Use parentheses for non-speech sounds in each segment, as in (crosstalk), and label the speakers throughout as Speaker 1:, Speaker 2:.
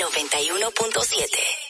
Speaker 1: 91.7.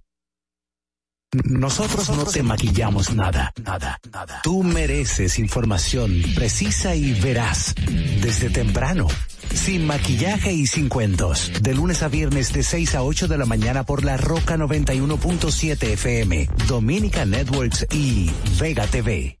Speaker 2: Nosotros no te maquillamos nada, nada, nada. Tú mereces información precisa y veraz desde temprano. Sin maquillaje y sin cuentos. De lunes a viernes de 6 a 8 de la mañana por la Roca 91.7 FM, Dominica Networks y Vega TV.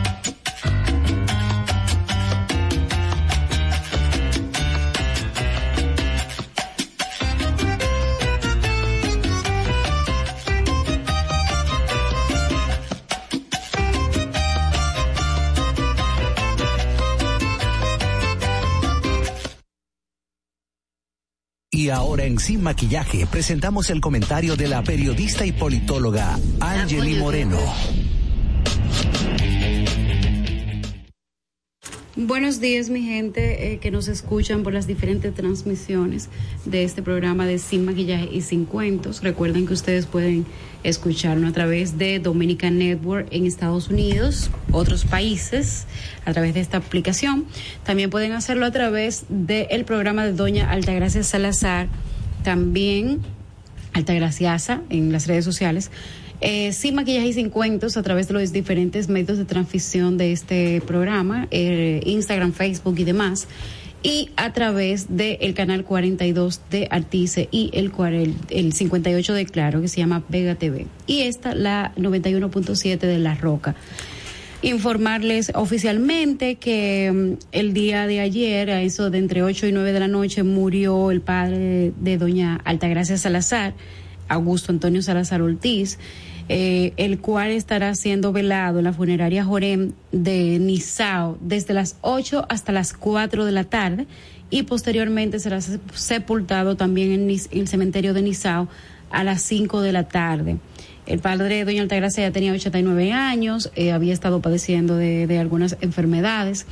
Speaker 2: Y ahora en Sin Maquillaje presentamos el comentario de la periodista y politóloga Angeli Moreno.
Speaker 3: Buenos días, mi gente eh, que nos escuchan por las diferentes transmisiones de este programa de Sin Maquillaje y Sin Cuentos. Recuerden que ustedes pueden escucharnos a través de Dominican Network en Estados Unidos, otros países, a través de esta aplicación. También pueden hacerlo a través del programa de Doña Altagracia Salazar, también Altagraciasa en las redes sociales eh, sin maquillaje y sin cuentos a través de los diferentes medios de transmisión de este programa, eh, Instagram, Facebook y demás, y a través del canal 42 de Artice y el, el 58 de Claro, que se llama Vega TV. Y esta, la 91.7 de La Roca informarles oficialmente que mm, el día de ayer, a eso de entre 8 y 9 de la noche, murió el padre de doña Altagracia Salazar, Augusto Antonio Salazar Ortiz. Eh, el cual estará siendo velado en la funeraria Jorem de Nizao desde las 8 hasta las 4 de la tarde y posteriormente será sepultado también en, el cementerio de Nizao a las 5 de la tarde. El padre de Doña Altagracia ya tenía 89 años, eh, había estado padeciendo de, de, algunas enfermedades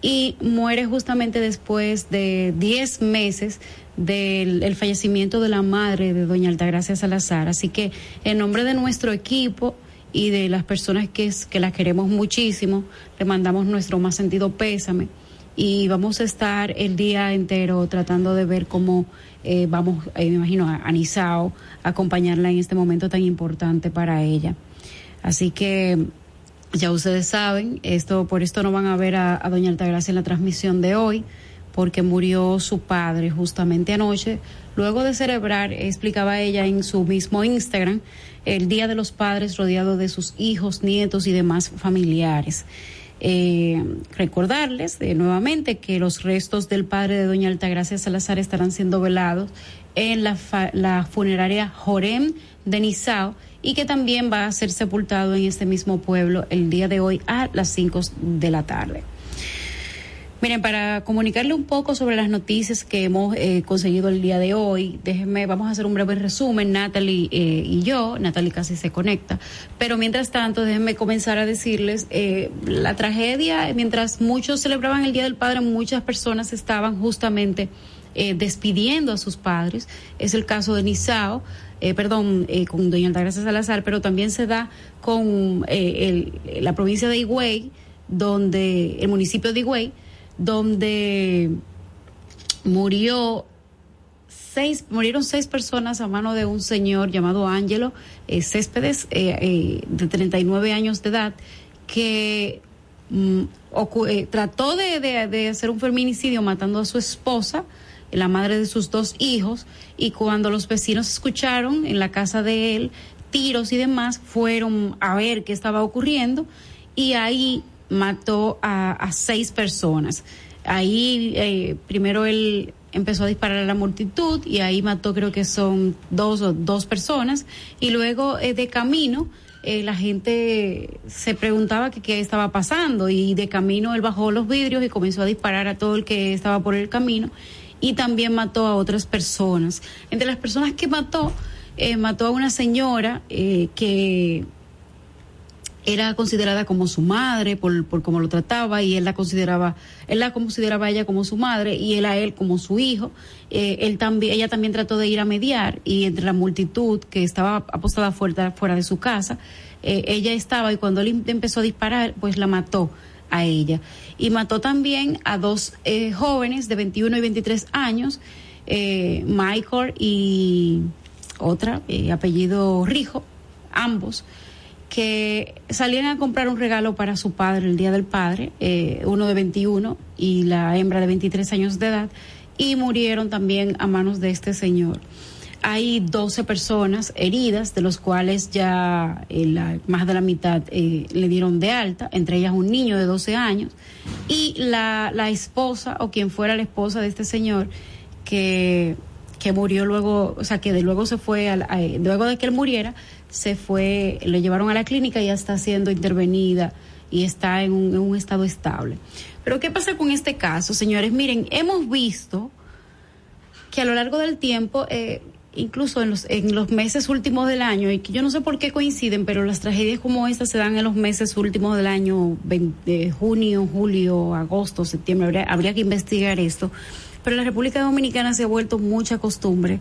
Speaker 3: y muere justamente después de 10 meses del fallecimiento de la madre de doña Altagracia Salazar. Así que en nombre de nuestro equipo y de las personas que, que la queremos muchísimo, le mandamos nuestro más sentido pésame y vamos a estar el día entero tratando de ver cómo eh, vamos, eh, me imagino, a, Nisao, acompañarla en este momento tan importante para ella. Así que ya ustedes saben, esto por esto no van a ver a, a doña Altagracia en la transmisión de hoy porque murió su padre justamente anoche. Luego de celebrar, explicaba ella en su mismo Instagram, el Día de los Padres rodeado de sus hijos, nietos y demás familiares. Eh, recordarles de, nuevamente que los restos del padre de doña Altagracia Salazar estarán siendo velados en la, la funeraria Jorem de Nizao y que también va a ser sepultado en este mismo pueblo el día de hoy a las 5 de la tarde. Miren, para comunicarle un poco sobre las noticias que hemos eh, conseguido el día de hoy, déjenme, vamos a hacer un breve resumen, Natalie eh, y yo, Natalie casi se conecta, pero mientras tanto, déjenme comenzar a decirles, eh, la tragedia, mientras muchos celebraban el Día del Padre, muchas personas estaban justamente despidiendo a sus padres, es el caso de Nisao, perdón, con doña Altagracia Salazar, pero también se da con la provincia de Higüey, donde, el municipio de Higüey, donde murió seis, murieron seis personas a mano de un señor llamado Ángelo eh, Céspedes, eh, eh, de 39 años de edad, que mm, trató de, de, hacer un feminicidio matando a su esposa, la madre de sus dos hijos, y cuando los vecinos escucharon en la casa de él tiros y demás, fueron a ver qué estaba ocurriendo y ahí mató a, seis personas. Ahí eh, primero él empezó a disparar a la multitud y ahí mató creo que son dos, dos personas y luego eh, de camino eh, la gente se preguntaba qué estaba pasando y de camino él bajó los vidrios y comenzó a disparar a todo el que estaba por el camino y también mató a otras personas. Entre las personas que mató, eh, mató a una señora que era considerada como su madre por, por cómo lo trataba y él la consideraba, él la consideraba a ella como su madre y él a él como su hijo. Eh, él también, ella también trató de ir a mediar y entre la multitud que estaba apostada fuera, fuera de su casa, eh, ella estaba y cuando él empezó a disparar, pues la mató a ella. Y mató también a dos eh, jóvenes de 21 y 23 años, eh, Michael y otra, apellido Rijo, ambos que salían a comprar un regalo para su padre el Día del Padre, eh, uno de 21 y la hembra de 23 años de edad, y murieron también a manos de este señor. Hay 12 personas heridas, de los cuales ya eh, más de la mitad eh, le dieron de alta, entre ellas un niño de 12 años, y la, la esposa o quien fuera la esposa de este señor, que que murió luego, o sea, que de luego se fue, a, a, luego de que él muriera, se fue, le llevaron a la clínica y ya está siendo intervenida y está en un, en un estado estable. Pero ¿qué pasa con este caso, señores? Miren, hemos visto que a lo largo del tiempo, eh, incluso en los, en los meses últimos del año, y que yo no sé por qué coinciden, pero las tragedias como estas se dan en los meses últimos del año, 20, junio, julio, agosto, septiembre, habría, habría que investigar esto pero en la República Dominicana se ha vuelto mucha costumbre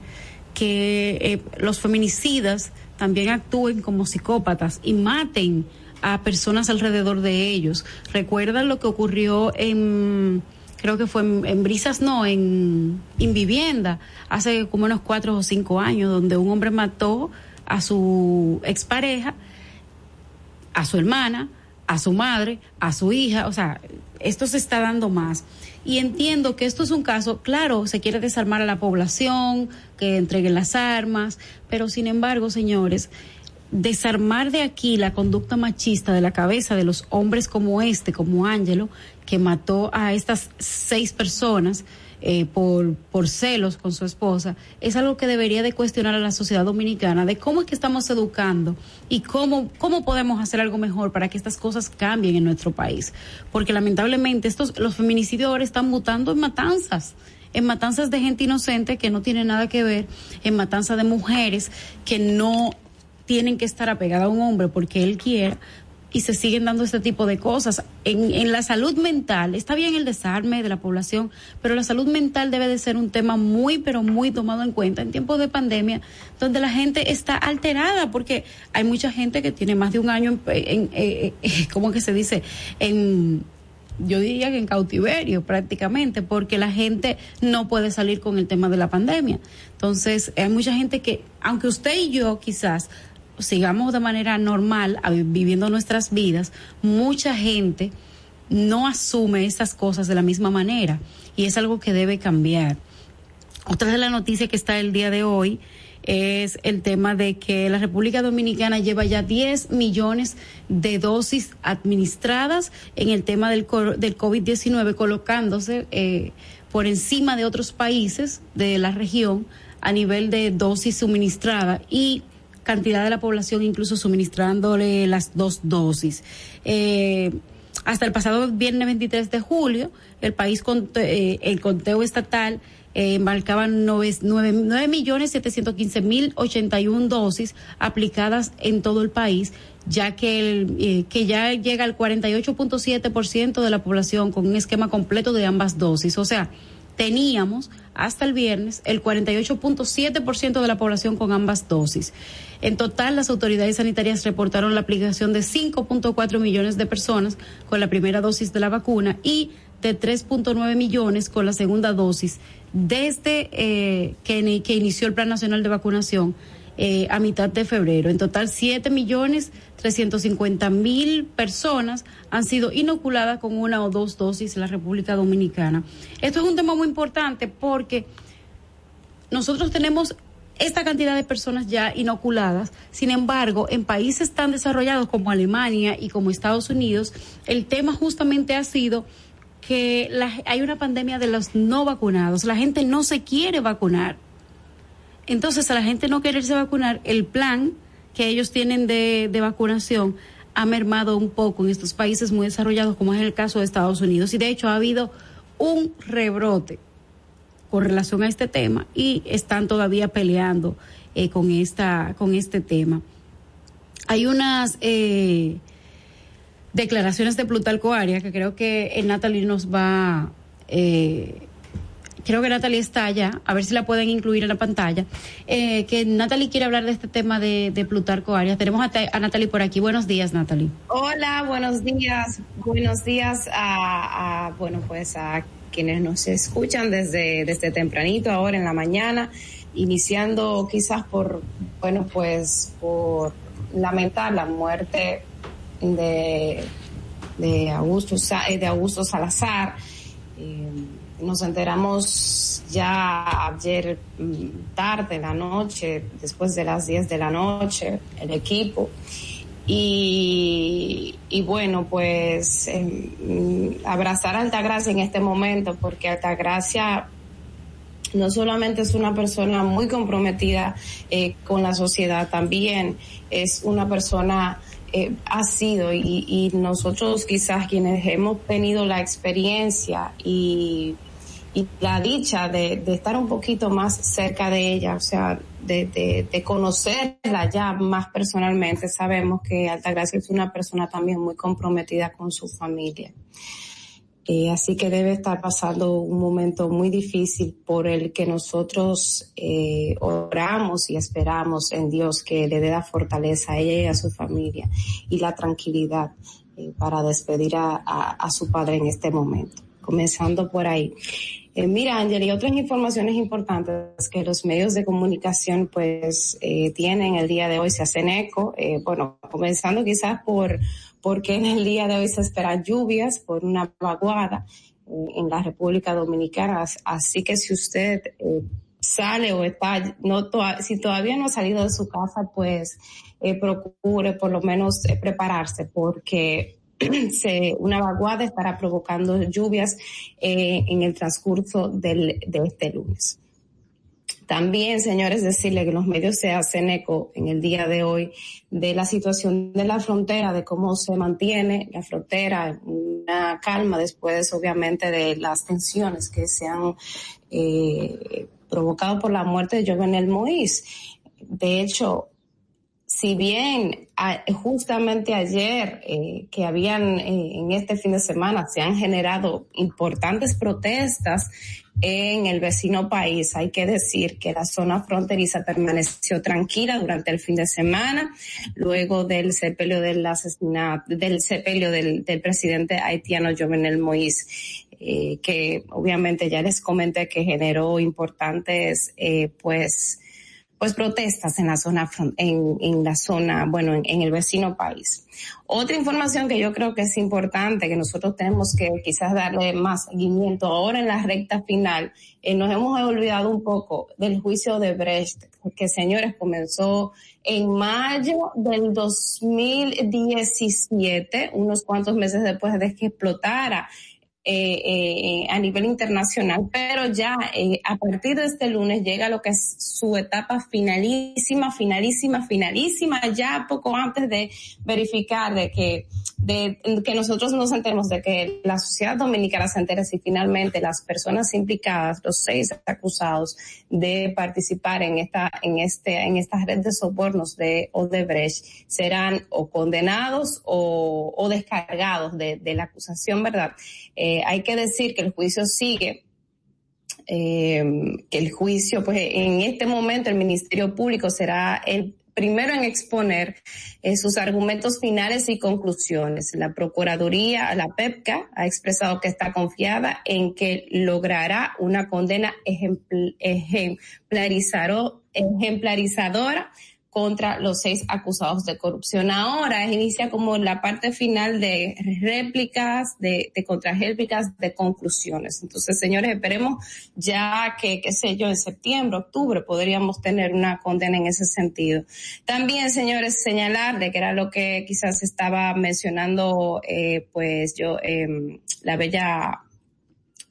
Speaker 3: que eh, los feminicidas también actúen como psicópatas y maten a personas alrededor de ellos. ¿Recuerdan lo que ocurrió en, creo que fue en, Brisas, no, en, en Vivienda, hace como unos cuatro o cinco años, donde un hombre mató a su expareja, a su hermana, a su madre, a su hija, o sea, esto se está dando más. Y entiendo que esto es un caso, claro, se quiere desarmar a la población, que entreguen las armas, pero sin embargo, señores, desarmar de aquí la conducta machista de la cabeza de los hombres como este, como Ángelo, que mató a estas seis personas, eh, por, por celos con su esposa, es algo que debería de cuestionar a la sociedad dominicana de cómo es que estamos educando y cómo, cómo podemos hacer algo mejor para que estas cosas cambien en nuestro país. Porque lamentablemente estos, los feminicidios ahora están mutando en matanzas en matanzas de gente inocente que no tiene nada que ver, en matanzas de mujeres que no tienen que estar apegadas a un hombre porque él quiera, y se siguen dando este tipo de cosas. En, en, la salud mental, está bien el desarme de la población, pero la salud mental debe de ser un tema muy, pero muy tomado en cuenta en tiempos de pandemia, donde la gente está alterada, porque hay mucha gente que tiene más de un año en, en eh, eh, ¿cómo que se dice? En yo diría que en cautiverio prácticamente, porque la gente no puede salir con el tema de la pandemia. Entonces, hay mucha gente que, aunque usted y yo quizás sigamos de manera normal viviendo nuestras vidas, mucha gente no asume estas cosas de la misma manera y es algo que debe cambiar. Otra de las noticias que está el día de hoy es el tema de que la República Dominicana lleva ya 10 millones de dosis administradas en el tema del, del COVID-19, colocándose eh, por encima de otros países de la región a nivel de dosis suministrada y cantidad de la población incluso suministrándole las dos dosis. Eh, hasta el pasado viernes 23 de julio, el país, eh, el conteo estatal eh, marcaba 9, 9, 9 millones 715 mil 81 dosis aplicadas en todo el país, ya que, el, eh, que ya llega al 48.7% de la población con un esquema completo de ambas dosis. O sea, teníamos hasta el viernes el 48.7% de la población con ambas dosis. En total, las autoridades sanitarias reportaron la aplicación de 5.4 millones de personas con la primera dosis de la vacuna y de 3.9 millones con la segunda dosis desde eh, que, inició el Plan Nacional de Vacunación eh, a mitad de febrero. En total, 7 millones 350 mil personas han sido inoculadas con una o dos dosis en la República Dominicana. Esto es un tema muy importante porque nosotros tenemos esta cantidad de personas ya inoculadas. Sin embargo, en países tan desarrollados como Alemania y como Estados Unidos, el tema justamente ha sido que hay una pandemia de los no vacunados. La gente no se quiere vacunar. Entonces, a la gente no quererse vacunar, el plan que ellos tienen de, de vacunación ha mermado un poco en estos países muy desarrollados, como es el caso de Estados Unidos. Y de hecho ha habido un rebrote con relación a este tema y están todavía peleando eh, con esta con este tema. Hay unas eh, declaraciones de Plutarco Arias que creo que Natalie nos va eh, creo que Natalie está allá, a ver si la pueden incluir en la pantalla, eh, que Natalie quiere hablar de este tema de, Plutarco Arias. Tenemos a, Natalie por aquí. Buenos días, Natalie.
Speaker 4: Hola, buenos días. Buenos días a bueno, pues a quienes nos escuchan desde, desde tempranito, ahora en la mañana, iniciando quizás por, bueno, pues por lamentar la muerte de, de Augusto, de Augusto Salazar. Eh, nos enteramos ya ayer mm, tarde, la noche, después de las 10 de la noche, el equipo. Y, y bueno, pues eh, abrazar a Altagracia en este momento, porque Altagracia no solamente es una persona muy comprometida eh, con la sociedad, también es una persona eh, ha sido y, y, nosotros quizás quienes hemos tenido la experiencia y, y la dicha de, estar un poquito más cerca de ella, o sea, de, conocerla ya más personalmente, sabemos que Altagracia es una persona también muy comprometida con su familia. Eh, así que debe estar pasando un momento muy difícil por el que nosotros eh, oramos y esperamos en Dios que le dé la fortaleza a ella y a su familia y la tranquilidad eh, para despedir a, su padre en este momento. Comenzando por ahí. Eh, mira, Ángel, y otras informaciones importantes que los medios de comunicación pues tienen el día de hoy se hacen eco. bueno, comenzando quizás por porque en el día de hoy se esperan lluvias por una vaguada eh, en la República Dominicana. Así que si usted eh, sale o está, no to si todavía no ha salido de su casa, pues eh, procure por lo menos eh, prepararse porque (clears throat) una vaguada estará provocando lluvias eh, en el transcurso del, de este lunes. También, señores, decirle que los medios se hacen eco en el día de hoy de la situación de la frontera, de cómo se mantiene la frontera, una calma después, obviamente, de las tensiones que se han eh, provocado por la muerte de Jovenel Moïse. De hecho, si bien justamente ayer eh, que habían eh, en este fin de semana se han generado importantes protestas en el vecino país, hay que decir que la zona fronteriza permaneció tranquila durante el fin de semana, luego del sepelio del asesinato, del sepelio del, del presidente haitiano Jovenel Moïse. Eh, que obviamente ya les comenté que generó importantes eh, pues pues protestas en la zona, en, en la zona, bueno, en, el vecino país. Otra información que yo creo que es importante, que nosotros tenemos que quizás darle más seguimiento ahora en la recta final, eh, nos hemos olvidado un poco del juicio de Brecht, que señores comenzó en mayo del 2017, unos cuantos meses después de que explotara eh, eh, a nivel internacional, pero ya eh, a partir de este lunes llega lo que es su etapa finalísima, finalísima, finalísima, ya poco antes de verificar de que, de que nosotros nos enteremos de que la sociedad dominicana se entere si finalmente las personas implicadas, los seis acusados de participar en esta, en este, en esta red de sobornos de Odebrecht serán o condenados o, o descargados de, de la acusación, ¿verdad? Eh, hay que decir que el juicio sigue, eh, que el juicio, pues en este momento el Ministerio Público será el primero en exponer eh, sus argumentos finales y conclusiones. La Procuraduría, la PEPCA, ha expresado que está confiada en que logrará una condena ejemplarizadora contra los seis acusados de corrupción. Ahora inicia como la parte final de réplicas, de, de contrarréplicas, de conclusiones. Entonces, señores, esperemos ya que, qué sé yo, en septiembre, octubre podríamos tener una condena en ese sentido. También, señores, señalar de que era lo que quizás estaba mencionando, eh, pues yo, eh, la bella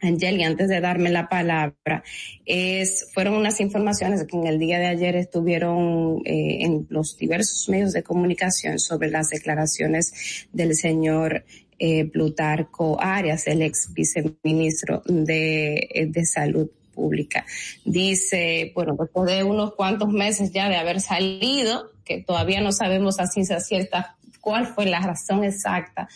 Speaker 4: Angeli, antes de darme la palabra, es, fueron unas informaciones que en el día de ayer estuvieron eh, en los diversos medios de comunicación sobre las declaraciones del señor eh, Plutarco Arias, el ex viceministro de, eh, de Salud Pública. Dice, bueno, después de unos cuantos meses ya de haber salido, que todavía no sabemos a ciencia cierta cuál fue la razón exacta.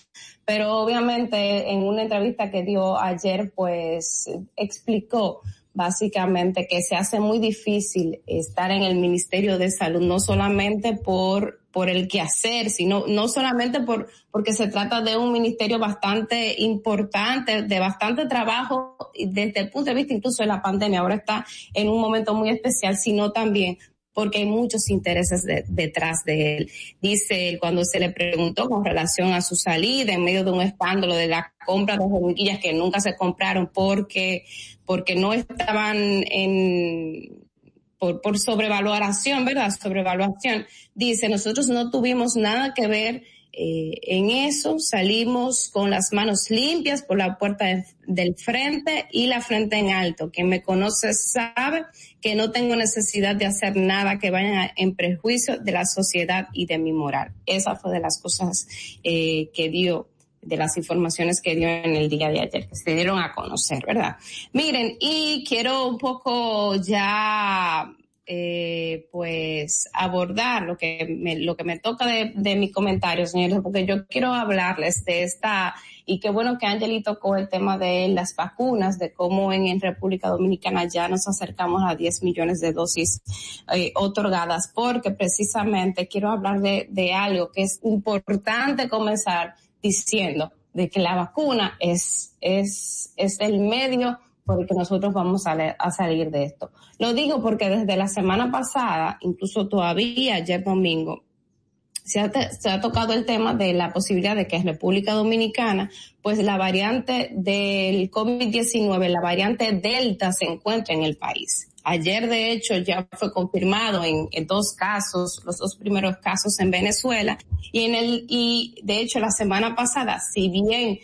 Speaker 4: Pero obviamente en una entrevista que dio ayer, pues explicó básicamente que se hace muy difícil estar en el Ministerio de Salud, no solamente por por el quehacer, sino no solamente por porque se trata de un ministerio bastante importante, de bastante trabajo desde el punto de vista incluso de la pandemia, ahora está en un momento muy especial, sino también porque hay muchos intereses detrás de él. Dice él cuando se le preguntó con relación a su salida en medio de un escándalo de la compra de hormiguillas que nunca se compraron porque, porque no estaban en, por, por sobrevaloración, ¿verdad? Sobrevaluación. Dice, nosotros no tuvimos nada que ver eh, en eso salimos con las manos limpias por la puerta del frente y la frente en alto. Quien me conoce sabe que no tengo necesidad de hacer nada que vaya en prejuicio de la sociedad y de mi moral. Esa fue de las cosas eh, que dio de las informaciones que dio en el día de ayer, que se dieron a conocer, ¿verdad? Miren, y quiero un poco ya eh, pues abordar lo que me, lo que me toca de, de mi comentario, señores, porque yo quiero hablarles de esta, y qué bueno que Angeli tocó el tema de las vacunas, de cómo en, República Dominicana ya nos acercamos a 10 millones de dosis eh, otorgadas, porque precisamente quiero hablar de, de algo que es importante comenzar diciendo de que la vacuna es, es, es el medio porque nosotros vamos a, salir de esto. Lo digo porque desde la semana pasada, incluso todavía ayer domingo, se ha, tocado el tema de la posibilidad de que en República Dominicana, pues la variante del COVID-19, la variante Delta se encuentre en el país. Ayer, de hecho, ya fue confirmado en, en, dos casos, los dos primeros casos en Venezuela, y en el, y de hecho la semana pasada, si bien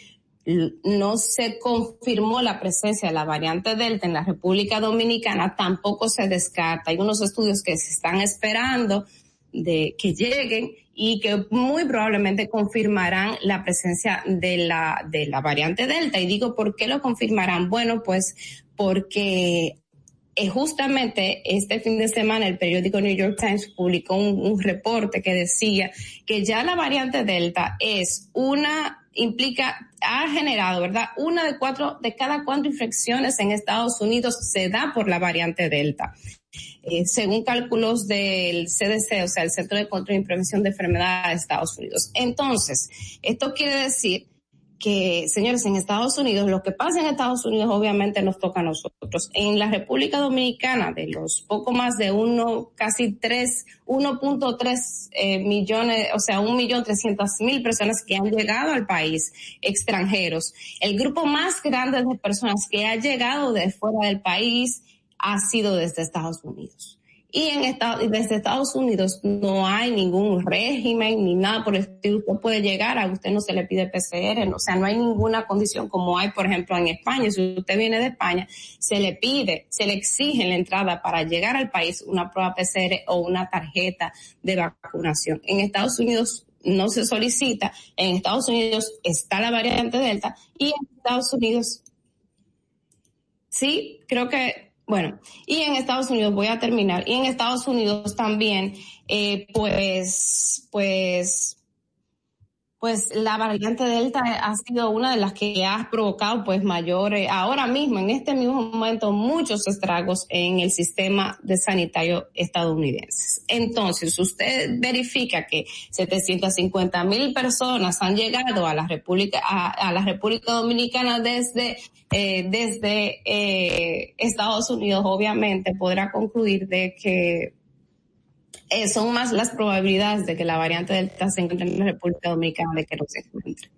Speaker 4: no se confirmó la presencia de la variante Delta en la República Dominicana, tampoco se descarta. Hay unos estudios que se están esperando de que lleguen y que muy probablemente confirmarán la presencia de la, de la variante Delta. Y digo, ¿por qué lo confirmarán? Bueno, pues porque eh, justamente este fin de semana el periódico New York Times publicó un, un reporte que decía que ya la variante Delta es una implica, ha generado, ¿verdad? Una de cuatro, de cada cuatro infecciones en Estados Unidos se da por la variante Delta. Eh, según cálculos del CDC, o sea, el Centro de Control y Prevención de Enfermedades de Estados Unidos. Entonces, esto quiere decir que, señores, en Estados Unidos, lo que pasa en Estados Unidos obviamente nos toca a nosotros. En la República Dominicana, de los poco más de uno, casi tres, 1.3 eh, millones, o sea, un millón trescientas mil personas que han llegado al país, extranjeros. El grupo más grande de personas que ha llegado de fuera del país ha sido desde Estados Unidos. Y en Estados, desde Estados Unidos no hay ningún régimen ni nada por el estilo. Usted puede llegar, a usted no se le pide PCR, o sea, no hay ninguna condición como hay, por ejemplo, en España. Si usted viene de España, se le pide, se le exige la entrada para llegar al país una prueba PCR o una tarjeta de vacunación. En Estados Unidos no se solicita. En Estados Unidos está la variante Delta y en Estados Unidos sí, creo que bueno, y en Estados Unidos, voy a terminar, y en Estados Unidos también, eh, pues, pues, pues la variante Delta ha sido una de las que ha provocado pues mayores, ahora mismo, en este mismo momento, muchos estragos en el sistema de sanitario estadounidense. Entonces, usted verifica que 750 mil personas han llegado a la República, a, a la República Dominicana desde eh, desde eh, Estados Unidos, obviamente, podrá concluir de que eh, son más las probabilidades de que la variante Delta se encuentre en la República Dominicana de que no se encuentre.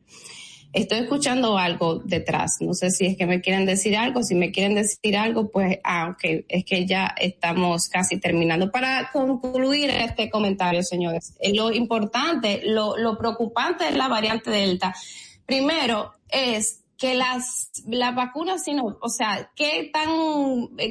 Speaker 4: Estoy escuchando algo detrás. No sé si es que me quieren decir algo. Si me quieren decir algo, pues, ah, ok, es que ya estamos casi terminando. Para concluir este comentario, señores, eh, lo importante, lo, lo preocupante de la variante Delta, primero es que las, las vacunas Sinovac, o sea, qué tan,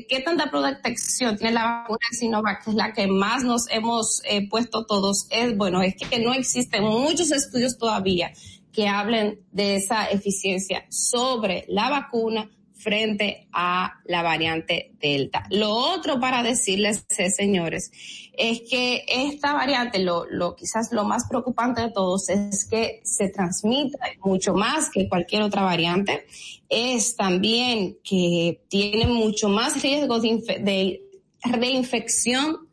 Speaker 4: qué tanta protección tiene la vacuna Sinovac, que es la que más nos hemos eh, puesto todos, es, bueno, es que no existen muchos estudios todavía que hablen de esa eficiencia sobre la vacuna frente a la variante Delta. Lo otro para decirles, eh, señores, es que esta variante, lo, lo quizás lo más preocupante de todos es que se transmite mucho más que cualquier otra variante. Es también que tiene mucho más riesgo de, de reinfección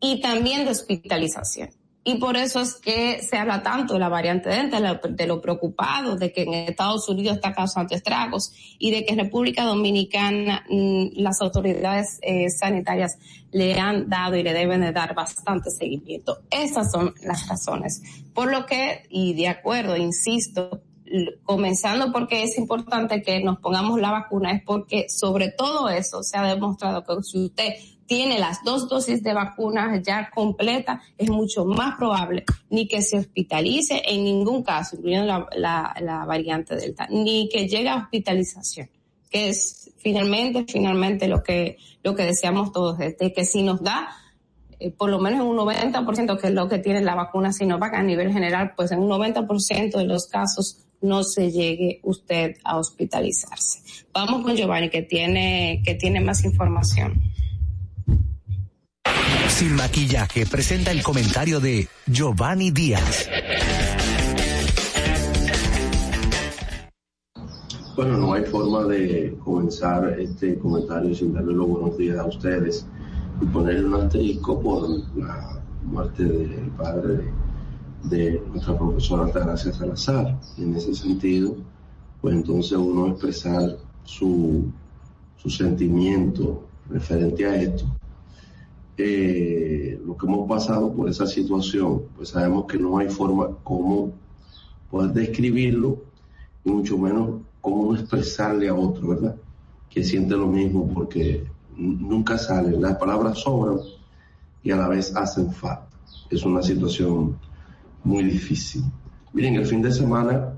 Speaker 4: y también de hospitalización. Y por eso es que se habla tanto de la variante Delta, de lo preocupado de que en Estados Unidos está causando estragos y de que en República Dominicana mm, las autoridades eh, sanitarias le han dado y le deben de dar bastante seguimiento. Esas son las razones. Por lo que, y de acuerdo, insisto, comenzando porque es importante que nos pongamos la vacuna, es porque sobre todo eso se ha demostrado que si usted tiene las dos dosis de vacunas ya completas, es mucho más probable ni que se hospitalice en ningún caso, incluyendo la, variante Delta, ni que llegue a hospitalización, que es finalmente, finalmente lo que, lo que deseamos todos, de que si nos da eh, por lo menos en un 90%, que es lo que tiene la vacuna Sinovac a nivel general, pues en un 90% de los casos no se llegue usted a hospitalizarse. Vamos con Giovanni que tiene, que tiene más información.
Speaker 2: Sin maquillaje presenta el comentario de Giovanni Díaz.
Speaker 5: Bueno, no hay forma de comenzar este comentario sin darle los buenos días a ustedes y ponerle un asterisco por la muerte del padre de, nuestra profesora Altagracia Salazar. En ese sentido, pues entonces uno expresar su, su sentimiento referente a esto eh, lo que hemos pasado por esa situación, pues sabemos que no hay forma como poder describirlo y mucho menos cómo expresarle a otro, ¿verdad? Que siente lo mismo porque nunca salen, las palabras sobran y a la vez hacen falta. Es una situación muy difícil. Miren, el fin de semana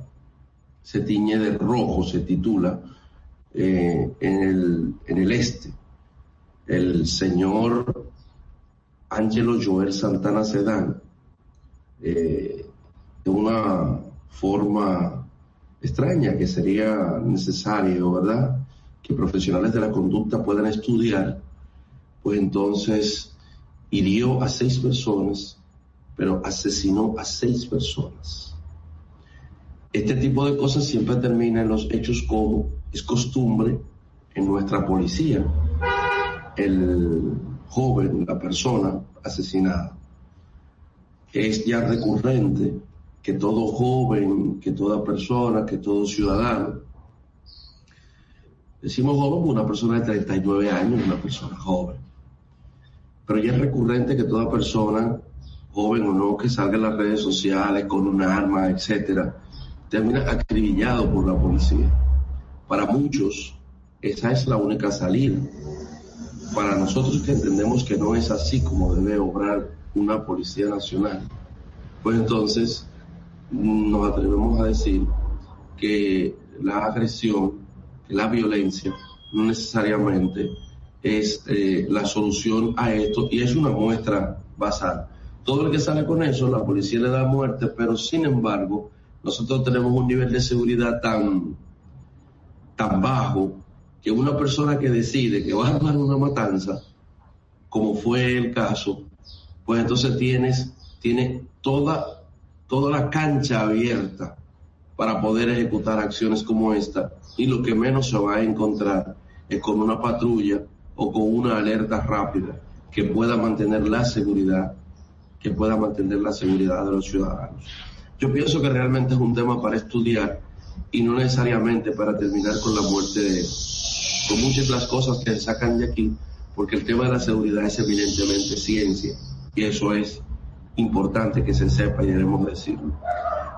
Speaker 5: se tiñe de rojo, se titula eh, en, el, en el este. El señor Angelo Joel Santana Sedán eh, de una forma extraña que sería necesario, ¿verdad? Que profesionales de la conducta puedan estudiar, pues entonces hirió a seis personas, pero asesinó a seis personas. Este tipo de cosas siempre termina en los hechos como es costumbre en nuestra policía. El joven, la persona asesinada. Es ya recurrente que todo joven, que toda persona, que todo ciudadano, decimos joven una persona de 39 años, una persona joven, pero ya es recurrente que toda persona, joven o no, que salga en las redes sociales con un arma, etcétera, termina acribillado por la policía. Para muchos, esa es la única salida para nosotros que entendemos que no es así como debe obrar una Policía Nacional, pues entonces nos atrevemos a decir que la agresión, la violencia, no necesariamente es eh, la solución a esto y es una muestra basal. Todo el que sale con eso, la policía le da muerte, pero sin embargo, nosotros tenemos un nivel de seguridad tan, tan bajo que una persona que decide que va a armar una matanza, como fue el caso, pues entonces tienes, tiene toda, toda la cancha abierta para poder ejecutar acciones como esta y lo que menos se va a encontrar es con una patrulla o con una alerta rápida que pueda mantener la seguridad, que pueda mantener la seguridad de los ciudadanos. Yo pienso que realmente es un tema para estudiar y no necesariamente para terminar con la muerte de, con muchas las cosas que sacan de aquí, porque el tema de la seguridad es evidentemente ciencia y eso es importante que se sepa y debemos decirlo.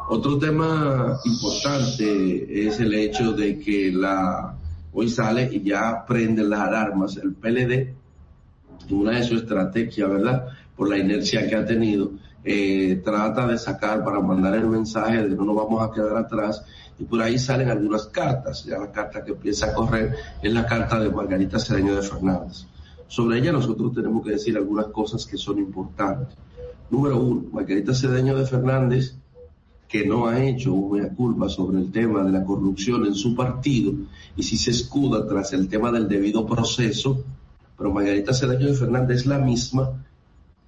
Speaker 5: Otro tema importante es el hecho de que la hoy sale y ya prenden las alarmas el PLD, una de sus estrategias, ¿verdad? Por la inercia que ha tenido, eh, trata de sacar para mandar el mensaje de no nos vamos a quedar atrás y por ahí salen algunas cartas. Ya la carta que empieza a correr es la carta de Margarita Cedeño de Fernández. Sobre ella nosotros tenemos que decir algunas cosas que son importantes. Número uno, Margarita Cedeño de Fernández, que no ha hecho una culpa sobre el tema de la corrupción en su partido y si se escuda tras el tema del debido proceso, pero Margarita Cedeño de Fernández es la misma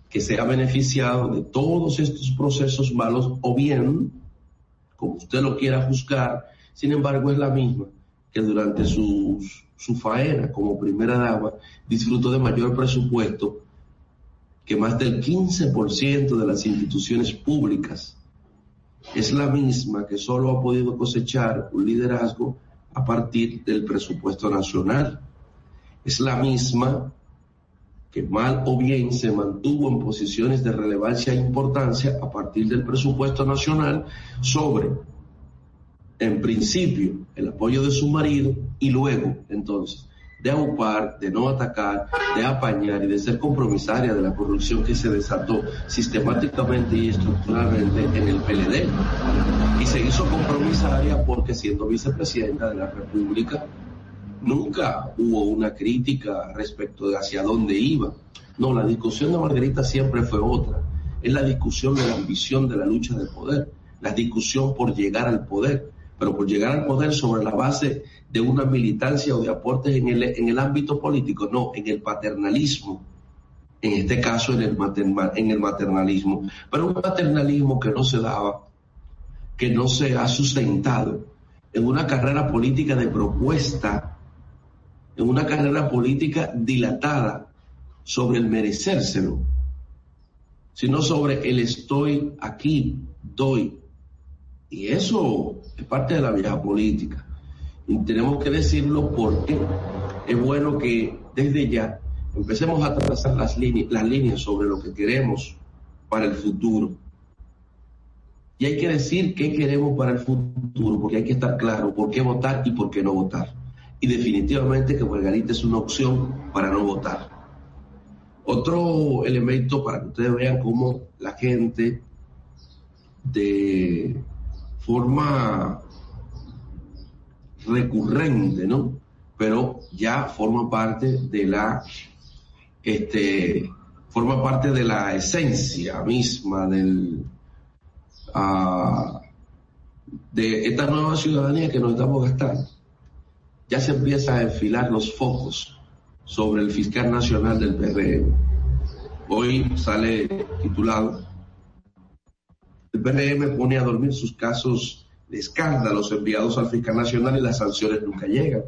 Speaker 5: que se ha beneficiado de todos estos procesos malos o bien, como usted lo quiera juzgar, sin embargo es la misma que durante su, su faena como primera dama disfrutó de mayor presupuesto que más del 15% de las instituciones públicas. Es la misma que solo ha podido cosechar un liderazgo a partir del presupuesto nacional. Es la misma que mal o bien se mantuvo en posiciones de relevancia e importancia a partir del presupuesto nacional sobre, en principio, el apoyo de su marido y luego, entonces, de aupar, de no atacar, de apañar y de ser compromisaria de la corrupción que se desató sistemáticamente y estructuralmente en el PLD. Y se hizo compromisaria porque siendo vicepresidenta de la República Nunca hubo una crítica respecto de hacia dónde iba. No, la discusión de Margarita siempre fue otra. Es la discusión de la ambición de la lucha del poder, la discusión por llegar al poder, pero por llegar al poder sobre la base de una militancia o de aportes en el, en el ámbito político, no, en el paternalismo, en este caso en el, en el maternalismo, pero un paternalismo que no se daba, que no se ha sustentado en una carrera política de propuesta en una carrera política dilatada sobre el merecérselo, sino sobre el estoy aquí, doy. Y eso es parte de la vieja política. Y tenemos que decirlo porque es bueno que desde ya empecemos a trazar las, líneas, las líneas sobre lo que queremos para el futuro. Y hay que decir qué queremos para el futuro, porque hay que estar claro por qué votar y por qué no votar y definitivamente que Margarita es una opción para no votar. Otro elemento para que ustedes vean cómo la gente de forma recurrente, ¿no? Pero ya forma parte de la, este, forma parte de la esencia misma del, uh, de esta nueva ciudadanía que nos estamos gastando ya se empieza a enfilar los focos sobre el fiscal nacional del PRM. Hoy sale titulado, el PRM pone a dormir sus casos de escándalos enviados al fiscal nacional y las sanciones nunca llegan.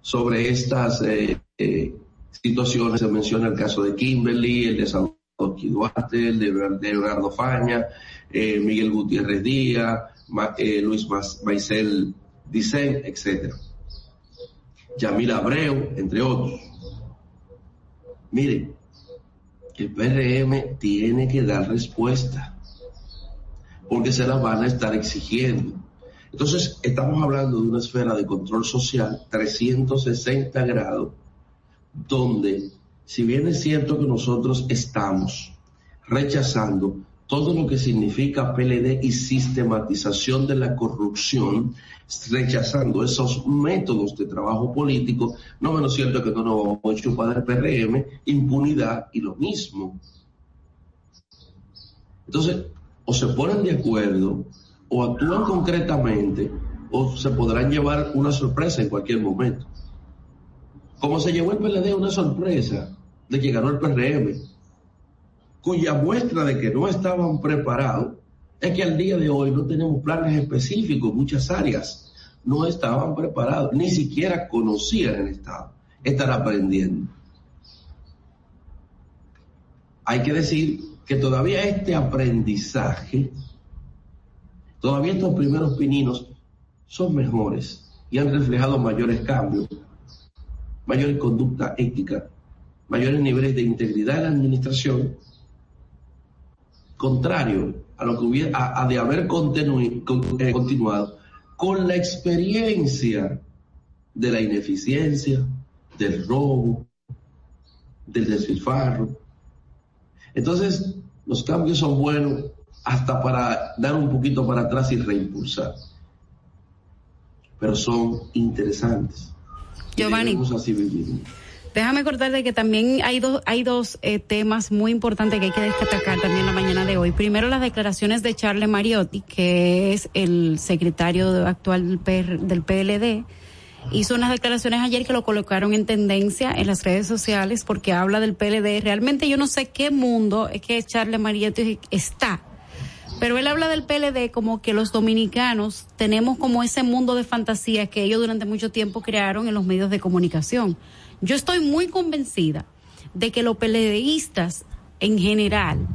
Speaker 5: Sobre estas eh, eh, situaciones se menciona el caso de Kimberly, el de Salvador Duarte, el de Leonardo Faña, eh, Miguel Gutiérrez Díaz, Luis Maicel Dicen, etcétera. Yamila Abreu, entre otros. Miren, el PRM tiene que dar respuesta, porque se la van a estar exigiendo. Entonces, estamos hablando de una esfera de control social 360 grados, donde, si bien es cierto que nosotros estamos rechazando todo lo que significa PLD y sistematización de la corrupción, rechazando esos métodos de trabajo político, no menos cierto que no nos vamos a chupar el PRM, impunidad y lo mismo. Entonces, o se ponen de acuerdo, o actúan concretamente, o se podrán llevar una sorpresa en cualquier momento. Como se llevó el PLD una sorpresa de que ganó el PRM cuya muestra de que no estaban preparados es que al día de hoy no tenemos planes específicos muchas áreas. No estaban preparados, ni siquiera conocían el Estado. Están aprendiendo. Hay que decir que todavía este aprendizaje, todavía estos primeros pininos son mejores y han reflejado mayores cambios, mayor conducta ética, mayores niveles de integridad en la administración contrario a lo que hubiera, a, de haber eh, continuado con la experiencia de la ineficiencia, del robo, del despilfarro. Entonces, Los cambios son buenos hasta para dar un poquito para atrás y reimpulsar. Pero son interesantes.
Speaker 3: Giovanni. Déjame de que también hay dos, hay dos eh, temas muy importantes que hay que destacar también la mañana de hoy. Primero, las declaraciones de Charles Mariotti, que es el secretario actual del, del PLD. Hizo unas declaraciones ayer que lo colocaron en tendencia en las redes sociales porque habla del PLD. Realmente yo no sé qué mundo es que Charles Mariotti está. Pero él habla del PLD como que los dominicanos tenemos como ese mundo de fantasía que ellos durante mucho tiempo crearon en los medios de comunicación yo estoy muy convencida de que los peledeístas en general,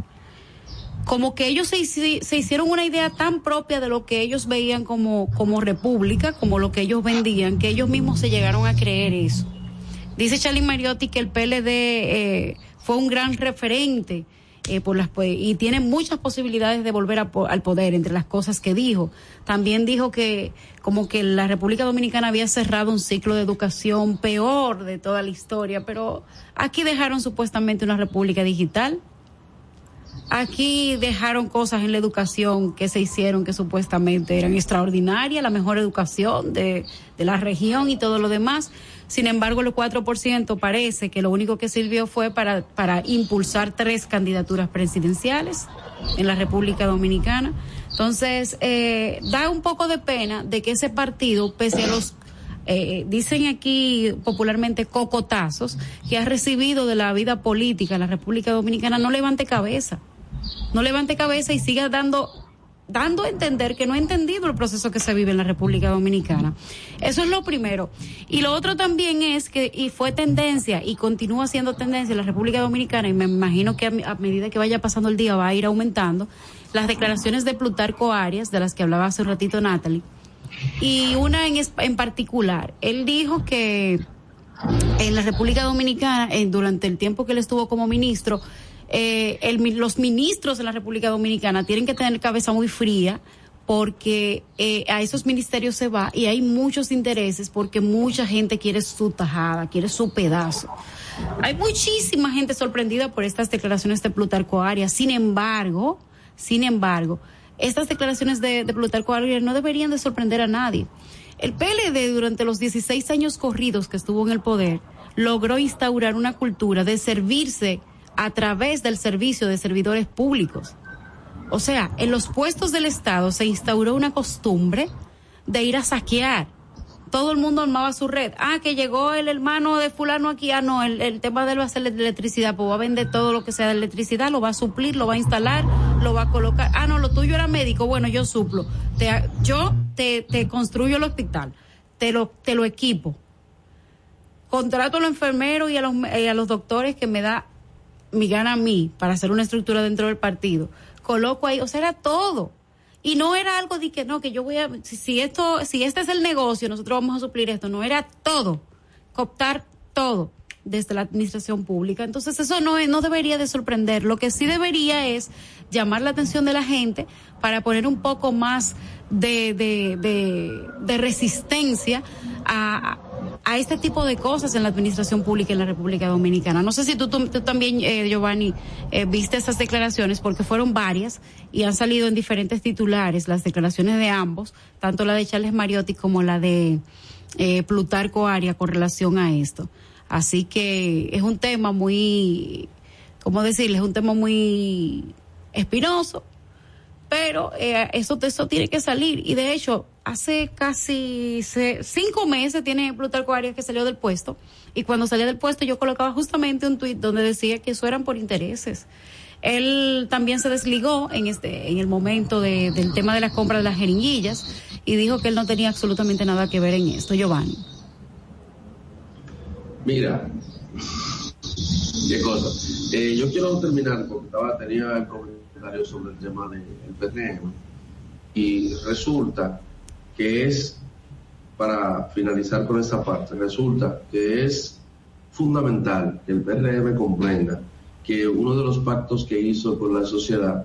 Speaker 3: como que ellos se, se, hicieron una idea tan propia de lo que ellos veían como, como república, como lo que ellos vendían, que ellos mismos se llegaron a creer eso. Dice Charlie Mariotti que el PLD eh, fue un gran referente eh, por las, y tiene muchas posibilidades de volver al poder, entre las cosas que dijo. También dijo que como que la República Dominicana había cerrado un ciclo de educación peor de toda la historia, pero aquí dejaron supuestamente una república digital. Aquí dejaron cosas en la educación que se hicieron que supuestamente eran extraordinarias, la mejor educación de, de la región y todo lo demás. Sin embargo, el 4% parece que lo único que sirvió fue para, para impulsar tres candidaturas presidenciales en la República Dominicana. Entonces, eh, da un poco de pena de que ese partido, pese a los eh, dicen aquí popularmente cocotazos que ha recibido de la vida política la República Dominicana, no levante cabeza. No levante cabeza y siga dando dando a entender que no ha entendido el proceso que se vive en la República Dominicana. Eso es lo primero. Y lo otro también es que, y fue tendencia y continúa siendo tendencia en la República Dominicana, y me imagino que a, medida que vaya pasando el día va a ir aumentando, las declaraciones de Plutarco Arias, de las que hablaba hace un ratito Natalie, y una en, en particular. Él dijo que en la República Dominicana, durante el tiempo que él estuvo como ministro, eh, los ministros de la República Dominicana tienen que tener cabeza muy fría porque eh, a esos ministerios se va y hay muchos intereses porque mucha gente quiere su tajada, quiere su pedazo. Hay muchísima gente sorprendida por estas declaraciones de Plutarco Arias. Sin embargo, sin embargo, estas declaraciones de, de Plutarco Arias no deberían de sorprender a nadie. El PLD durante los 16 años corridos que estuvo en el poder logró instaurar una cultura de servirse a través del servicio de servidores públicos. O sea, en los puestos del Estado se instauró una costumbre de ir a saquear. Todo el mundo armaba su red. Ah, que llegó el hermano de fulano aquí. Ah, no, el, tema de él va a ser electricidad. Pues va a vender todo lo que sea de electricidad, lo va a suplir, lo va a instalar, lo va a colocar. Ah, no, lo tuyo era médico. Bueno, yo suplo. Te, yo te, te construyo el hospital. Te lo, te lo equipo. Contrato a los enfermeros y a los, a los doctores que me da mi gana a mí para hacer una estructura dentro del partido, coloco ahí, o sea, era todo. Y no era algo de que no, que yo voy a, si, esto, si este es el negocio, nosotros vamos a suplir esto, no era todo, cooptar todo desde la administración pública. Entonces eso no, no debería de sorprender. Lo que sí debería es llamar la atención de la gente para poner un poco más de, de, de, de resistencia a, a este tipo de cosas en la administración pública en la República Dominicana. No sé si tú, también, eh, Giovanni, eh, viste esas declaraciones porque fueron varias y han salido en diferentes titulares las declaraciones de ambos, tanto la de Charles Mariotti como la de eh, Plutarco Aria con relación a esto. Así que es un tema muy, ¿cómo decirle? Es un tema muy espinoso, pero eh, eso, eso tiene que salir. Y de hecho, hace casi cinco meses tiene Plutarco Arias que salió del puesto. Y cuando salía del puesto yo colocaba justamente un tuit donde decía que eso eran por intereses. Él también se desligó en este, en el momento de, del tema de la compra de las jeringuillas y dijo que él no tenía absolutamente nada que ver en esto. Giovanni.
Speaker 5: Mira, qué cosa. Eh, yo quiero terminar porque estaba, tenía el sobre el tema del PRM y resulta que es, para finalizar con esta parte, resulta que es fundamental que el PRM comprenda que uno de los pactos que hizo con la sociedad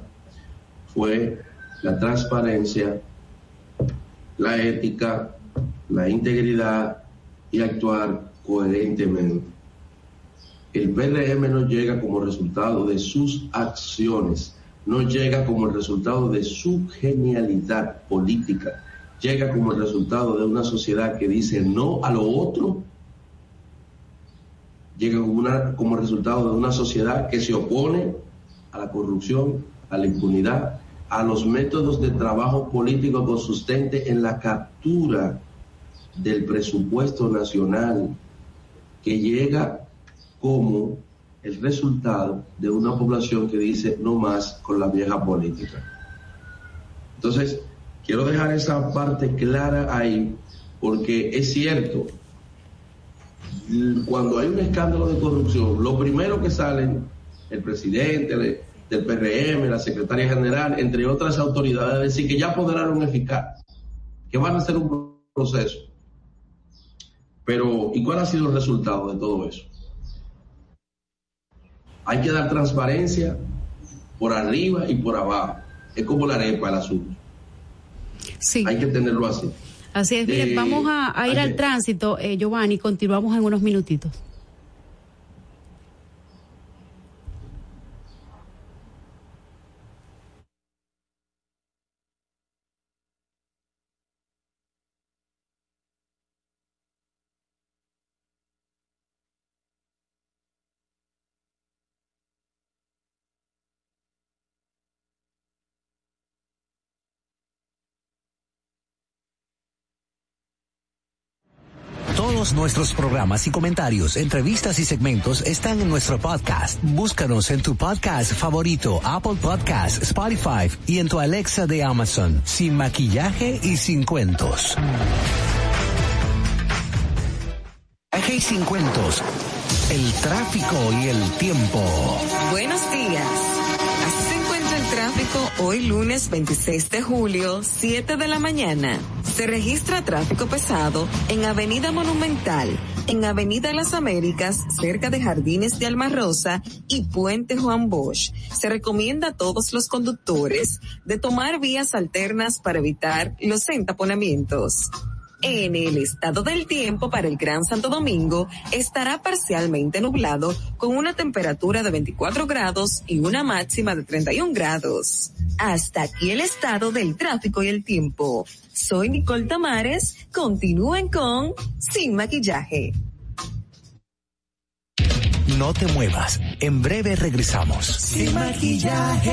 Speaker 5: fue la transparencia, la ética, la integridad y actuar coherentemente. El PRM no llega como resultado de sus acciones, no llega como el resultado de su genialidad política, llega como el resultado de una sociedad que dice no a lo otro, llega como, una, como resultado de una sociedad que se opone a la corrupción, a la impunidad, a los métodos de trabajo político consistente en la captura del presupuesto nacional que llega como el resultado de una población que dice no más con la vieja política. Entonces, quiero dejar esa parte clara ahí, porque es cierto, cuando hay un escándalo de corrupción, lo primero que salen, el presidente del PRM, la secretaria general, entre otras autoridades, decir que ya podrán eficaz, que van a hacer un proceso. Pero, ¿y cuál ha sido el resultado de todo eso? Hay que dar transparencia por arriba y por abajo. Es como la arepa el asunto. Sí. Hay que tenerlo así.
Speaker 3: Así es. Eh, vamos a, ir al tránsito, eh, Giovanni. Continuamos en unos minutitos.
Speaker 2: Nuestros programas y comentarios, entrevistas y segmentos están en nuestro podcast. Búscanos en tu podcast favorito, Apple Podcast, Spotify y en tu Alexa de Amazon, sin maquillaje y sin cuentos. Hey, sin cuentos. El tráfico y el tiempo.
Speaker 6: Buenos días hoy lunes 26 de julio, 7 de la mañana. Se registra tráfico pesado en Avenida Monumental, en Avenida Las Américas, cerca de Jardines de Alma Rosa y Puente Juan Bosch. Se recomienda a todos los conductores de tomar vías alternas para evitar los entaponamientos. En el estado del tiempo para el Gran Santo Domingo estará parcialmente nublado con una temperatura de 24 grados y una máxima de 31 grados. Hasta aquí el estado del tráfico y el tiempo. Soy Nicole Tamares. Continúen con Sin Maquillaje.
Speaker 2: No te muevas. En breve regresamos.
Speaker 7: Sin maquillaje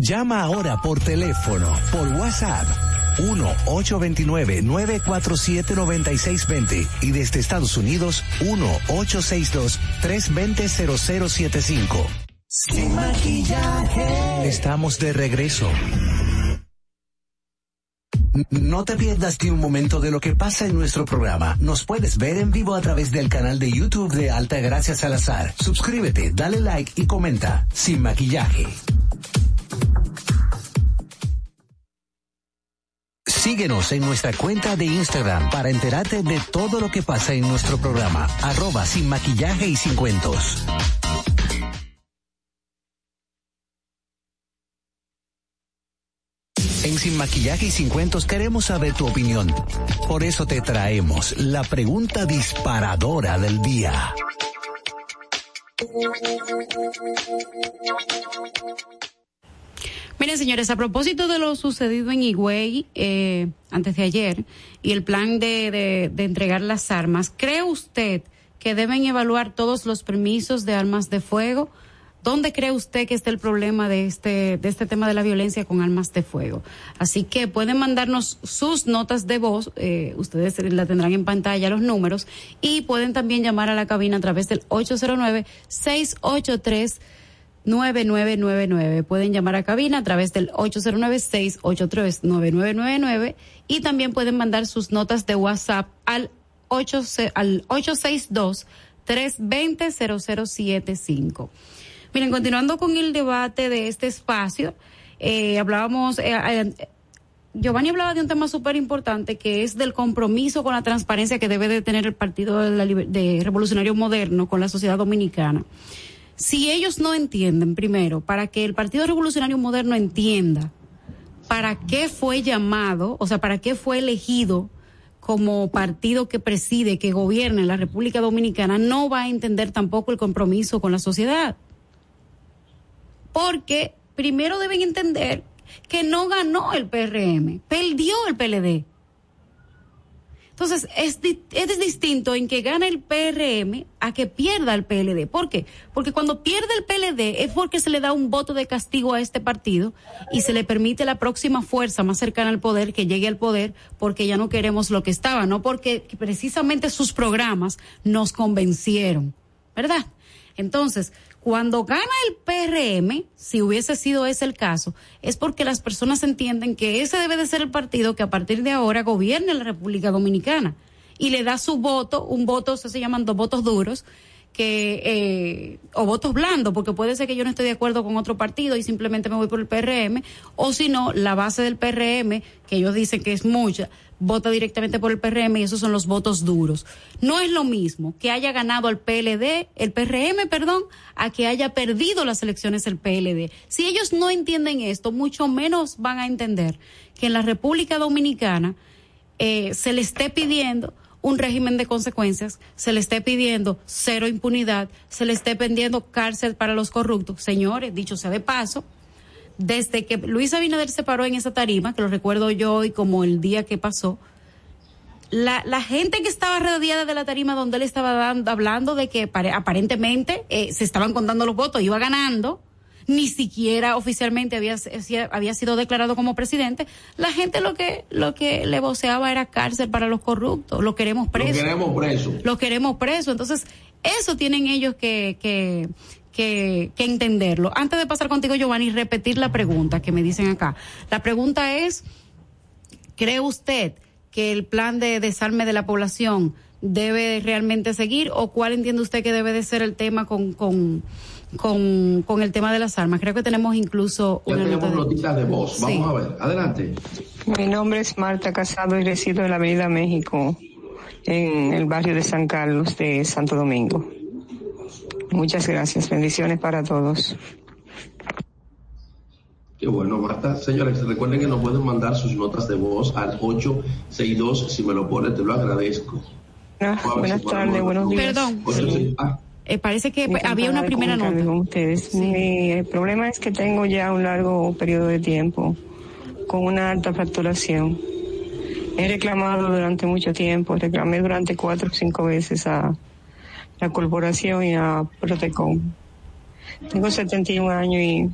Speaker 2: Llama ahora por teléfono, por WhatsApp. 1-829-947-9620 y desde Estados Unidos 1-862-320-0075.
Speaker 7: Sin maquillaje.
Speaker 2: Estamos de regreso. No te pierdas ni un momento de lo que pasa en nuestro programa. Nos puedes ver en vivo a través del canal de YouTube de Alta Gracia Salazar. Suscríbete, dale like y comenta. Sin maquillaje. Síguenos en nuestra cuenta de Instagram para enterarte de todo lo que pasa en nuestro programa. Arroba sin maquillaje y sin cuentos. En Sin Maquillaje y Sin Cuentos queremos saber tu opinión. Por eso te traemos la pregunta disparadora del día.
Speaker 3: Miren, señores, a propósito de lo sucedido en Higüey eh, antes de ayer y el plan de, de, de entregar las armas, ¿cree usted que deben evaluar todos los permisos de armas de fuego? ¿Dónde cree usted que está el problema de este, de este tema de la violencia con armas de fuego? Así que pueden mandarnos sus notas de voz, eh, ustedes la tendrán en pantalla los números, y pueden también llamar a la cabina a través del 809-683. 9999. Pueden llamar a cabina a través del 809-683-9999 y también pueden mandar sus notas de WhatsApp al, 8, al 862-320-0075. Miren, continuando con el debate de este espacio, eh, hablábamos, eh, eh, Giovanni hablaba de un tema súper importante que es del compromiso con la transparencia que debe de tener el Partido de, la, de Revolucionario Moderno con la sociedad dominicana. Si ellos no entienden, primero, para que el Partido Revolucionario Moderno entienda para qué fue llamado, o sea, para qué fue elegido como partido que preside, que gobierna en la República Dominicana, no va a entender tampoco el compromiso con la sociedad porque primero deben entender que no ganó el PRM, perdió el PLD. Entonces, es, es distinto en que gana el PRM a que pierda el PLD. ¿Por qué? Porque cuando pierde el PLD es porque se le da un voto de castigo a este partido y se le permite la próxima fuerza más cercana al poder que llegue al poder porque ya no queremos lo que estaba, no porque precisamente sus programas nos convencieron, ¿verdad? Entonces, cuando gana el PRM, si hubiese sido ese el caso, es porque las personas entienden que ese debe de ser el partido que a partir de ahora gobierne la República Dominicana. Y le da su voto, un voto, se llaman dos votos duros, que eh, o votos blandos, porque puede ser que yo no esté de acuerdo con otro partido y simplemente me voy por el PRM, o si no, la base del PRM, que ellos dicen que es mucha, vota directamente por el PRM y esos son los votos duros. No es lo mismo que haya ganado el PLD, el PRM, perdón, a que haya perdido las elecciones el PLD. Si ellos no entienden esto, mucho menos van a entender que en la República Dominicana eh, se le esté pidiendo un régimen de consecuencias, se le esté pidiendo cero impunidad, se le esté pidiendo cárcel para los corruptos. Señores, dicho sea de paso, desde que Luis Abinader se paró en esa tarima, que lo recuerdo yo hoy como el día que pasó, la, la gente que estaba rodeada de la tarima donde él estaba dando, hablando de que aparentemente eh, se estaban contando los votos, iba ganando, ni siquiera oficialmente había, había sido declarado como presidente, la gente lo que, lo que le voceaba era cárcel para los corruptos, lo queremos preso. Lo
Speaker 5: queremos preso.
Speaker 3: Lo queremos preso. Entonces, eso tienen ellos que, que, que, que entenderlo. Antes de pasar contigo, Giovanni, repetir la pregunta que me dicen acá. La pregunta es, ¿cree usted que el plan de desarme de la población debe realmente seguir o cuál entiende usted que debe de ser el tema con, con, con, con el tema de las armas? Creo que tenemos incluso
Speaker 5: ya una tenemos notita de, de voz. Vamos sí. a ver, adelante.
Speaker 8: Mi nombre es Marta Casado y resido en la Avenida México, en el barrio de San Carlos de Santo Domingo. Muchas gracias. Bendiciones para todos.
Speaker 5: Qué bueno, Marta. Señores, recuerden que nos pueden mandar sus notas de voz al 862. Si me lo pone, te lo agradezco.
Speaker 8: Ah, buenas si tardes, buenos días.
Speaker 3: Perdón. Sí. Ah. Eh, parece que había una primera nota.
Speaker 8: Con ustedes. Sí. Mi el problema es que tengo ya un largo periodo de tiempo con una alta facturación. He reclamado durante mucho tiempo, reclamé durante cuatro o cinco veces a la corporación y a Protecom. Tengo 71 años y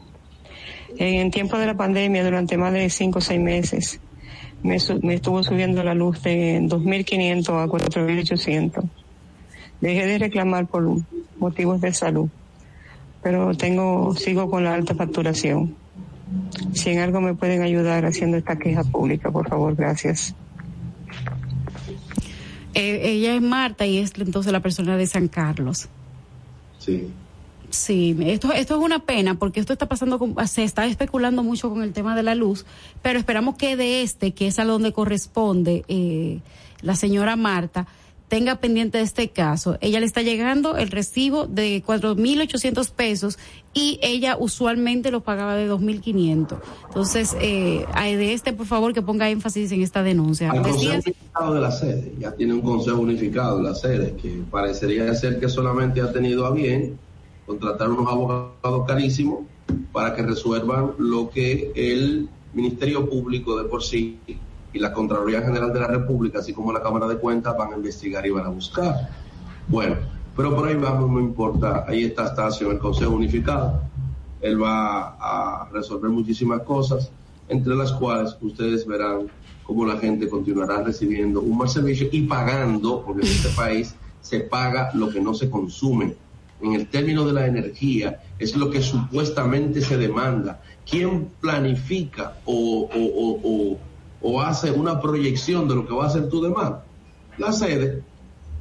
Speaker 8: en tiempo de la pandemia, durante más de 5 o 6 meses, me, me, estuvo subiendo la luz de 2.500 a 4.800. Dejé de reclamar por motivos de salud, pero tengo, sigo con la alta facturación. Si en algo me pueden ayudar haciendo esta queja pública, por favor, gracias.
Speaker 3: Eh, ella es Marta y es entonces la persona de San Carlos.
Speaker 5: Sí.
Speaker 3: Sí, esto, esto es una pena porque esto está pasando, con, se está especulando mucho con el tema de la luz, pero esperamos que de este, que es a donde corresponde eh, la señora Marta, tenga pendiente este caso. Ella le está llegando el recibo de 4.800 pesos y ella usualmente lo pagaba de 2.500. Entonces, eh, de este, por favor, que ponga énfasis en esta denuncia.
Speaker 5: El Consejo Unificado de la Sede, ya tiene un Consejo Unificado de la Sede, que parecería ser que solamente ha tenido a bien contratar unos abogados carísimos para que resuelvan lo que el Ministerio Público de por sí y la Contraloría General de la República, así como la Cámara de Cuentas, van a investigar y van a buscar. Bueno, pero por ahí vamos, no importa, ahí está Estacio, el Consejo Unificado. Él va a resolver muchísimas cosas, entre las cuales ustedes verán cómo la gente continuará recibiendo un mal servicio y pagando, porque en este país se paga lo que no se consume. En el término de la energía, es lo que supuestamente se demanda. ¿Quién planifica o hace una proyección de lo que va a ser tu demanda. La sede,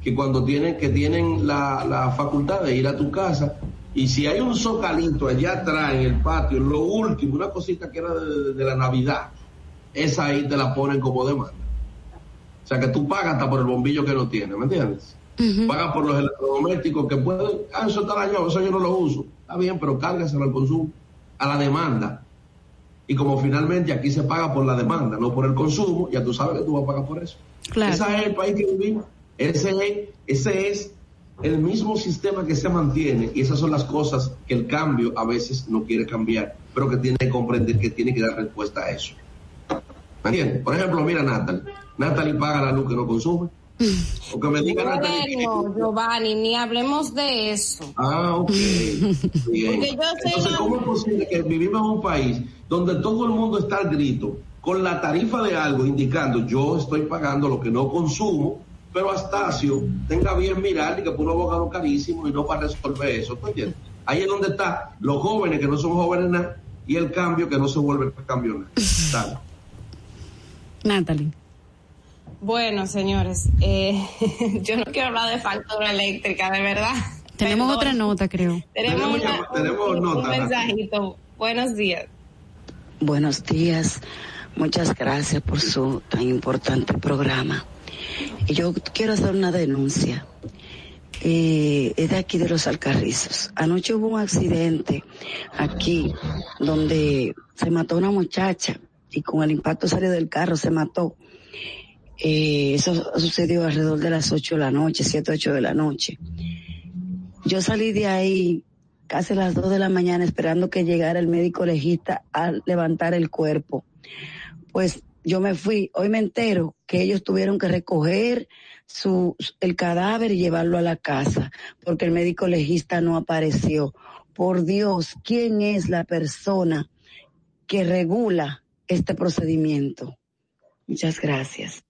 Speaker 5: que cuando tienen, que tienen la, facultad de ir a tu casa, y si hay un socalito allá atrás en el patio, lo último, una cosita que era de, la Navidad, esa ahí te la ponen como demanda. O sea que tú pagas hasta por el bombillo que no tiene, ¿me entiendes? Pagas por los electrodomésticos que pueden, ah, eso está dañado, eso yo no lo uso. Está bien, pero cárgaselo al consumo, a la demanda y como finalmente aquí se paga por la demanda, no por el consumo, ya tú sabes que tú vas a pagar por eso. Ese es el país que vivimos. Ese es, ese es el mismo sistema que se mantiene y esas son las cosas que el cambio a veces no quiere cambiar, pero que tiene que comprender que tiene que dar respuesta a eso. ¿Me entiendes? Por ejemplo, mira Natalie. Natalie paga la luz que no consume.
Speaker 4: O que me diga Natalie. No, Giovanni, ni hablemos de eso.
Speaker 5: Ah, ok. (laughs) Bien. Entonces, ¿cómo es posible que vivimos en un país donde todo el mundo está al grito con la tarifa de algo indicando yo estoy pagando lo que no consumo, pero Astacio tenga bien mirar y que por un abogado carísimo y no para resolver eso, ¿tú entiendes? Ahí es donde están los jóvenes que no son jóvenes nada y el cambio que no se vuelve cambio nada.
Speaker 3: Natalie.
Speaker 4: Bueno, señores, eh, (laughs) yo no quiero hablar de factura eléctrica, de verdad.
Speaker 3: Tenemos otra nota, creo.
Speaker 4: Tenemos, un mensajito. Buenos días.
Speaker 9: Buenos días. Muchas gracias por su tan importante programa. Yo quiero hacer una denuncia. Eh, es de aquí de los Alcarrizos. Anoche hubo un accidente aquí donde se mató una muchacha y con el impacto salió del carro se mató. Eh, eso sucedió alrededor de las 8 de la noche, 7, 8 de la noche. Yo salí de ahí casi las dos de la mañana esperando que llegara el médico legista a levantar el cuerpo. Pues yo me fui, hoy me entero que ellos tuvieron que recoger su, el cadáver y llevarlo a la casa, porque el médico legista no apareció. Por Dios, ¿quién es la persona que regula este procedimiento? Muchas gracias.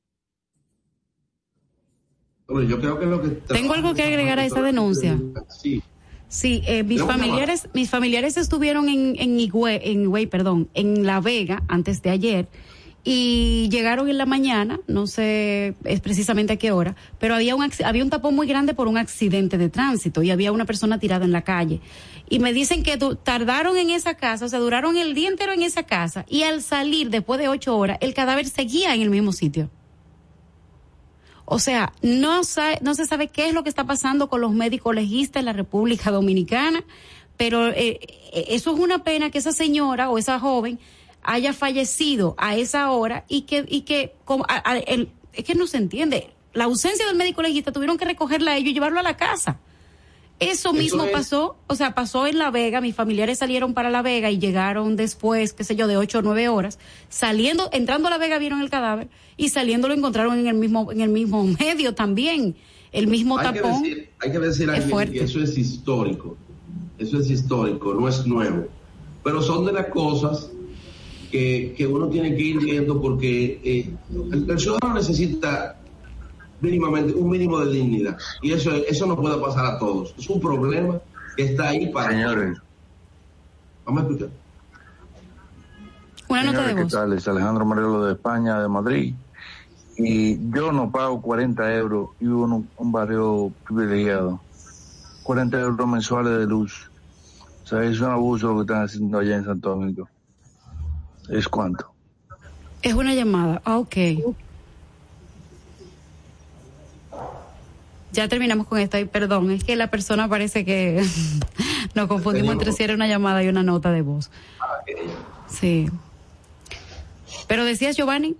Speaker 3: Tengo algo que agregar a esa denuncia.
Speaker 5: Sí.
Speaker 3: Sí, eh, mis familiares, mis familiares estuvieron en, en Higüey, en perdón, en La Vega antes de ayer y llegaron en la mañana, no sé es precisamente a qué hora, pero había un había un tapón muy grande por un accidente de tránsito y había una persona tirada en la calle. Y me dicen que tardaron en esa casa, o sea, duraron el día entero en esa casa y al salir después de ocho horas, el cadáver seguía en el mismo sitio. O sea, no, no se sabe qué es lo que está pasando con los médicos legistas en la República Dominicana, pero eh, eh, eso es una pena que esa señora o esa joven haya fallecido a esa hora y que, y que como, es que no se entiende. La ausencia del médico legista tuvieron que recogerla a ellos y llevarlo a la casa. Eso mismo pasó, o sea, pasó en La Vega, mis familiares salieron para La Vega y llegaron después, qué sé yo, de ocho o nueve horas, saliendo, entrando a La Vega vieron el cadáver y saliendo lo encontraron en el mismo, en el mismo (laughs) medio también, el mismo tapón.
Speaker 5: Que decir, hay que decir que eso es histórico, eso es histórico, no es nuevo, pero son de las cosas que, que uno tiene que ir viendo porque eh, el ciudadano necesita mínimamente, un mínimo de dignidad. Y eso, eso no puede pasar a todos. Es un problema que está ahí para...
Speaker 10: Señores.
Speaker 5: Vamos a escuchar.
Speaker 3: Una nota de voz.
Speaker 10: ¿Qué tal? Es Alejandro Marelo de España, de Madrid. Y yo no pago 40 euros y uno un barrio privilegiado. 40 euros mensuales de luz. O sea, es un abuso lo que están haciendo allá en Santo Domingo. ¿Es cuánto?
Speaker 3: Es una llamada. Ah, ok. Ya terminamos con esto. y perdón, es que la persona parece que (laughs) nos confundimos entre si era una llamada y una nota de voz. Sí. Pero decías, Giovanni.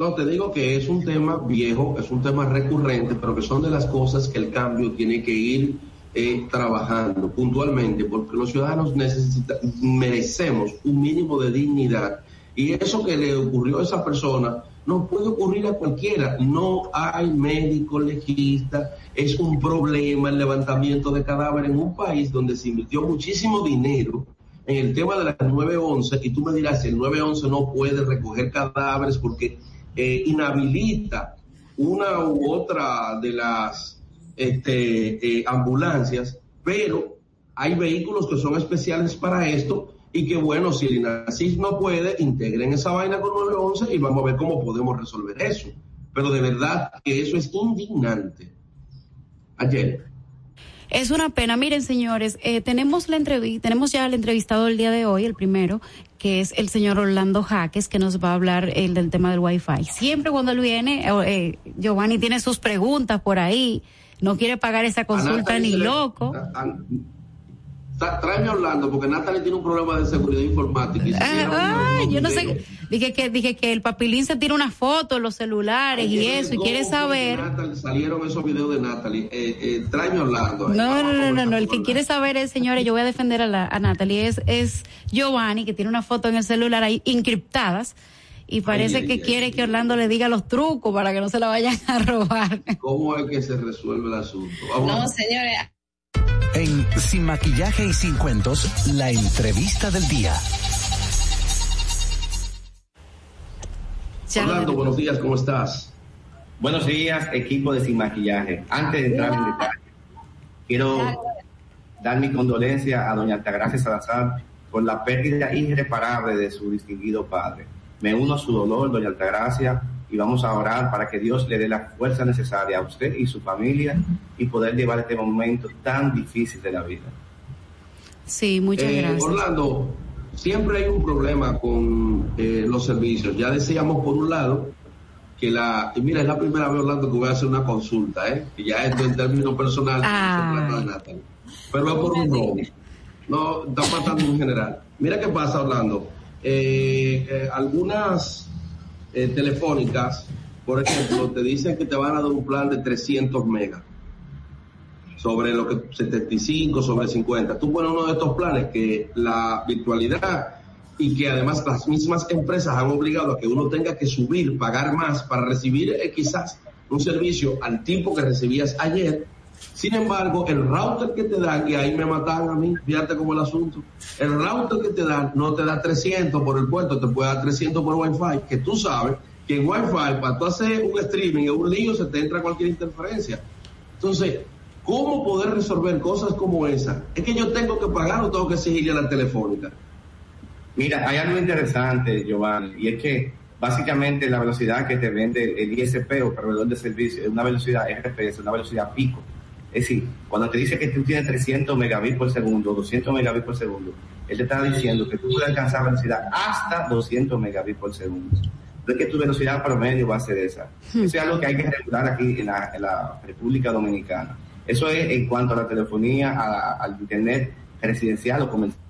Speaker 5: No, te digo que es un tema viejo, es un tema recurrente, pero que son de las cosas que el cambio tiene que ir eh, trabajando puntualmente, porque los ciudadanos necesitan, merecemos un mínimo de dignidad. Y eso que le ocurrió a esa persona no puede ocurrir a cualquiera. No hay médico legista, es un problema el levantamiento de cadáveres en un país donde se invirtió muchísimo dinero en el tema de las 911 y tú me dirás el 911 no puede recoger cadáveres porque eh, inhabilita una u otra de las este, eh, ambulancias, pero hay vehículos que son especiales para esto y que bueno, si el INACIS no puede, integren esa vaina con 911 y vamos a ver cómo podemos resolver eso. Pero de verdad que eso es indignante. Ayer.
Speaker 3: Es una pena. Miren, señores, eh, tenemos la entrevista, tenemos ya el entrevistado el día de hoy, el primero, que es el señor Orlando Jaques, que nos va a hablar el del tema del Wi-Fi. Siempre cuando él viene, eh, eh, Giovanni tiene sus preguntas por ahí, no quiere pagar esa consulta ni loco.
Speaker 5: A Orlando, porque Natalie tiene un problema de seguridad informática.
Speaker 3: ah, yo no sé. Dije que, dije que el papilín se tira una foto en los celulares y eso, y quiere saber.
Speaker 5: salieron esos videos de Natalie. Eh, eh, tráeme a Orlando.
Speaker 3: No, no, no, no, no, El que quiere saber es, señores, yo voy a defender a, la, a Natalie, es, es Giovanni, que tiene una foto en el celular ahí encriptadas y parece que quiere que Orlando le diga los trucos para que no se la vayan a (laughs) robar.
Speaker 5: ¿Cómo es que se resuelve el asunto?
Speaker 4: No, señores,
Speaker 2: en Sin Maquillaje y Sin Cuentos, la entrevista del día.
Speaker 5: Orlando, buenos días, ¿cómo estás?
Speaker 11: Buenos días, equipo de Sin Maquillaje. Antes de entrar en detalle, quiero dar mi condolencia a doña Altagracia Salazar por la pérdida irreparable de su distinguido padre. Me uno a su dolor, doña Altagracia, y vamos a orar para que Dios le dé la fuerza necesaria a usted y su familia y poder llevar este momento tan difícil de la vida.
Speaker 3: Sí, muchas eh, gracias.
Speaker 5: Orlando, siempre hay un problema con eh, los servicios. Ya decíamos por un lado que la, y mira, es la primera vez, Orlando, que voy a hacer una consulta, ¿eh? que ya esto en términos personales, pero es por un robo. No, está pasando en general. Mira qué pasa, Orlando. Eh, algunas eh, telefónicas, por ejemplo, te dicen que te van a dar un plan de 300 megas sobre lo que 75, sobre 50. Tú pones uno de estos planes que la virtualidad y que además las mismas empresas han obligado a que uno tenga que subir, pagar más para recibir eh, quizás un servicio al tipo que recibías ayer. Sin embargo, el router que te dan, y ahí me matan a mí, fíjate cómo el asunto, el router que te dan no te da 300 por el puerto, te puede dar 300 por Wi-Fi, que tú sabes que en Wi-Fi, para tú hacer un streaming o un lío, se te entra cualquier interferencia. Entonces, ¿cómo poder resolver cosas como esa? Es que yo tengo que pagar o tengo que seguirle a la telefónica.
Speaker 11: Mira, hay algo interesante, Giovanni, y es que básicamente la velocidad que te vende el ISP o proveedor de servicio es una velocidad RPS, una velocidad pico. Es decir, cuando te dice que tú tienes 300 megabits por segundo, 200 megabits por segundo, él te está diciendo que tú puedes alcanzar velocidad hasta 200 megabits por segundo. No es que tu velocidad promedio va a ser esa. Hmm. Eso es algo que hay que regular aquí en la, República Dominicana. Eso es en cuanto a la telefonía, al internet residencial o comercial,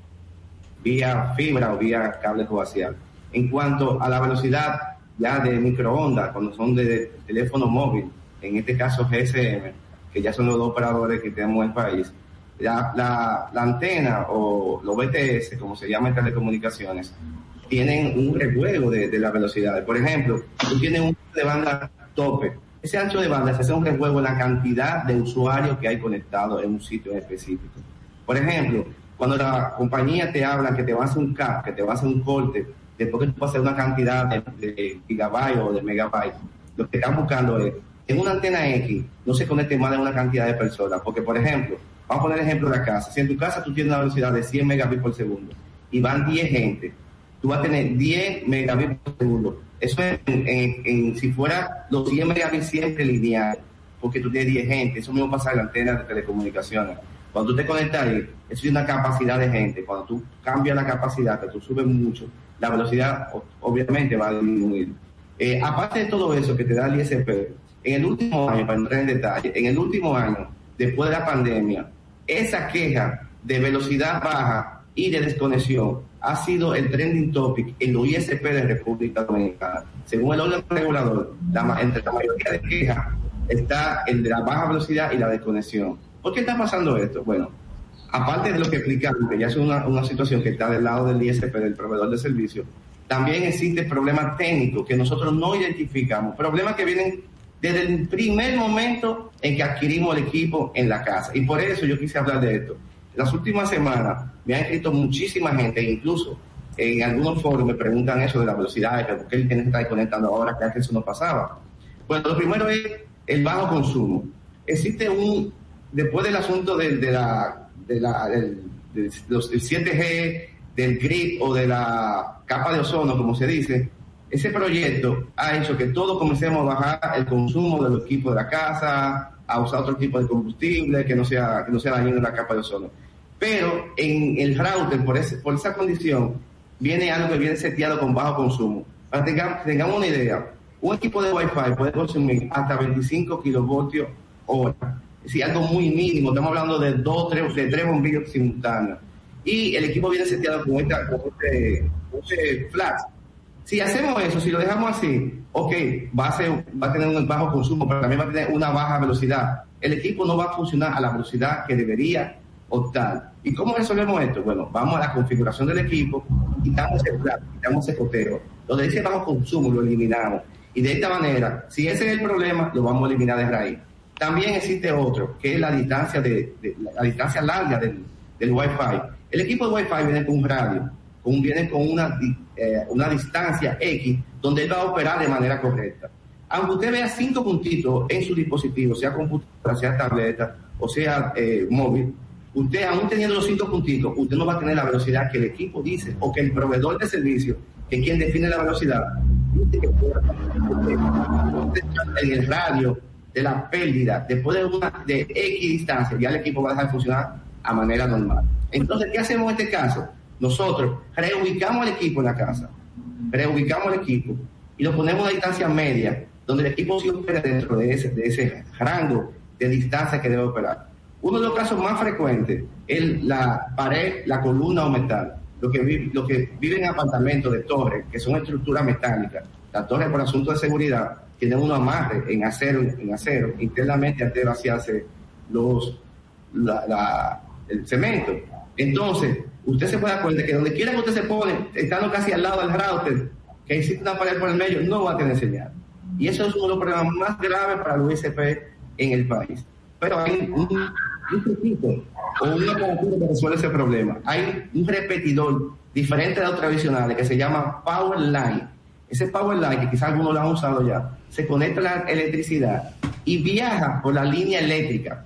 Speaker 11: vía fibra o vía cable coaxial. En cuanto a la velocidad ya de microondas, cuando son de teléfono móvil, en este caso GSM, que ya son los dos operadores que tenemos en el país, la, la, antena o los BTS, como se llama en telecomunicaciones, tienen un rejuego de, de las velocidades. Por ejemplo, tú tienes un de banda tope. Ese ancho de banda se hace un rejuego en la cantidad de usuarios que hay conectados en un sitio específico. Por ejemplo, cuando la compañía te habla que te va a hacer un cap, que te va a hacer un corte, después que tú vas a hacer una cantidad de, de gigabytes o de megabytes, lo que están buscando es en una antena X no se conecte más de una cantidad de personas. Porque, por ejemplo, vamos a poner el ejemplo de la casa. Si en tu casa tú tienes una velocidad de 100 megabits por segundo y van 10 gente, tú vas a tener 10 megabits por segundo. Eso es en, si fuera los 100 megabits siempre lineal, porque tú tienes 10 gente. Eso mismo pasa en la antena de telecomunicaciones. Cuando tú te conectas ahí, eso es una capacidad de gente. Cuando tú cambias la capacidad, que tú subes mucho, la velocidad obviamente va a disminuir. Eh, aparte de todo eso que te da el ISP, en el último año, para entrar en detalle, en el último año, después de la pandemia, esa queja de velocidad baja y de desconexión ha sido el trending topic en los ISP de República Dominicana. Según el orden regulador, entre la mayoría de quejas está el de la baja velocidad y la desconexión. ¿Por qué está pasando esto? Bueno, aparte de lo que explicamos, que ya es una, una situación que está del lado del ISP, del proveedor de servicio, también existen problemas técnicos que nosotros no identificamos, problemas que vienen desde el primer momento en que adquirimos el equipo en la casa. Y por eso yo quise hablar de esto. Las últimas semanas me han escrito muchísima gente, incluso en algunos foros me preguntan eso de la velocidad, de por qué el está conectando ahora, que antes eso no pasaba. Bueno, lo primero es el bajo consumo. Existe un, después del asunto de, de la, del, los, 7G, del grid o de la capa de ozono, como se dice, ese proyecto ha hecho que todos comencemos a bajar el consumo de los equipos de la casa, a usar otro tipo de combustible que no sea, que no sea dañino la capa de ozono. Pero en el router, por, ese, por esa condición, viene algo que viene seteado con bajo consumo. Para que tengamos, una idea, un equipo de Wi-Fi puede consumir hasta 25 kilovoltios hora. Es decir, algo muy mínimo. Estamos hablando de dos, tres, de tres bombillos simultáneos. Y el equipo viene seteado con, esta, con este, este flash si hacemos eso, si lo dejamos así, ok, va a, tener un bajo consumo, pero también va a tener una baja velocidad. El equipo no va a funcionar a la velocidad que debería optar. ¿Y cómo resolvemos esto? Bueno, vamos a la configuración del equipo, quitamos el plan, quitamos el coteo. Donde dice bajo consumo, lo eliminamos. Y de esta manera, si ese es el problema, lo vamos a eliminar de raíz. También existe otro, que es la distancia, de, la distancia larga del, del Wi-Fi. El equipo de Wi-Fi viene con un radio un, viene con una, eh, una distancia X donde él va a operar de manera correcta. Aunque usted vea cinco puntitos en su dispositivo, sea computadora, sea tableta o sea eh, móvil, usted aún teniendo los cinco puntitos, usted no va a tener la velocidad que el equipo dice o que el proveedor de servicio, que es quien define la velocidad, en el radio de la pérdida, después de una de X distancia, ya el equipo va a dejar de funcionar a manera normal. Entonces, ¿qué hacemos en este caso? Nosotros reubicamos el equipo en la casa, reubicamos el equipo y lo ponemos a distancia media, donde el equipo se opera dentro de ese, rango de distancia que debe operar. Uno de los casos más frecuentes es la pared, la columna o metal. Lo que, vive, viven en apartamentos de torres, que son estructuras metálicas. Las torres, por asunto de seguridad, tienen un amarre en acero, en acero internamente antes de vaciarse los, el cemento. Entonces, usted se puede dar cuenta que donde quiera que usted se pone, estando casi al lado del router, que existe una pared por el medio, no va a tener señal. Y eso es uno de los problemas más graves para el USP en el país. Pero hay un, un o una cobertura que resuelve ese problema. Hay un repetidor diferente de los tradicionales que se llama Power Line. Ese Power Line, que quizás algunos lo han usado ya, se conecta a la electricidad y viaja por la línea eléctrica.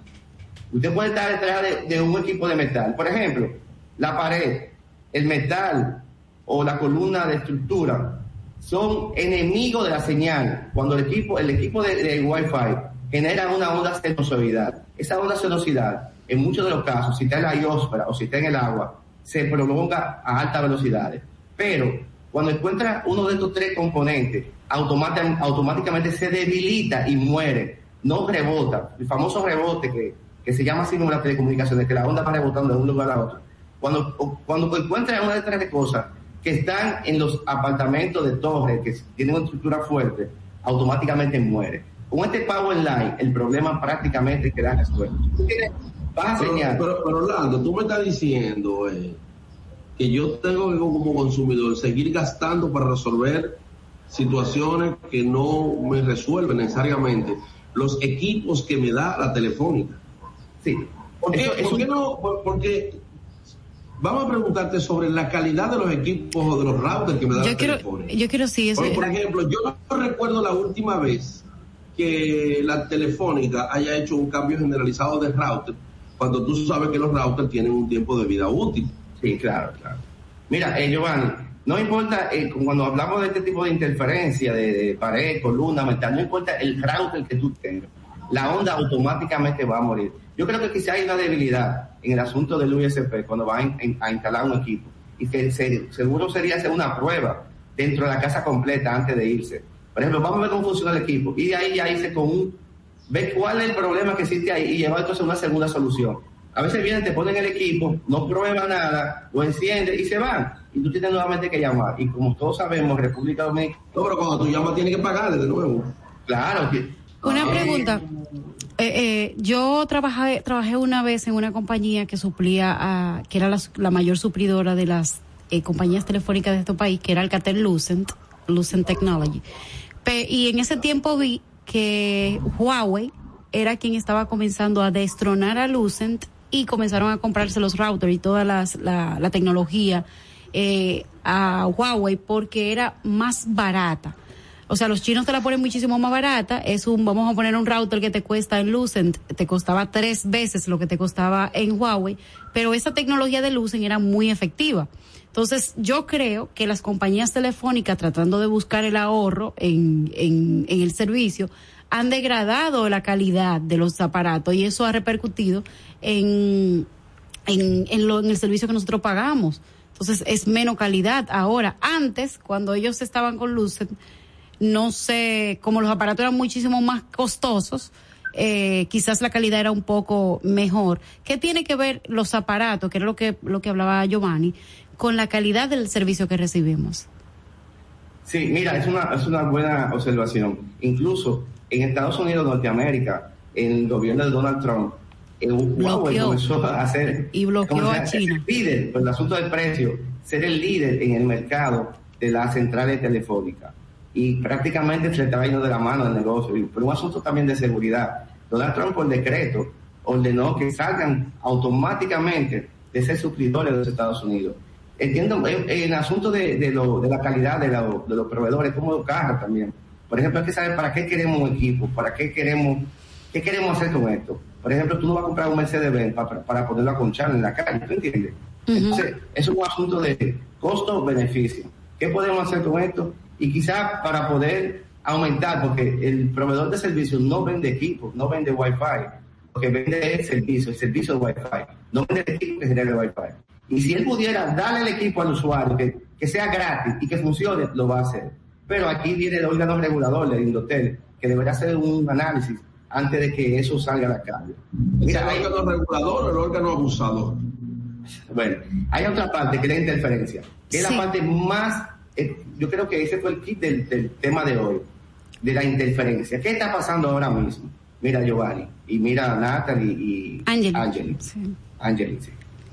Speaker 11: Usted puede estar detrás de un equipo de metal. Por ejemplo, la pared, el metal o la columna de estructura son enemigos de la señal. Cuando el equipo, el equipo de, Wi-Fi genera una onda senosidad, esa onda senosidad, en muchos de los casos, si está en la iosfera o si está en el agua, se prolonga a altas velocidades. Pero cuando encuentra uno de estos tres componentes, automáticamente se debilita y muere, no rebota. El famoso rebote que, que se llama así como las telecomunicaciones, que la onda va rebotando de un lugar a otro cuando, cuando encuentran una de estas cosas que están en los apartamentos de torres, que tienen una estructura fuerte, automáticamente muere. Con este Power Line, el problema prácticamente queda resuelto. vas a pero,
Speaker 5: pero, Orlando, tú me estás diciendo eh, que yo tengo que como consumidor seguir gastando para resolver situaciones que no me resuelven necesariamente los equipos que me da la telefónica.
Speaker 11: Sí.
Speaker 5: ¿Por qué, ¿por qué no? Porque Vamos a preguntarte sobre la calidad de los equipos o de los routers que me dan
Speaker 3: yo quiero, Yo quiero sí, eso.
Speaker 5: Por, ejemplo, yo no recuerdo la última vez que la telefónica haya hecho un cambio generalizado de router cuando tú sabes que los routers tienen un tiempo de vida útil.
Speaker 11: Sí, claro, claro. Mira, eh, Giovanni, no importa, eh, cuando hablamos de este tipo de interferencia, de, pared, columna, metal, no importa el router que tú tengas, la onda automáticamente va a morir. Yo creo que quizá hay una debilidad en el asunto del USP cuando va a, instalar un equipo y que seguro sería hacer una prueba dentro de la casa completa antes de irse. Por ejemplo, vamos a ver cómo funciona el equipo y de ahí ya irse con un, ve cuál es el problema que existe ahí y llevar entonces una segunda solución. A veces vienen, te ponen el equipo, no prueba nada, lo enciende y se van. Y tú tienes nuevamente que llamar. Y como todos sabemos, República Dominicana.
Speaker 5: No, pero cuando tú llamas tienes que pagarle de nuevo.
Speaker 11: Claro.
Speaker 3: Una pregunta. Eh, eh, yo trabajé, trabajé una vez en una compañía que suplía a, que era la, mayor suplidora de las eh, compañías telefónicas de este país, que era Alcatel Lucent, Lucent Technology. y en ese tiempo vi que Huawei era quien estaba comenzando a destronar a Lucent y comenzaron a comprarse los routers y toda la, la tecnología a Huawei porque era más barata. O sea, los chinos te la ponen muchísimo más barata. Es un, vamos a poner un router que te cuesta en Lucent, te costaba tres veces lo que te costaba en Huawei, pero esa tecnología de Lucent era muy efectiva. Entonces, yo creo que las compañías telefónicas, tratando de buscar el ahorro en, en, el servicio, han degradado la calidad de los aparatos y eso ha repercutido en, en, en, lo, en el servicio que nosotros pagamos. Entonces, es menos calidad. Ahora, antes, cuando ellos estaban con Lucent, no sé, como los aparatos eran muchísimo más costosos, eh, quizás la calidad era un poco mejor. ¿Qué tiene que ver los aparatos, que era lo que, lo que hablaba Giovanni, con la calidad del servicio que recibimos?
Speaker 11: Sí, mira, es una, es una buena observación. Incluso en Estados Unidos, Norteamérica, el gobierno de Donald Trump, el Huawei comenzó a hacer...
Speaker 3: Y bloqueó a China.
Speaker 11: líder, por el asunto del precio, ser el líder en el mercado de las centrales telefónicas y prácticamente se estaba yendo de la mano del negocio, pero un asunto también de seguridad. Donald Trump por decreto ordenó que salgan automáticamente de ser suscriptores de los Estados Unidos. Entiendo, en, el asunto de, de, lo, de la calidad de, de los proveedores, como los carros también. Por ejemplo, hay que saber para qué queremos un equipo, para qué queremos, qué queremos hacer con esto. Por ejemplo, tú no vas a comprar un Mercedes-Benz para, para poderlo aconchar en la calle, ¿tú entiendes? Entonces, es un asunto de costo-beneficio. ¿Qué podemos hacer con esto? Y quizá para poder aumentar, porque el proveedor de servicios no vende equipo, no vende Wi-Fi, lo que vende es el servicio, el servicio de Wi-Fi, no vende el equipo que genera el Wi-Fi. Y si él pudiera darle el equipo al usuario, que, que sea gratis y que funcione, lo va a hacer. Pero aquí viene el órgano regulador, el Indotel, que deberá hacer un análisis antes de que eso salga a la calle.
Speaker 5: Mira, ¿El órgano regulador o el órgano abusador?
Speaker 11: Bueno, hay otra parte que es la interferencia, que es la parte más yo creo que ese fue el kit del, tema de hoy, de la interferencia. ¿Qué está pasando ahora mismo? Mira Giovanni, y mira Natalie y Angeli.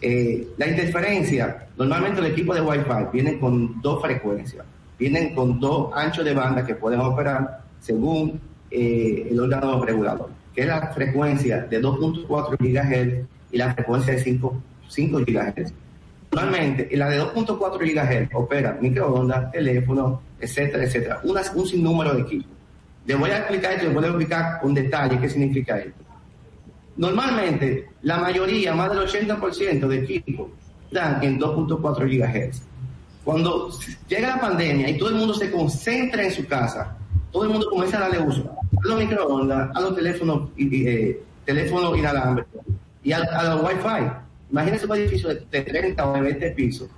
Speaker 11: Eh, la interferencia, normalmente el equipo de Wi-Fi viene con dos frecuencias, vienen con dos anchos de banda que pueden operar según eh, el órgano regulador, que es la frecuencia de 2.4 GHz y la frecuencia de 5, 5 GHz. Normalmente, la de 2.4 GHz opera microondas, teléfono, etcétera, etcétera. un sinnúmero de equipos. Le voy a explicar esto, le voy a explicar con detalle qué significa esto. Normalmente, la mayoría, más del 80% de equipos, están en 2.4 GHz. Cuando llega la pandemia y todo el mundo se concentra en su casa, todo el mundo comienza a darle uso a los microondas, a los teléfonos, eh, inalámbricos y a, a los Wi-Fi Imagínense un edificio de 30 o de 20 pisos,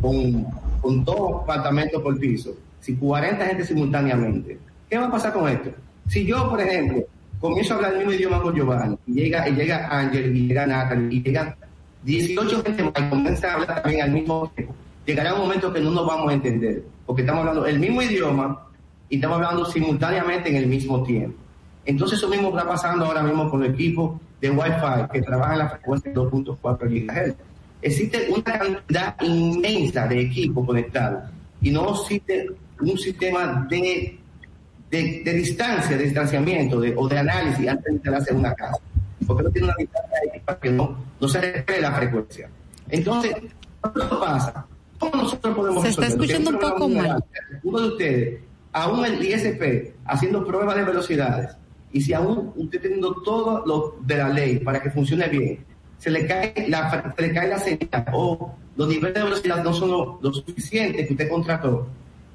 Speaker 11: con, con dos apartamentos por piso, si 40 gente simultáneamente. ¿Qué va a pasar con esto? Si yo, por ejemplo, comienzo a hablar el mismo idioma con Giovanni, y llega, y llega Ángel, y llega Natalie, y llegan 18 gente más, y comienza a hablar también al mismo tiempo, llegará un momento que no nos vamos a entender, porque estamos hablando el mismo idioma y estamos hablando simultáneamente en el mismo tiempo. Entonces eso mismo está pasando ahora mismo con el equipo de Wi-Fi que trabaja en la frecuencia de 2.4 GHz. Existe una cantidad inmensa de equipos conectados y no existe un sistema de, de, distancia, de distanciamiento o de análisis antes de instalarse en una casa. Porque no tiene una distancia ahí para que no, no se requiere la frecuencia. Entonces, ¿qué pasa? ¿Cómo nosotros podemos
Speaker 3: Se está escuchando un poco mal.
Speaker 11: Uno de ustedes, aún el ISP, haciendo pruebas de velocidades, y si aún usted teniendo todo lo de la ley para que funcione bien, se le cae la, se le cae la señal o los niveles de velocidad no son lo, suficiente que usted contrató,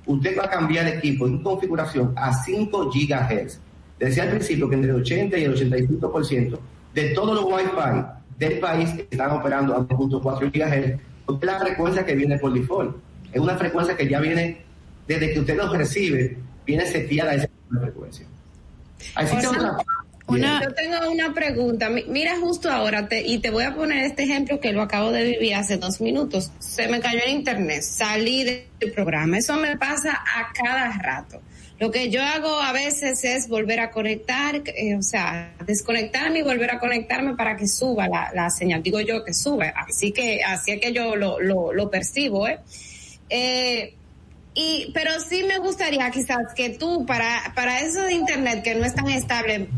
Speaker 11: usted va a cambiar el equipo en configuración a 5 GHz. Decía al principio que entre el 80 y el 85% de todos los Wi-Fi del país están operando a 2.4 GHz, porque es la frecuencia que viene por default. Es una frecuencia que ya viene, desde que usted los recibe, viene seteada esa frecuencia.
Speaker 4: Así que yo tengo una pregunta. Mira justo ahora, y te voy a poner este ejemplo que lo acabo de vivir hace dos minutos. Se me cayó el internet, salí del programa. Eso me pasa a cada rato. Lo que yo hago a veces es volver a conectar, eh, o sea, desconectarme y volver a conectarme para que suba la, señal. Digo yo que sube. Así que, así es que yo lo, lo, lo percibo, ¿eh? eh y, pero sí me gustaría quizás que tú, para, para eso de internet que no es tan estable,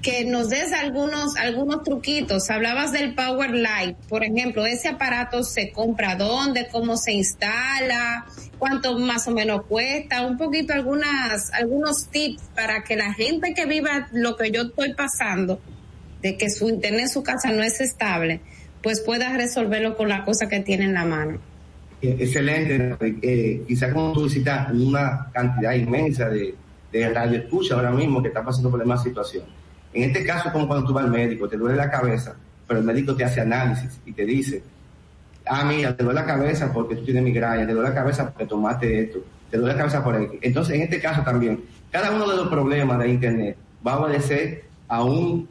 Speaker 4: que nos des algunos, algunos truquitos. Hablabas del Power Light, por ejemplo, ese aparato se compra dónde, cómo se instala, cuánto más o menos cuesta, un poquito algunas, algunos tips para que la gente que viva lo que yo estoy pasando, de que su internet en su casa no es estable, pues pueda resolverlo con la cosa que tiene en la mano.
Speaker 11: Excelente, eh, quizás como tú visitas una cantidad inmensa de, de radio escucha ahora mismo que está pasando por la misma situación en este caso, como cuando tú vas al médico, te duele la cabeza, pero el médico te hace análisis y te dice, ah, mira, te duele la cabeza porque tú tienes migraña, te duele la cabeza porque tomaste esto, te duele la cabeza por eso. Entonces, en este caso también, cada uno de los problemas de Internet va a obedecer a un,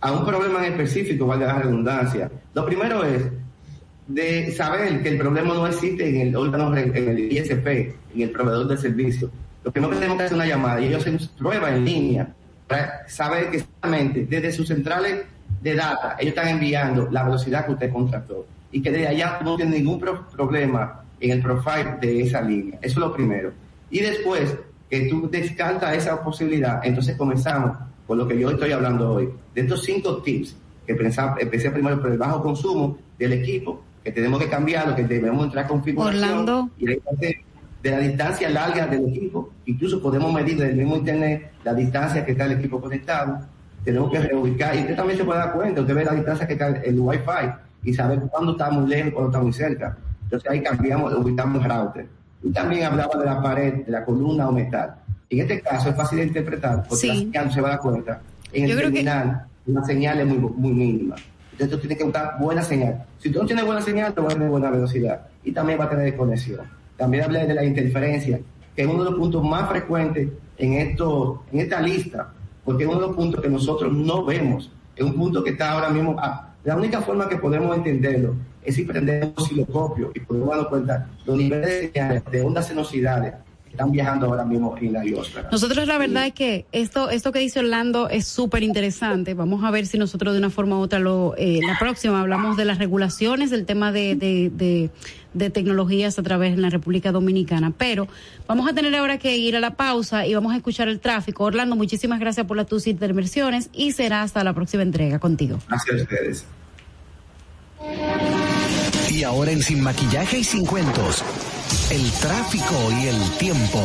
Speaker 11: a un problema en específico, valga la redundancia. Lo primero es de saber que el problema no existe en el órgano, en el ISP, en el proveedor del servicio. Lo primero que tenemos que hacer una llamada y ellos hacen prueba en línea sabe que exactamente desde sus centrales de data, ellos están enviando la velocidad que usted contrató y que de allá no tiene ningún problema en el profile de esa línea. Eso es lo primero. Y después que tú descartas esa posibilidad, entonces comenzamos con lo que yo estoy hablando hoy. De estos cinco tips, que empecé primero por el bajo consumo del equipo, que tenemos que cambiar, que debemos entrar con configuración.
Speaker 3: Orlando.
Speaker 11: Y de la distancia larga del equipo, incluso podemos medir desde el mismo internet la distancia que está el equipo conectado, tenemos que reubicar, y usted también se puede dar cuenta, usted ve la distancia que está el Wi-Fi y sabe cuándo está muy lejos, cuándo está muy cerca. Entonces ahí cambiamos, ubicamos el router. Y también hablaba de la pared, de la columna o metal. En este caso es fácil de interpretar, porque la señal se va a dar cuenta. En el terminal, una señal es muy, muy mínima. Entonces tú tienes que buscar buena señal. Si tú no tienes buena señal, te va a tener buena velocidad. Y también va a tener desconexión. También hablé de la interferencia, que es uno de los puntos más frecuentes en, esto, en esta lista, porque es uno de los puntos que nosotros no vemos. Es un punto que está ahora mismo. Ah, la única forma que podemos entenderlo es si prendemos osciloscopio y podemos darnos cuenta los niveles de, de ondas senosidades están viajando ahora mismo en la biosfera.
Speaker 3: Nosotros la verdad es que esto esto que dice Orlando es súper interesante. Vamos a ver si nosotros de una forma u otra lo eh, la próxima hablamos de las regulaciones, del tema de, de, de, tecnologías a través de la República Dominicana. Pero vamos a tener ahora que ir a la pausa y vamos a escuchar el tráfico. Orlando, muchísimas gracias por las tus intervenciones y será hasta la próxima entrega contigo.
Speaker 11: Gracias a ustedes.
Speaker 2: Y ahora en Sin Maquillaje y Sin Cuentos el tráfico y el tiempo.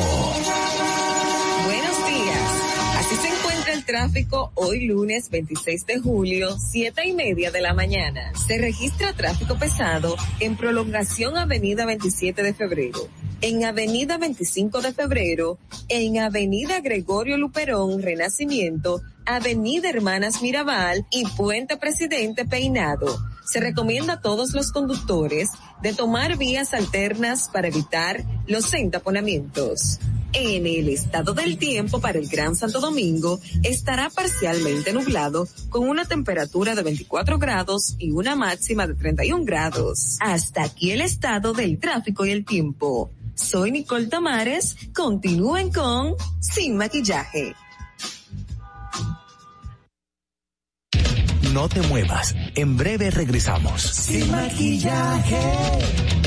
Speaker 6: Buenos días. Así se encuentra el tráfico hoy lunes 26 de julio, siete y media de la mañana. Se registra tráfico pesado en prolongación Avenida 27 de febrero, en Avenida 25 de febrero, en Avenida Gregorio Luperón, Renacimiento, Avenida Hermanas Mirabal y Puente Presidente Peinado se recomienda a todos los conductores de tomar vías alternas para evitar los entaponamientos. En el estado del tiempo para el Gran Santo Domingo estará parcialmente nublado con una temperatura de 24 grados y una máxima de 31 grados. Hasta aquí el estado del tráfico y el tiempo. Soy Nicole Tamares. Continúen con Sin Maquillaje.
Speaker 2: No te muevas. En breve regresamos.
Speaker 7: Sin maquillaje.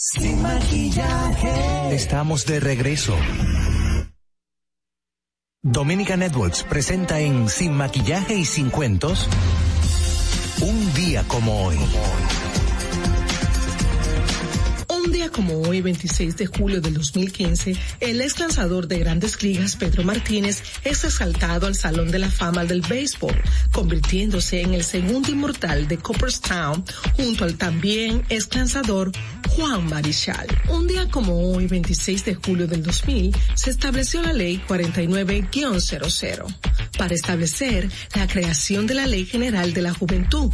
Speaker 7: Sin maquillaje.
Speaker 2: Estamos de regreso. Dominica Networks presenta en Sin maquillaje y sin cuentos un día como hoy.
Speaker 12: Un día como hoy, 26 de julio del 2015, el ex lanzador de grandes ligas, Pedro Martínez, es exaltado al Salón de la Fama del Béisbol, convirtiéndose en el segundo inmortal de Cooperstown, junto al también ex lanzador Juan Marichal. Un día como hoy, 26 de julio del 2000, se estableció la Ley 49-00 para establecer la creación de la Ley General de la Juventud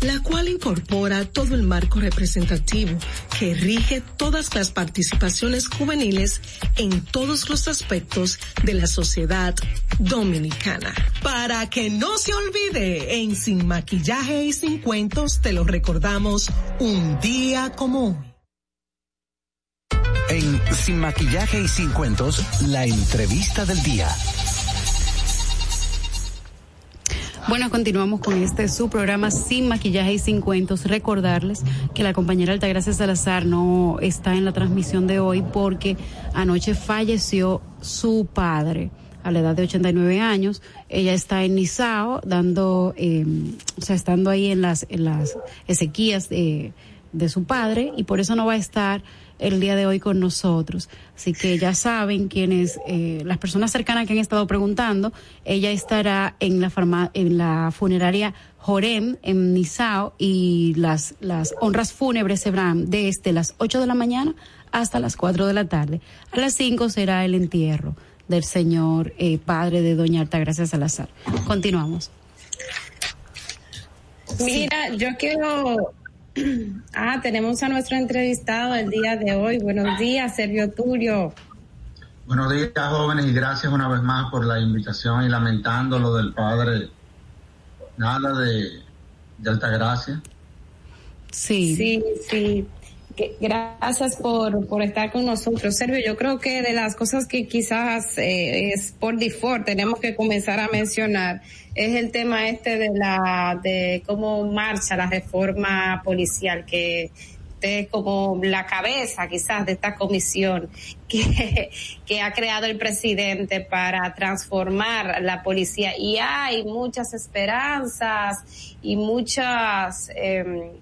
Speaker 12: la cual incorpora todo el marco representativo que rige todas las participaciones juveniles en todos los aspectos de la sociedad dominicana. Para que no se olvide, en Sin Maquillaje y Sin Cuentos te lo recordamos un día como hoy.
Speaker 2: En Sin maquillaje y sin cuentos, la entrevista del día.
Speaker 3: Bueno, continuamos con este su programa sin maquillaje y sin cuentos. Recordarles que la compañera Altagracia Salazar no está en la transmisión de hoy porque anoche falleció su padre a la edad de 89 años. Ella está en Nizao dando, eh, o sea, estando ahí en las, en las esequías de, de su padre y por eso no va a estar el día de hoy con nosotros. Así que ya saben quienes, eh, las personas cercanas que han estado preguntando, ella estará en la en la funeraria Jorem en Nizao y las, las honras fúnebres se verán desde las 8 de la mañana hasta las 4 de la tarde. A las 5 será el entierro del señor eh, padre de doña Altagracia Salazar. Continuamos.
Speaker 4: Mira, yo quiero (clears throat) Ah, tenemos a nuestro entrevistado el día de hoy. Buenos días, Sergio Turio.
Speaker 13: Buenos días, jóvenes, y gracias una vez más por la invitación y lamentando lo del padre. Nada de, de Altagracia.
Speaker 4: Sí. Sí, sí. Gracias por, por estar con nosotros, Sergio. Yo creo que de las cosas que quizás eh, es por default tenemos que comenzar a mencionar es el tema este de la de cómo marcha la reforma policial que es como la cabeza quizás de esta comisión (laughs) que, que ha creado el presidente para transformar la policía y hay muchas esperanzas y muchas eh,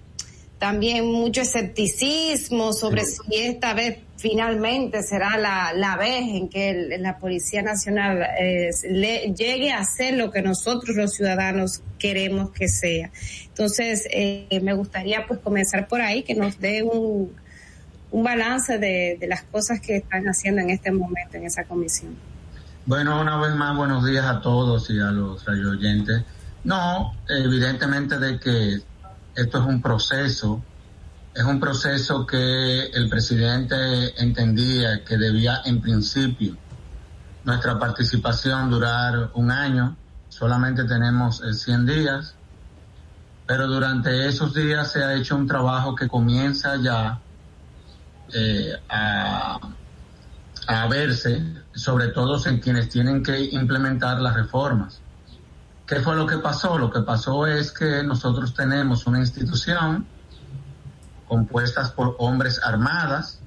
Speaker 4: también mucho escepticismo sobre si esta vez finalmente será la, la vez en que la Policía Nacional eh, le, llegue a ser lo que nosotros los ciudadanos queremos que sea. Entonces, eh, me gustaría pues comenzar por ahí, que nos dé un, un balance de, de las cosas que están haciendo en este momento en esa comisión.
Speaker 13: Bueno, una vez más, buenos días a todos y a los radio oyentes. No, evidentemente de que esto es un proceso es un proceso que el presidente entendía que debía en principio nuestra participación durar un año, solamente tenemos 100 eh, días, pero durante esos días se ha hecho un trabajo que comienza ya eh, a, a verse, sobre todo en quienes tienen que implementar las reformas. ¿Qué fue lo que pasó? Lo que pasó es que nosotros tenemos una institución compuesta por hombres armadas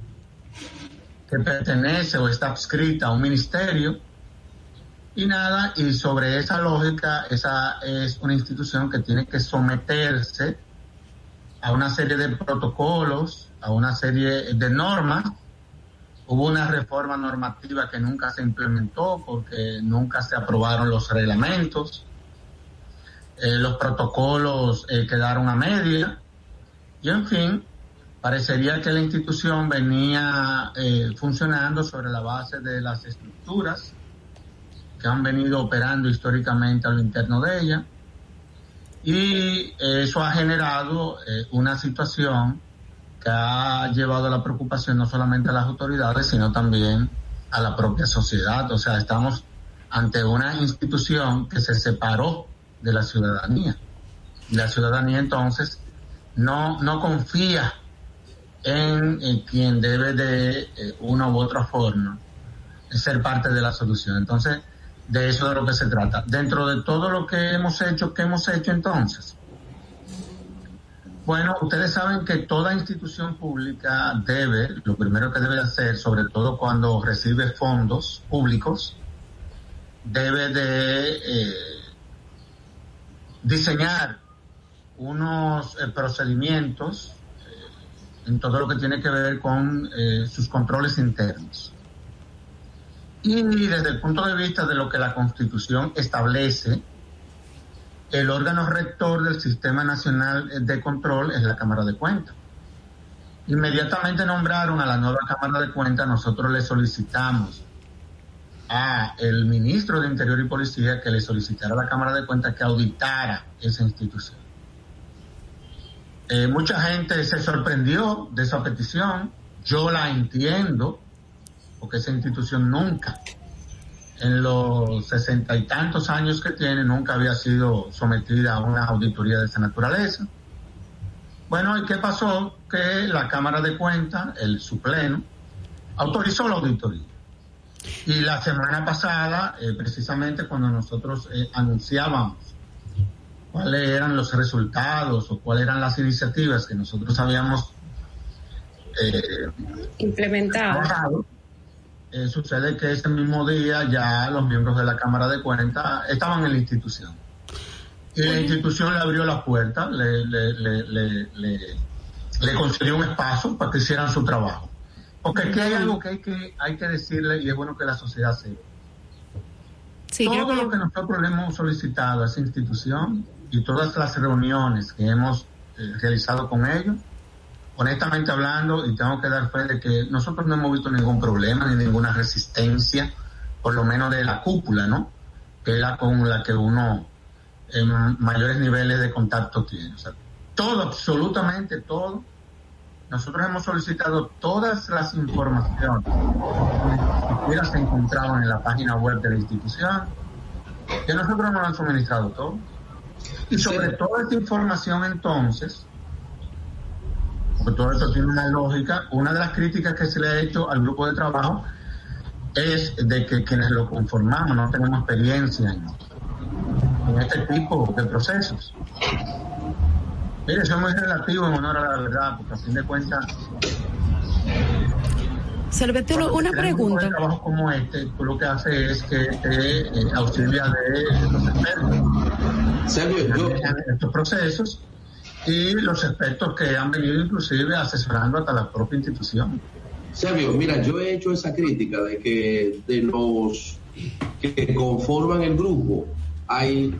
Speaker 13: que pertenece o está adscrita a un ministerio y nada, y sobre esa lógica, esa es una institución que tiene que someterse a una serie de protocolos, a una serie de normas. Hubo una reforma normativa que nunca se implementó porque nunca se aprobaron los reglamentos. Eh, los protocolos eh, quedaron a media. Y en fin, parecería que la institución venía eh, funcionando sobre la base de las estructuras que han venido operando históricamente a lo interno de ella. Y eso ha generado eh, una situación que ha llevado la preocupación no solamente a las autoridades, sino también a la propia sociedad. O sea, estamos ante una institución que se separó de la ciudadanía. La ciudadanía entonces no, no confía en, quien debe de eh, una u otra forma ser parte de la solución. Entonces, de eso de lo que se trata. Dentro de todo lo que hemos hecho, ¿qué hemos hecho entonces? Bueno, ustedes saben que toda institución pública debe, lo primero que debe hacer, sobre todo cuando recibe fondos públicos, debe de eh, diseñar unos eh, procedimientos eh, en todo lo que tiene que ver con sus controles internos. Y desde el punto de vista de lo que la Constitución establece, el órgano rector del Sistema Nacional de Control es la Cámara de Cuentas. Inmediatamente nombraron a la nueva Cámara de Cuentas, nosotros le solicitamos a el ministro de Interior y Policía que le solicitara a la Cámara de Cuentas que auditara esa institución. Eh, mucha gente se sorprendió de esa petición, yo la entiendo, porque esa institución nunca, en los sesenta y tantos años que tiene, nunca había sido sometida a una auditoría de esa naturaleza. Bueno, ¿y qué pasó? Que la Cámara de Cuentas, el supleno, autorizó la auditoría. Y la semana pasada, eh, precisamente cuando nosotros eh, anunciábamos cuáles eran los resultados o cuáles eran las iniciativas que nosotros habíamos
Speaker 4: eh, implementado,
Speaker 13: sucede que ese mismo día ya los miembros de la Cámara de Cuentas estaban en la institución. Y la institución le abrió la puerta, le, le, le, le, concedió un espacio para que hicieran su trabajo. Porque aquí hay algo que hay que, hay que decirle y es bueno que la sociedad sepa. Todo lo que nosotros le hemos solicitado a esa institución y todas las reuniones que hemos eh, realizado con ellos, honestamente hablando, y tengo que dar fe de que nosotros no hemos visto ningún problema ni ninguna resistencia, por lo menos de la cúpula, ¿no? Que es la con la que uno en mayores niveles de contacto tiene. O sea, todo, absolutamente todo. Nosotros hemos solicitado todas las informaciones que se encontraban en la página web de la institución, que nosotros nos han suministrado todo. Y sobre toda esta información entonces, porque todo esto tiene una lógica. Una de las críticas que se le ha hecho al grupo de trabajo es de que quienes lo conformamos no tenemos experiencia en, este tipo de procesos. Mire, eso es muy relativo en honor a la verdad, porque a fin de cuentas...
Speaker 3: Servetero, una pregunta.
Speaker 13: Un trabajo como este, tú lo que hace es que te eh, auxilia de los expertos. yo... En estos procesos y los expertos que han venido inclusive asesorando hasta la propia institución.
Speaker 5: Sergio, mira, yo he hecho esa crítica de que de los que conforman el grupo hay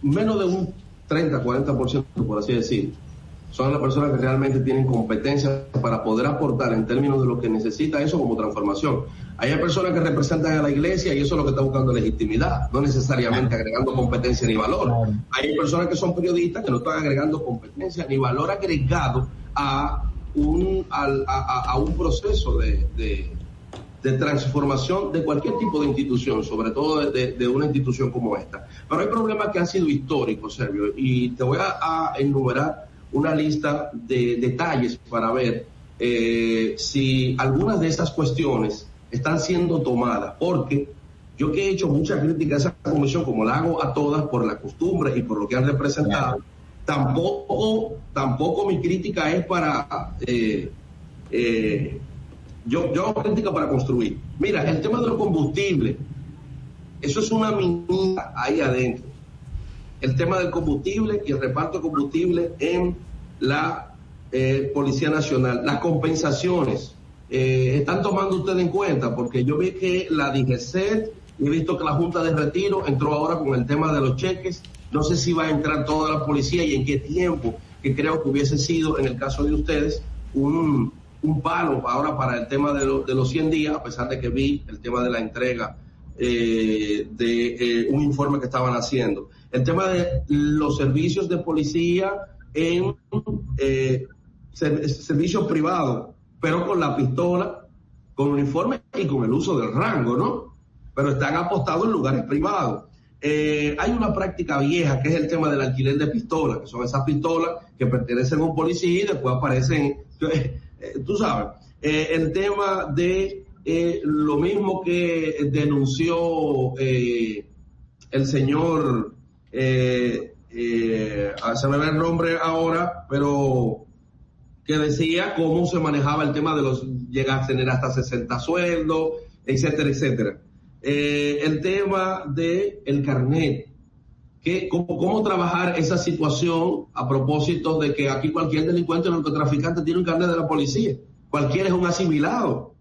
Speaker 5: menos de un 30, 40%, por así decir, son las personas que realmente tienen competencia para poder aportar en términos de lo que necesita eso como transformación. Hay personas que representan a la iglesia y eso es lo que está buscando legitimidad, no necesariamente agregando competencia ni valor. Hay personas que son periodistas que no están agregando competencia ni valor agregado a un, a, un proceso de, de, transformación de cualquier tipo de institución, sobre todo de, de, una institución como esta. Pero hay problemas que han sido históricos, Sergio, y te voy a enumerar una lista de detalles para ver eh, si algunas de esas cuestiones están siendo tomadas, porque yo que he hecho mucha crítica a esa comisión, como la hago a todas por la costumbre y por lo que han representado, tampoco, tampoco mi crítica es para, eh, eh, yo, yo hago crítica para construir. Mira, el tema de los combustibles, eso es una minita ahí adentro. El tema del combustible y el reparto de combustible en la eh, Policía Nacional. Las compensaciones, ¿están tomando ustedes en cuenta? Porque yo vi que la DGCET He visto que la Junta de Retiro entró ahora con el tema de los cheques. No sé si va a entrar toda la policía y en qué tiempo, que creo que hubiese sido, en el caso de ustedes, un, palo ahora para el tema de, de, los 100 días, a pesar de que vi el tema de la entrega eh, de eh, un informe que estaban haciendo. El tema de los servicios de policía en eh, servicios privados, pero con la pistola, con uniforme y con el uso del rango, ¿no? pero están apostados en lugares privados. Eh, hay una práctica vieja que es el tema del alquiler de pistolas, que son esas pistolas que pertenecen a un policía y después aparecen, eh, tú sabes, eh, el tema de lo mismo que denunció el señor, ah, se me ve el nombre ahora, pero que decía cómo se manejaba el tema de los llegar a tener hasta 60 sueldos, etcétera, etcétera. Eh, el tema de el carnet. Que, cómo, cómo, trabajar esa situación a propósito de que aquí cualquier delincuente o narcotraficante tiene un carnet de la policía. Cualquiera es un asimilado.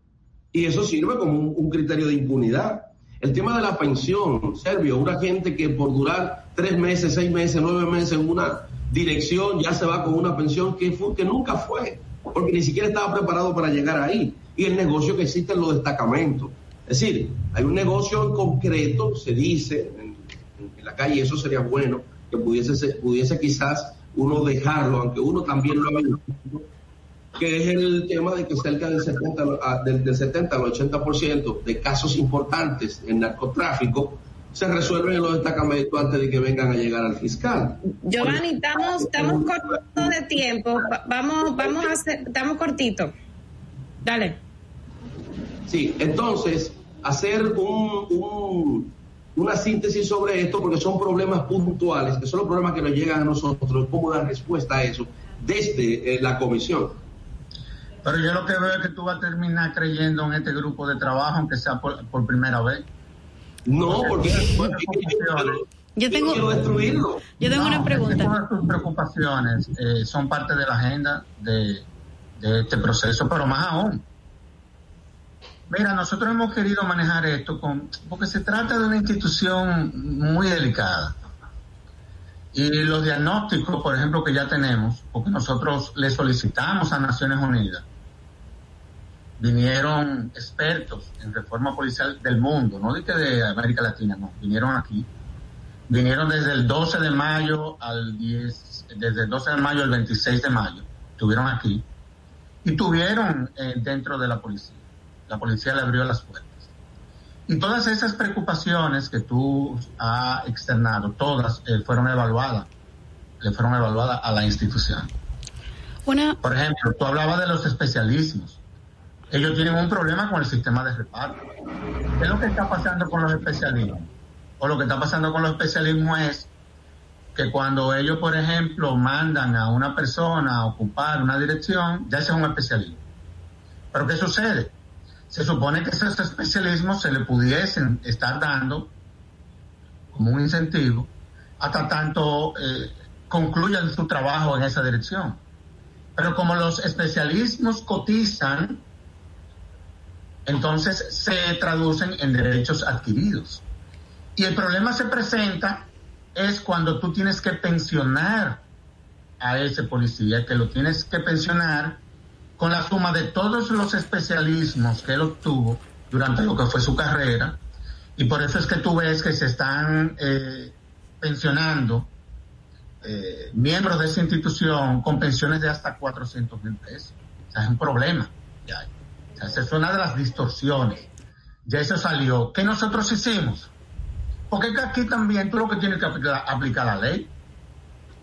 Speaker 5: Y eso sirve como un, criterio de impunidad. El tema de la pensión, Servio, una gente que por durar tres meses, seis meses, nueve meses en una dirección ya se va con una pensión que, fue, que nunca fue, porque ni siquiera estaba preparado para llegar ahí. Y el negocio que existe en los destacamentos. Es decir, hay un negocio en concreto, se dice en, la calle, eso sería bueno, que pudiese, pudiese quizás uno dejarlo, aunque uno también lo ha visto, que es el tema de que cerca del 70, del, 70 al 80% de casos importantes en narcotráfico se resuelven en los destacamentos antes de que vengan a llegar al fiscal.
Speaker 4: Giovanni, estamos, estamos cortos de tiempo. Vamos, vamos a hacer, estamos cortitos. Dale.
Speaker 5: Sí, entonces, hacer un, una síntesis sobre esto porque son problemas puntuales, que son los problemas que nos llegan a nosotros, cómo dar respuesta a eso desde eh, la comisión.
Speaker 13: Pero yo lo que veo es que tú vas a terminar creyendo en este grupo de trabajo, aunque sea por, primera vez.
Speaker 5: No, porque,
Speaker 3: yo tengo,
Speaker 5: destruirlo.
Speaker 3: Yo tengo una pregunta.
Speaker 13: Todas tus preocupaciones eh, son parte de la agenda de, de este proceso, pero más aún Mira, nosotros hemos querido manejar esto con, porque se trata de una institución muy delicada. Y los diagnósticos, por ejemplo, que ya tenemos, porque nosotros le solicitamos a Naciones Unidas, vinieron expertos en reforma policial del mundo, no de que de América Latina, no, vinieron aquí. Vinieron desde el 12 de mayo al 10, desde el 12 de mayo al 26 de mayo, estuvieron aquí y tuvieron eh, dentro de la policía la policía le abrió las puertas. Y todas esas preocupaciones que tú has externado, todas eh, fueron evaluadas, le fueron evaluadas a la institución. Por ejemplo, tú hablabas de los especialismos. Ellos tienen un problema con el sistema de reparto. ¿Qué es lo que está pasando con los especialismos? O lo que está pasando con los especialismos es que cuando ellos, por ejemplo, mandan a una persona a ocupar una dirección, ya ese es un especialismo. Pero ¿qué sucede? Se supone que esos especialismos se le pudiesen estar dando como un incentivo hasta tanto eh, concluyan su trabajo en esa dirección. Pero como los especialismos cotizan, entonces se traducen en derechos adquiridos. Y el problema se presenta es cuando tú tienes que pensionar a ese policía, que lo tienes que pensionar con la suma de todos los especialismos que él obtuvo durante lo que fue su carrera, y por eso es que tú ves que se están eh, pensionando eh, miembros de esa institución con pensiones de hasta 400 mil pesos. O sea, es un problema. Ya. O sea, esa es una de las distorsiones. Ya eso salió. ¿Qué nosotros hicimos? Porque aquí también tú lo que tienes que aplicar, aplicar la ley.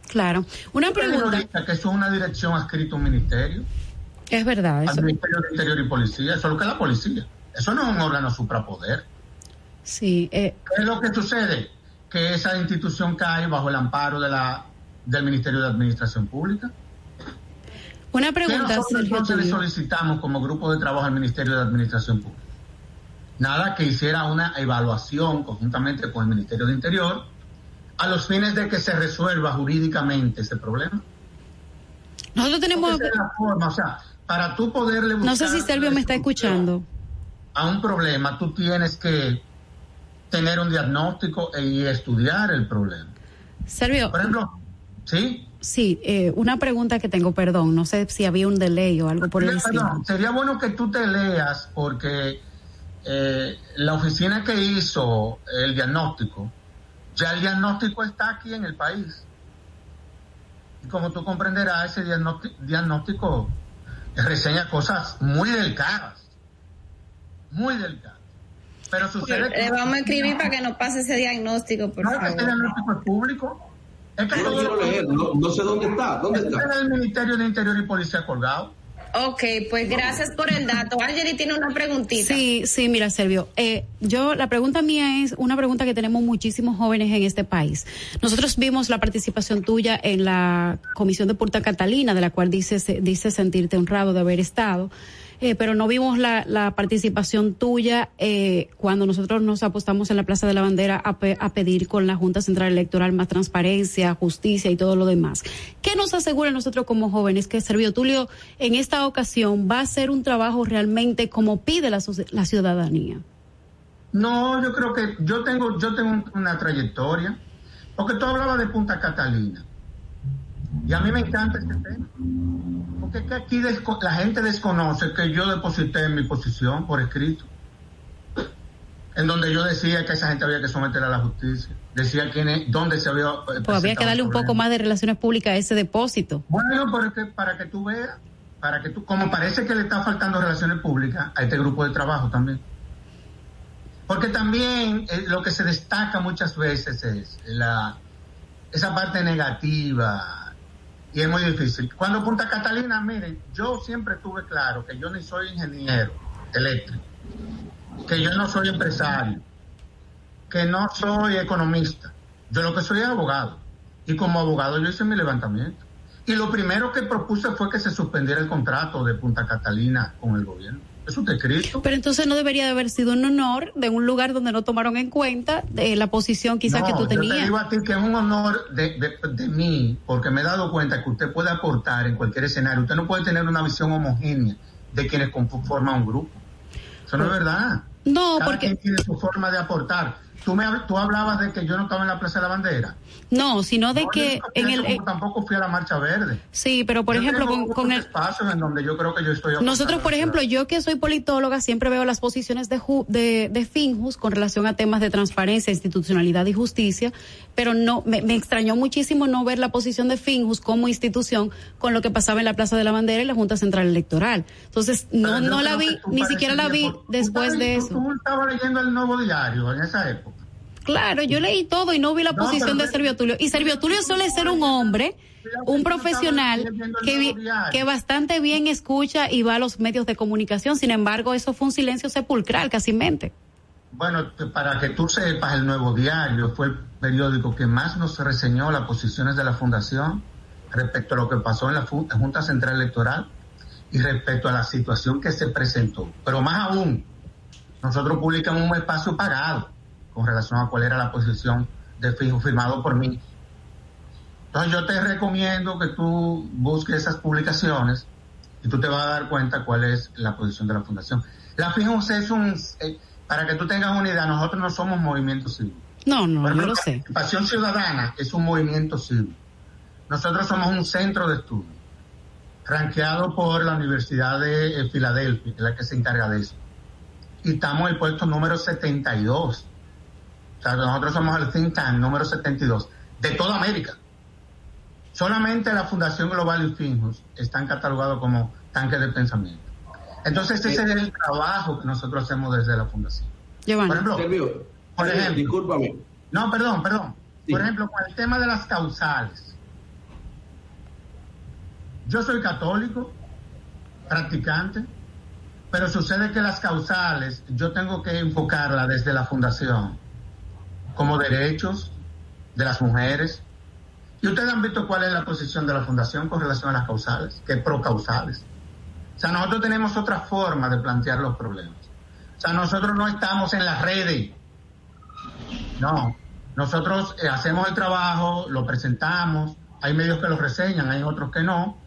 Speaker 3: Claro. Una pregunta.
Speaker 13: Que es una dirección adscrita a un ministerio.
Speaker 3: Es verdad.
Speaker 13: Eso. Al Ministerio de Interior y Policía, eso es lo que es la policía. Eso no es un órgano suprapoder.
Speaker 3: Sí.
Speaker 13: Eh. ¿Qué es lo que sucede? Que esa institución cae bajo el amparo de la, del Ministerio de Administración Pública.
Speaker 3: Una pregunta,
Speaker 13: nosotros entonces le solicitamos como grupo de trabajo al Ministerio de Administración Pública? Nada que hiciera una evaluación conjuntamente con el Ministerio de Interior a los fines de que se resuelva jurídicamente ese problema.
Speaker 3: Nosotros tenemos...
Speaker 13: La forma, o sea, para tú poderle
Speaker 3: No sé si Servio me está escuchando.
Speaker 13: A un problema tú tienes que tener un diagnóstico y estudiar el problema.
Speaker 3: Servio.
Speaker 13: Por ejemplo, ¿sí?
Speaker 3: Sí, eh, una pregunta que tengo, perdón, no sé si había un delay o algo por el estilo.
Speaker 13: Sería bueno que tú te leas porque eh, la oficina que hizo el diagnóstico, ya el diagnóstico está aquí en el país. Y como tú comprenderás, ese diagnóstico reseña cosas muy delicadas, muy delicadas. Pero sucede
Speaker 4: Le vamos a escribir para que nos pase ese diagnóstico, por
Speaker 13: no,
Speaker 4: favor.
Speaker 13: Ese diagnóstico es público. Es que
Speaker 5: no,
Speaker 13: todo
Speaker 5: leer, no, no, sé dónde está. ¿Dónde está?
Speaker 13: en el Ministerio de Interior y Policía colgado.
Speaker 4: Ok, pues gracias por el dato. Angeli tiene una preguntita.
Speaker 3: Sí, sí, mira, Servio. Eh, yo, la pregunta mía es una pregunta que tenemos muchísimos jóvenes en este país. Nosotros vimos la participación tuya en la Comisión de Punta Catalina, de la cual dices, dice sentirte honrado de haber estado. Eh, pero no vimos la, participación tuya eh, cuando nosotros nos apostamos en la Plaza de la Bandera a, pe a, pedir con la Junta Central Electoral más transparencia, justicia y todo lo demás. ¿Qué nos asegura nosotros como jóvenes que Servio Tulio en esta ocasión va a hacer un trabajo realmente como pide la, la ciudadanía?
Speaker 13: No, yo creo que yo tengo, yo tengo una trayectoria, porque tú hablabas de Punta Catalina. Y a mí me encanta este tema. Porque es que aquí la gente desconoce que yo deposité mi posición por escrito. En donde yo decía que esa gente había que someter a la justicia. Decía quién es, dónde se había.
Speaker 3: Pues había que darle un poco más de relaciones públicas a ese depósito.
Speaker 13: Bueno, porque, para que tú veas, para que tú, como parece que le está faltando relaciones públicas a este grupo de trabajo también. Porque también eh, lo que se destaca muchas veces es la, esa parte negativa, y es muy difícil. Cuando Punta Catalina, miren, yo siempre tuve claro que yo ni soy ingeniero eléctrico, que yo no soy empresario, que no soy economista, yo lo que soy es abogado. Y como abogado yo hice mi levantamiento. Y lo primero que propuse fue que se suspendiera el contrato de Punta Catalina con el gobierno. Eso está escrito.
Speaker 3: Pero entonces no debería de haber sido un honor de un lugar donde no tomaron en cuenta de la posición quizás
Speaker 13: no,
Speaker 3: que tú tenías.
Speaker 13: Yo te digo a ti que es un honor de, de, de, mí, porque me he dado cuenta que usted puede aportar en cualquier escenario. Usted no puede tener una visión homogénea de quienes conforman un grupo. Eso no es verdad.
Speaker 3: No,
Speaker 13: Cada
Speaker 3: porque.
Speaker 13: Quien tiene su forma de aportar. Tú, me, tú hablabas de que yo no estaba en la Plaza de la Bandera.
Speaker 3: No, sino de
Speaker 13: no,
Speaker 3: que en el.
Speaker 13: Como tampoco fui a la Marcha Verde.
Speaker 3: Sí, pero por
Speaker 13: yo
Speaker 3: ejemplo, con, con el.
Speaker 13: espacios en donde yo creo que yo estoy.
Speaker 3: Nosotros, por ejemplo, yo que soy politóloga, siempre veo las posiciones de, ju, de, de Finjus con relación a temas de transparencia, institucionalidad y justicia, pero no, me, me extrañó muchísimo no ver la posición de Finjus como institución con lo que pasaba en la Plaza de la Bandera y la Junta Central Electoral. Entonces, no, no la vi, ni siquiera la vi después de eso.
Speaker 13: Tú estabas leyendo el nuevo diario en esa época.
Speaker 3: Claro, yo leí todo y no vi la
Speaker 13: No,
Speaker 3: posición de Servio Tulio. Y Servio Tulio suele ser un hombre, un profesional que, que bastante bien escucha y va a los medios de comunicación. Sin embargo, eso fue un silencio sepulcral, casi mente.
Speaker 13: Bueno, para que tú sepas, el Nuevo Diario fue el periódico que más nos reseñó las posiciones de la Fundación respecto a lo que pasó en la Junta Central Electoral y respecto a la situación que se presentó. Pero más aún, nosotros publicamos un espacio pagado con relación a cuál era la posición de fijo firmado por mí. Entonces yo te recomiendo que tú busques esas publicaciones y tú te vas a dar cuenta cuál es la posición de la fundación. La FIJUS es un, eh, para que tú tengas una idea, nosotros no somos movimiento civil.
Speaker 3: No, no,
Speaker 13: Por
Speaker 3: yo lo sé.
Speaker 13: Participación Ciudadana es un movimiento civil. Nosotros somos un centro de estudio, ranqueado por la Universidad de eh, Filadelfia, que es la que se encarga de eso. Y estamos en el puesto número 72. O sea, nosotros somos el think tank número 72 de toda América. Solamente la Fundación Global y Finjus están catalogados como tanques de pensamiento. Entonces ese es el trabajo que nosotros hacemos desde la Fundación.
Speaker 3: Giovanni.
Speaker 13: Por ejemplo,
Speaker 5: Servio,
Speaker 13: por
Speaker 5: Servio,
Speaker 13: ejemplo,
Speaker 5: discúlpame.
Speaker 13: no, perdón, perdón.
Speaker 5: Sí.
Speaker 13: Por ejemplo, con el tema de las causales. Yo soy católico, practicante, pero sucede que las causales yo tengo que enfocarla desde la fundación, como derechos de las mujeres. Y ustedes han visto cuál es la posición de la fundación con relación a las causales, que es pro-causales. O sea, nosotros tenemos otra forma de plantear los problemas. O sea, nosotros no estamos en las redes. No, nosotros eh, hacemos el trabajo, lo presentamos, hay medios que lo reseñan, hay otros que no,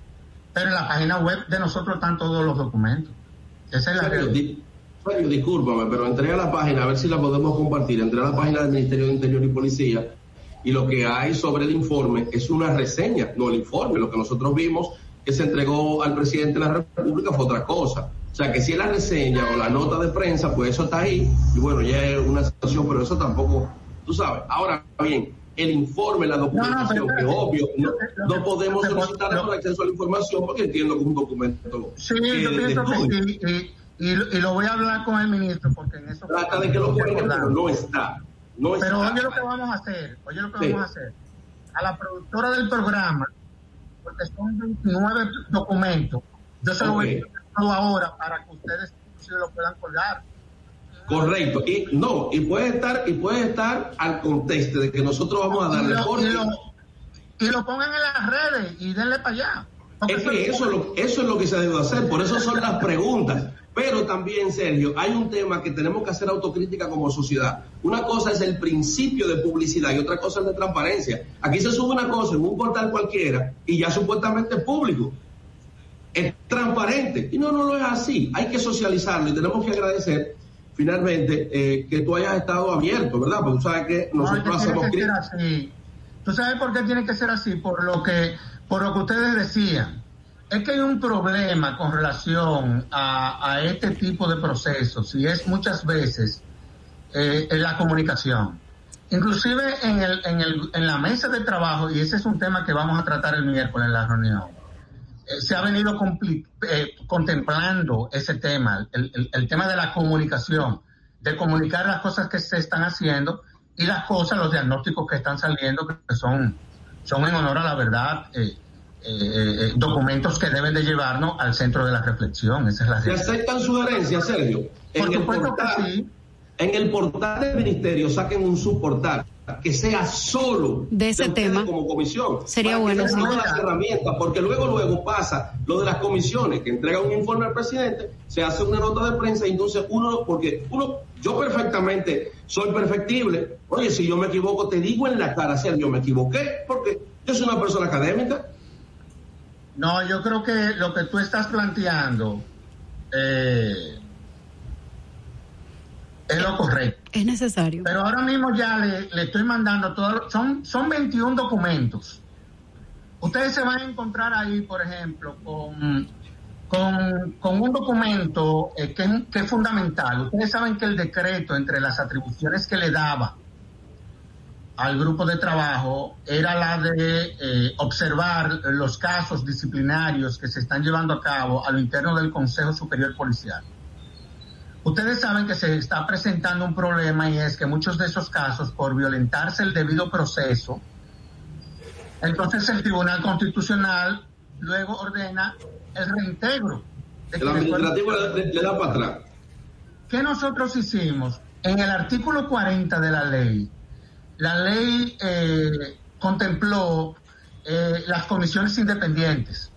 Speaker 13: pero en la página web de nosotros están todos los documentos. Esa es la
Speaker 5: realidad. Discúlpame, pero entré a la página, a ver si la podemos compartir. Entré a la página del Ministerio de Interior y Policía y lo que hay sobre el informe es una reseña, no el informe. Lo que nosotros vimos que se entregó al presidente de la República fue otra cosa. O sea, que si es la reseña o la nota de prensa, pues eso está ahí. Y bueno, ya es una situación, pero eso tampoco, tú sabes. Ahora bien, el informe, la documentación, que obvio, no, podemos solicitar el acceso a la información porque entiendo que es un documento.
Speaker 13: Sí, yo pienso que sí. Y, lo voy a hablar con el ministro porque en eso.
Speaker 5: Trata de que lo pongan, pero no está. No
Speaker 13: pero oye lo que vamos a hacer, oye lo que vamos a hacer. A la productora del programa, porque son 29 documentos, yo se lo voy a ahora para que ustedes se lo puedan colgar
Speaker 5: Correcto. Y no, y puede estar, y puede estar al contexto de que nosotros vamos a darle
Speaker 13: y lo, y lo, pongan en las redes y denle para allá.
Speaker 5: Es que eso es, lo, eso es lo que se debe hacer, por eso son las preguntas. Pero también, Sergio, hay un tema que tenemos que hacer autocrítica como sociedad. Una cosa es el principio de publicidad y otra cosa es de transparencia. Aquí se sube una cosa en un portal cualquiera y ya supuestamente es público. Es transparente. Y no, no lo es así. Hay que socializarlo y tenemos que agradecer finalmente eh, que tú hayas estado abierto, ¿verdad? Porque tú sabes que nosotros hacemos
Speaker 13: ¿Tú sabes por qué tiene que ser así? Por lo que, por lo que ustedes decían. Es que hay un problema con relación a, este tipo de procesos y es muchas veces eh, en la comunicación. Inclusive en, el, en, el, en la mesa de trabajo, y ese es un tema que vamos a tratar el miércoles en la reunión eh, se ha venido eh, contemplando ese tema, el, tema de la comunicación, de comunicar las cosas que se están haciendo y las cosas, los diagnósticos que están saliendo, que son, son en honor a la verdad, eh, documentos que deben de llevarnos al centro de la reflexión. Esa es la
Speaker 5: ¿Se aceptan sugerencias, Sergio?
Speaker 13: Por supuesto que sí.
Speaker 5: En el portal del ministerio saquen un subportal que sea solo
Speaker 3: de ese tema
Speaker 5: como comisión.
Speaker 3: Sería bueno.
Speaker 5: Que las herramientas, porque luego luego pasa lo de las comisiones, que entrega un informe al presidente, se hace una nota de prensa y entonces uno, porque uno, yo perfectamente soy perfectible. Oye, si yo me equivoco, te digo en la cara, yo me equivoqué, porque yo soy una persona académica.
Speaker 13: No, yo creo que lo que tú estás planteando eh, es lo correcto.
Speaker 3: Es necesario.
Speaker 13: Pero ahora mismo ya le, estoy mandando todo, son, son 21 documentos. Ustedes se van a encontrar ahí, por ejemplo, con, con, un documento eh, que, que, es fundamental. Ustedes saben que el decreto, entre las atribuciones que le daba al grupo de trabajo, era la de eh, observar los casos disciplinarios que se están llevando a cabo a lo interno del Consejo Superior Policial. Ustedes saben que se está presentando un problema y es que muchos de esos casos, por violentarse el debido proceso, entonces el Tribunal Constitucional luego ordena el reintegro.
Speaker 5: el administrativo le, da para atrás.
Speaker 13: ¿Qué nosotros hicimos? En el artículo 40 de la ley, la ley eh, contempló eh, las comisiones independientes.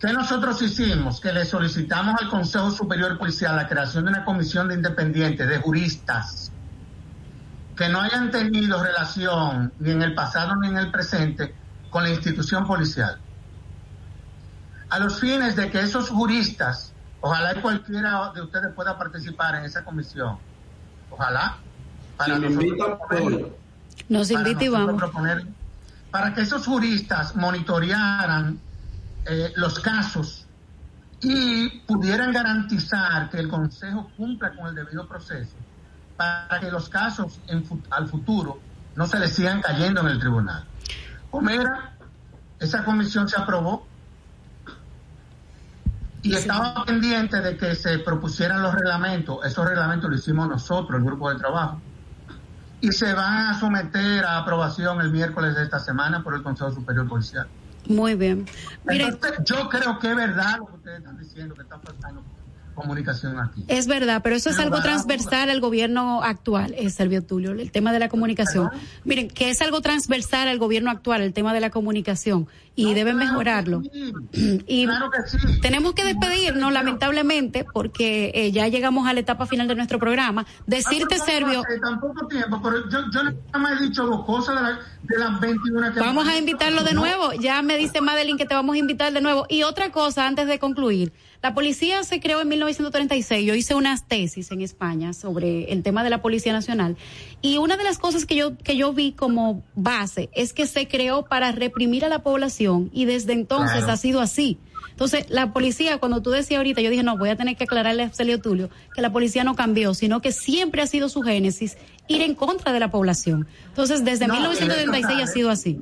Speaker 13: ¿Qué nosotros hicimos? Que le solicitamos al Consejo Superior Policial la creación de una comisión de independientes, de juristas, que no hayan tenido relación ni en el pasado ni en el presente con la institución policial. A los fines de que esos juristas, ojalá cualquiera de ustedes pueda participar en esa comisión, ojalá,
Speaker 5: para si nosotros
Speaker 3: nos invita y vamos.
Speaker 13: Proponer, para que esos juristas monitorearan eh, los casos y pudieran garantizar que el Consejo cumpla con el debido proceso para que los casos en, al futuro no se le sigan cayendo en el tribunal. Como era, esa comisión se aprobó y estaba pendiente de que se propusieran los reglamentos. Esos reglamentos lo hicimos nosotros, el grupo de trabajo. Y se van a someter a aprobación el miércoles de esta semana por el Consejo Superior Policial.
Speaker 3: Muy bien.
Speaker 13: yo creo que es verdad lo que ustedes están diciendo, que está faltando comunicación aquí.
Speaker 3: Es verdad, pero eso es algo transversal al gobierno actual, es Servio Tulio, el tema de la comunicación. Miren, que es algo transversal al gobierno actual, el tema de la comunicación, y deben mejorarlo. (clears throat) Y tenemos que despedirnos, lamentablemente, porque eh, ya llegamos a la etapa final de nuestro programa. Decirte, Servio.
Speaker 13: Tampoco tiempo, pero yo, yo más he dicho dos cosas de, las 21 que
Speaker 3: Vamos a invitarlo de nuevo. Ya me dice Madeline que te vamos a invitar de nuevo. Y otra cosa, antes de concluir. La policía se creó en 1936. Yo hice unas tesis en España sobre el tema de la Policía Nacional. Y una de las cosas que yo, que yo vi como base es que se creó para reprimir a la población y desde entonces ha sido así. Entonces, la policía, cuando tú decías ahorita, yo dije, no, voy a tener que aclararle a Celio Tulio que la policía no cambió, sino que siempre ha sido su génesis ir en contra de la población. Entonces, desde 1936 ha sido así.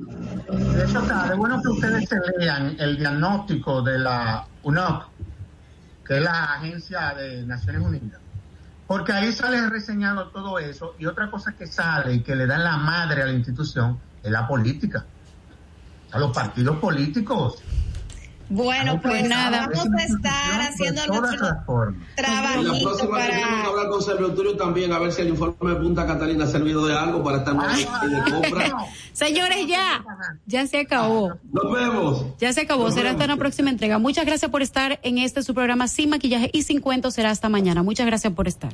Speaker 13: Eso está, bueno que ustedes se lean el diagnóstico de la UNOC que es la agencia de Naciones Unidas. Porque ahí sale reseñado todo eso y otra cosa que sale y que le dan la madre a la institución es la política. A los partidos políticos
Speaker 4: bueno, pues nada, vamos a estar haciendo nuestro trabajito para...
Speaker 5: Tenemos que hablar con Servio Tulio también, a ver si el informe de Punta Catalina ha servido de algo para estar más de compra. (laughs)
Speaker 3: Señores, ya, ya se acabó.
Speaker 5: Nos vemos.
Speaker 3: Ya se acabó, será hasta la próxima entrega. Muchas gracias por estar en este su programa Sin Maquillaje y Sin Cuentos, será hasta mañana. Muchas gracias por estar.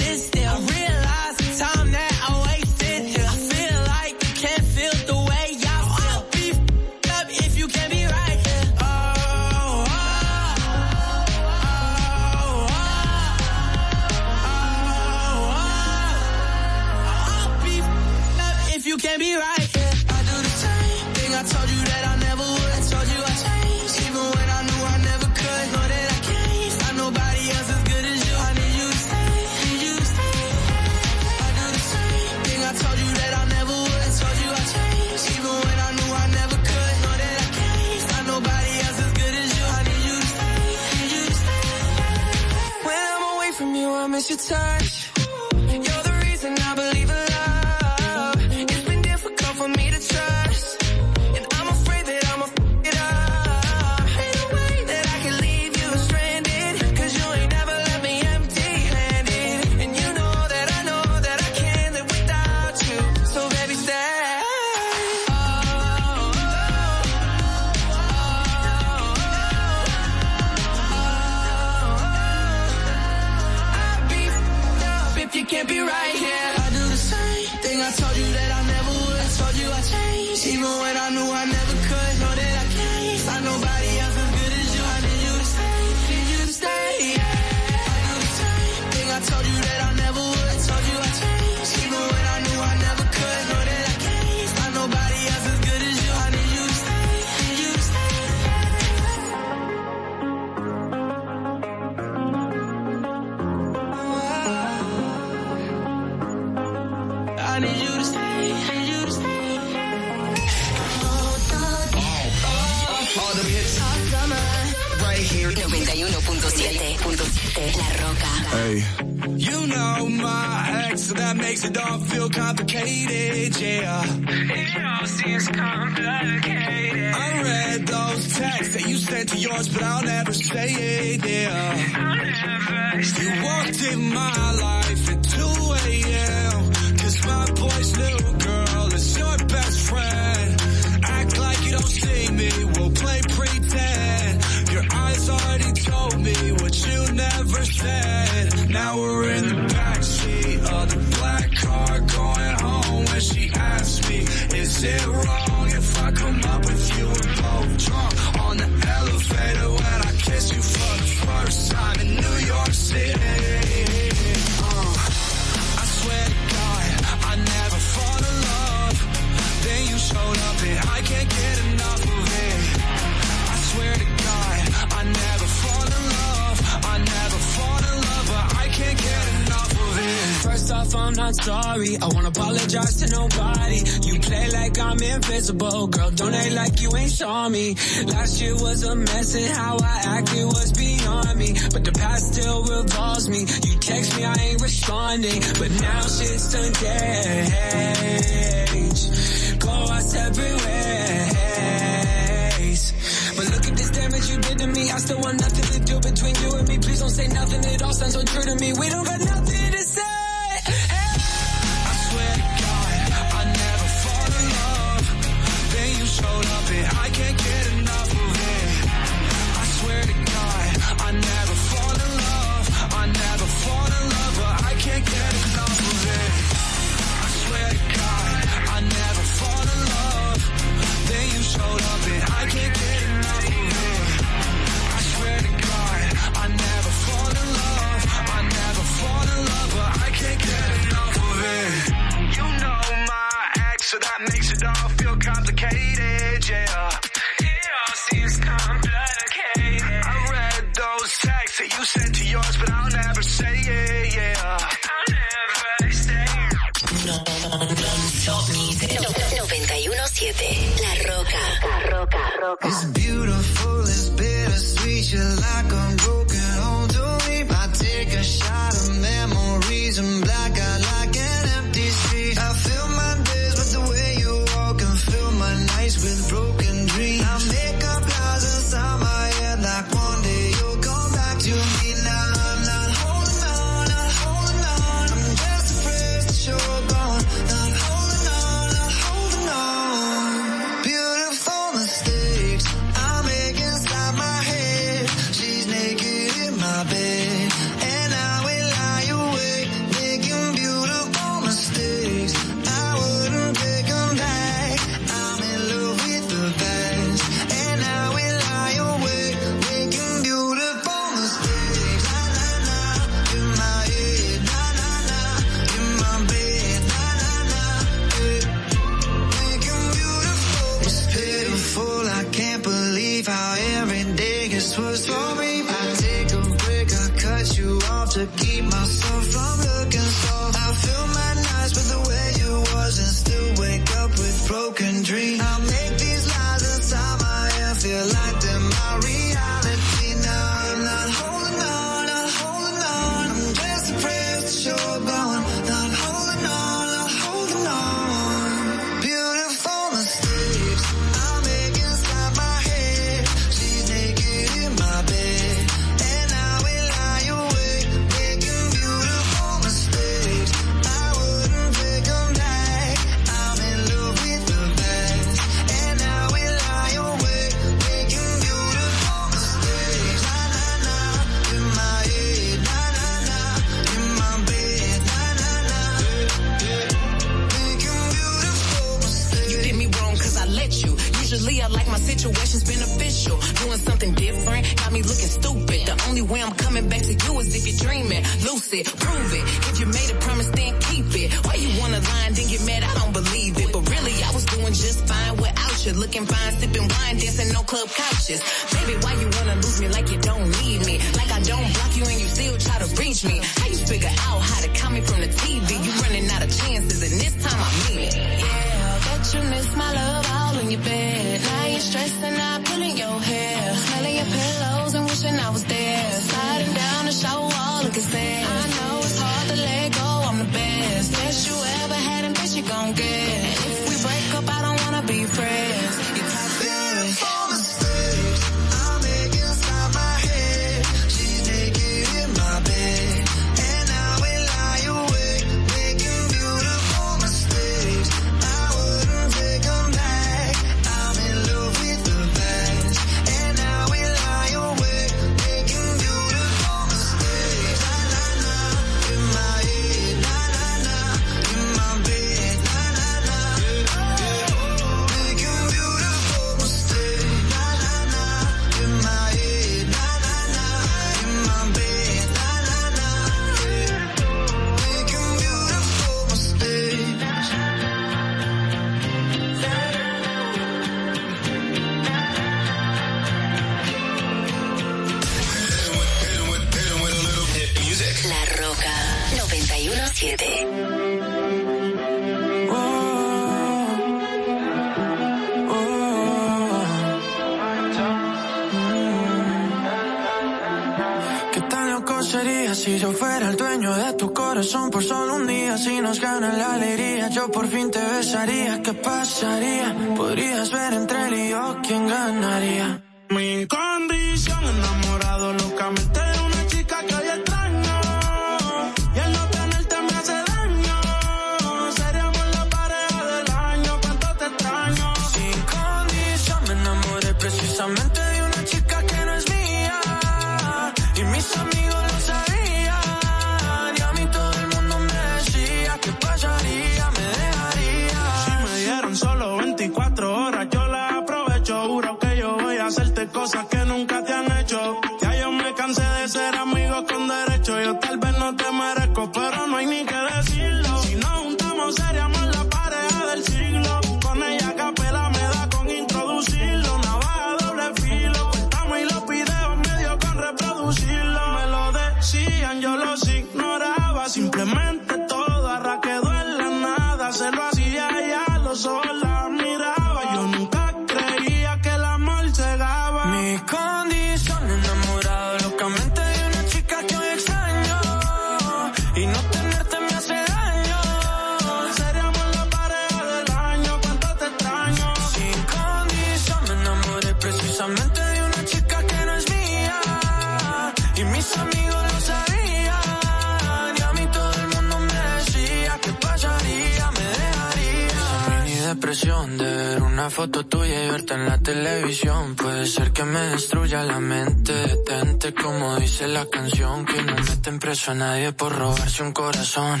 Speaker 7: a
Speaker 14: nadie por robarse un corazón.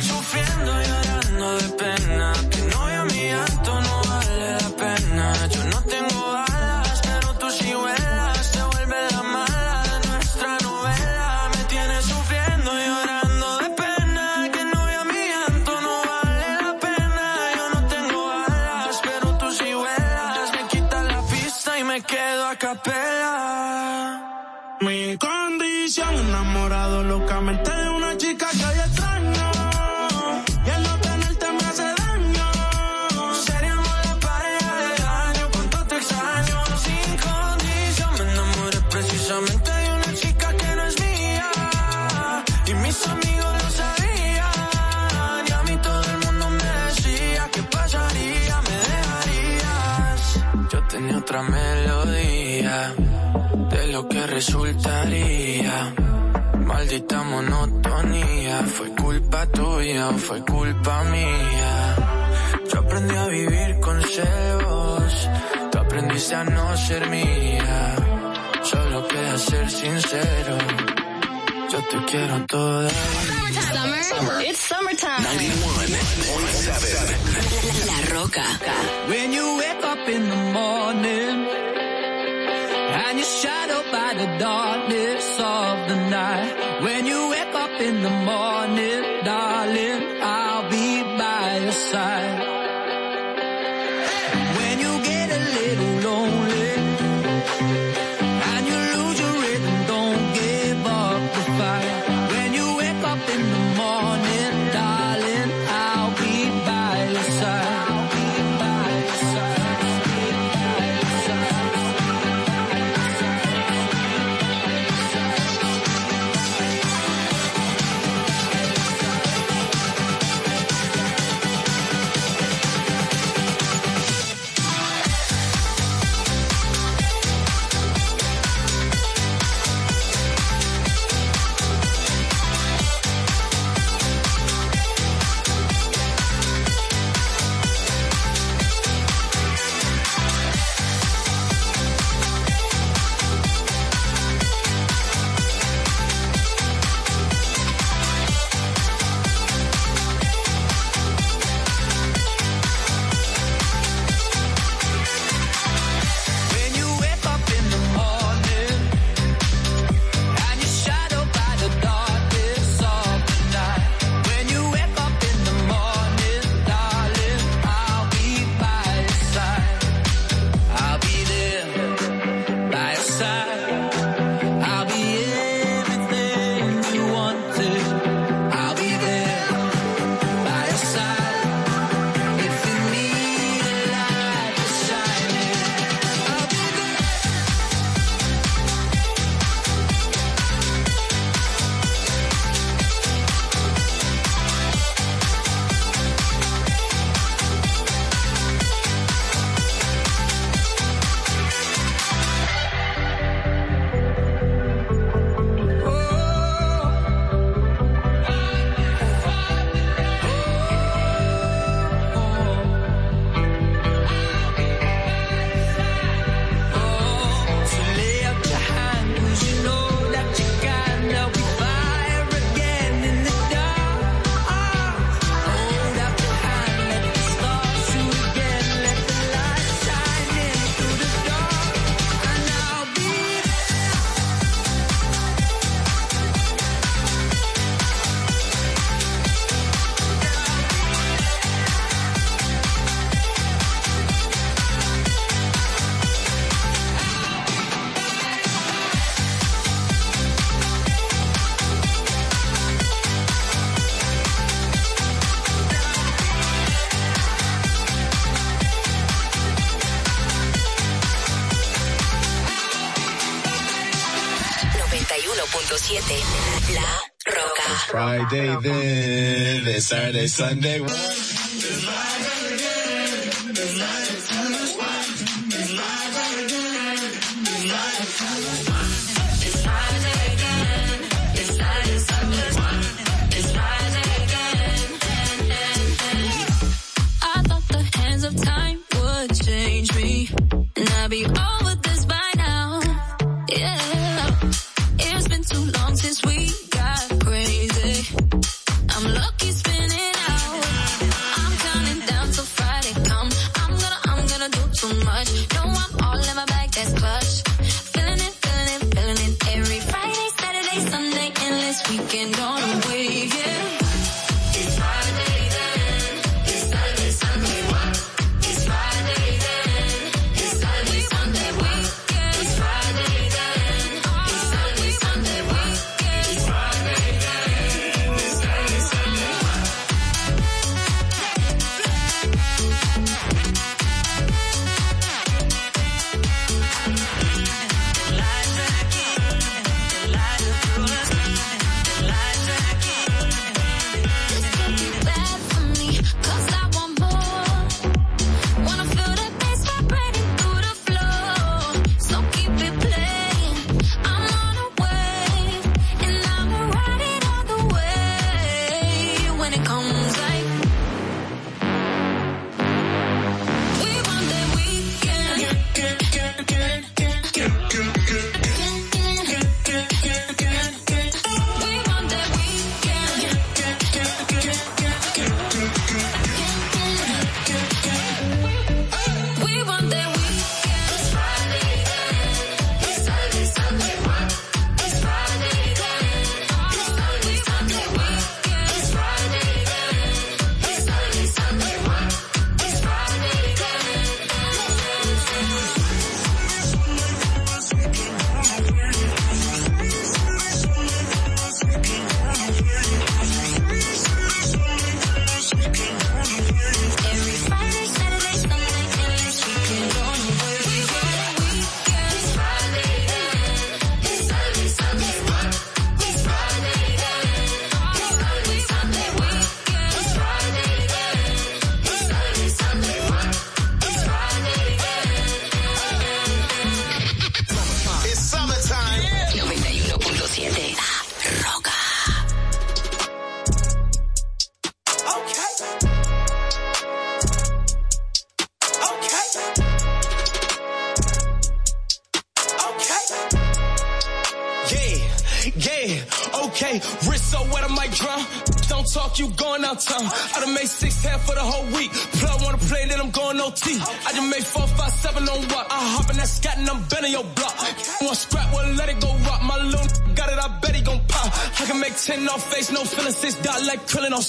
Speaker 14: ni otra melodía de lo que resultaría. Maldita monotonía, fue culpa tuya o fue culpa mía. Yo aprendí a vivir con celos, tú aprendiste a no ser mía. Solo queda ser sincero Yo te quiero toda.
Speaker 4: Summer. summer. It's summertime.
Speaker 1: 91.7.
Speaker 4: La, la, la Roca.
Speaker 14: When you wake up in the morning and you're shadowed by the darkness of the night. When you wake up in the morning, darling, I'll be by your side.
Speaker 15: Saturday, Sunday.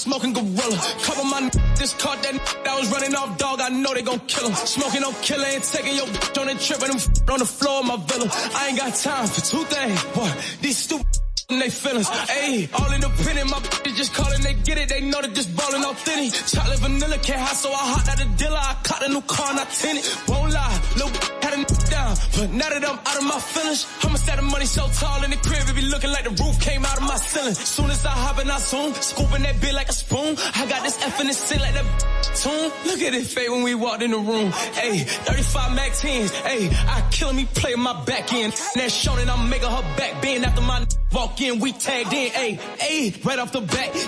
Speaker 16: Smoking gorilla. Couple my just caught that that was running off dog. I know they gon' kill him. Smoking no killer and taking your on a and tripping them on the floor of my villa. I ain't got time for two things. What? These stupid in they feelings. Ayy, all independent, my bitches just callin', they get it, they know they just ballin' authentic. Chocolate vanilla can't hide, so I hopped out the dealer, I caught a new car and I tinted. Won't lie, little had a down, but now that I'm out of my feelings, I'ma set the money so tall in the crib, it be looking like the roof came out of my ceiling. Soon as I hop in, I zoom, scooping that bit like a spoon. I got this F in the sit like that tune. Look at it fade when we walked in the room. Ayy, 35 Mac 10s, ayy, I killing me, play my back end. That showing I'm making her back bend after my walk in, we tagged in, ayy, ayy, right off the.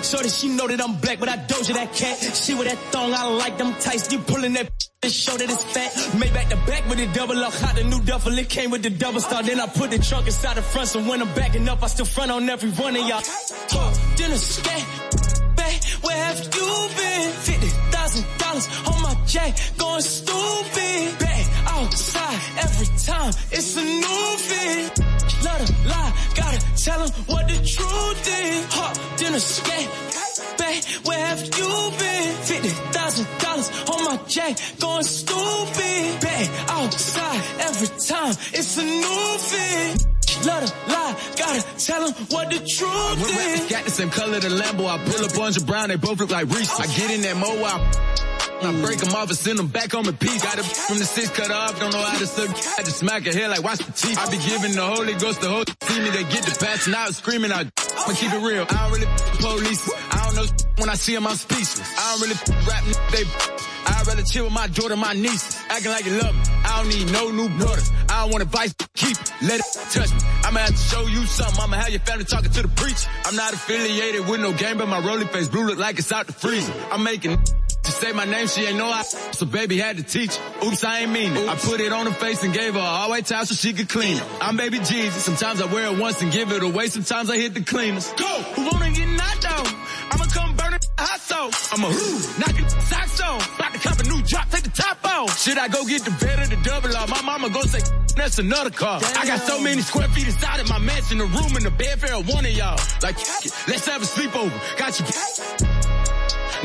Speaker 16: So that she know that I'm black, but I doja that cat. She with that thong, I like them tights. You pulling that (laughs) show that it's fat. Made back the back with the double up, hot the new duffel. It came with the double star. Then I put the trunk inside the front, so when I'm backing up, I still front on every one of y'all. Then a scat. Back, where have you been? Fifty thousand dollars on my jack, going stupid. Back outside every time, it's a new fit. Let her lie, gotta tell him what the truth is. Hot dinner scat. Back, where have you been? Fifty thousand dollars on my jack, going stupid. Back outside every time, it's a new fit. Let her lie, gotta tell him what the truth is.
Speaker 15: Got the same color the Lambo. I pull up on brown, they both look like Reese. I get in that mo, I
Speaker 17: I break them off and send them back home in peace. Got it from the six cut off, don't know how to suck. I just smack her head like watch the teeth. I be giving the Holy Ghost the whole see me, they get the passion out screaming out. I'ma keep it real. I don't really police. I don't know when I see them, I'm speechless. I don't really rap, they I'd rather chill with my daughter, my niece, acting like you love me. I don't need no new brothers. I don't want advice, keep it, let it touch me. I'ma have to show you something. I'ma have your family talking to the preacher. I'm not affiliated with no game, but my rolling face blue look like it's out the freezer. I'm making to say my name, she ain't know I, so baby had to teach. Oops, I ain't mean it. I put it on her face and gave her a all white towel so she could clean it. I'm baby Jesus. Sometimes I wear it once and give it away. Sometimes I hit the cleaners. Go! Who wanna get knocked out? I'ma come burn it hot so. I'ma knock it socks on. About to cop a new drop, take the top off. Should I go get the bed or the double R? My mama go say, that's another car. I got so many square feet inside of my mansion, the room and the bed for one of y'all. Like, let's have a sleepover. Got you.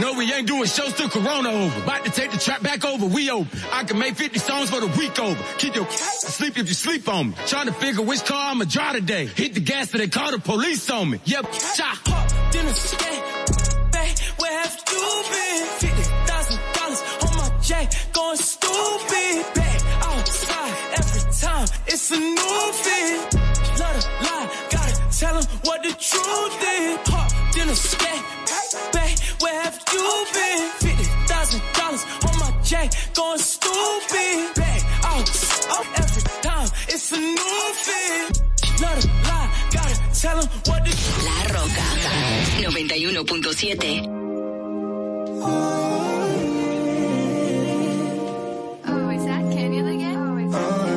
Speaker 17: No, we ain't doing shows till Corona over. About to take the trap back over, we over. I can make 50 songs for the week over. Keep your (laughs) sleep if you sleep on me. Trying to figure which car I'ma drive today. Hit the gas so they call the police on me. Yep, I hopped in a. Babe, where have you been? Fifty thousand dollars on my J, going stupid. Babe, outside every time. It's a new fit. Love to lie, gotta tell them what the truth is. Hopped in a skate. Babe, where have you been? Fifty thousand dollars on my J, going stupid. Babe, out every time. It's a new fit. Love to lie, gotta tell them what the
Speaker 1: La Roca 91.7.
Speaker 18: Oh, is that Canyon again? Oh,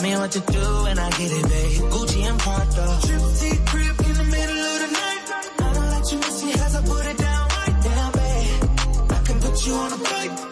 Speaker 19: tell me what to do and I get it, babe. Gucci and Prada. Trip T crib in the middle of the night. I don't let you miss me as I put it down right down, babe. I can put you on a flight.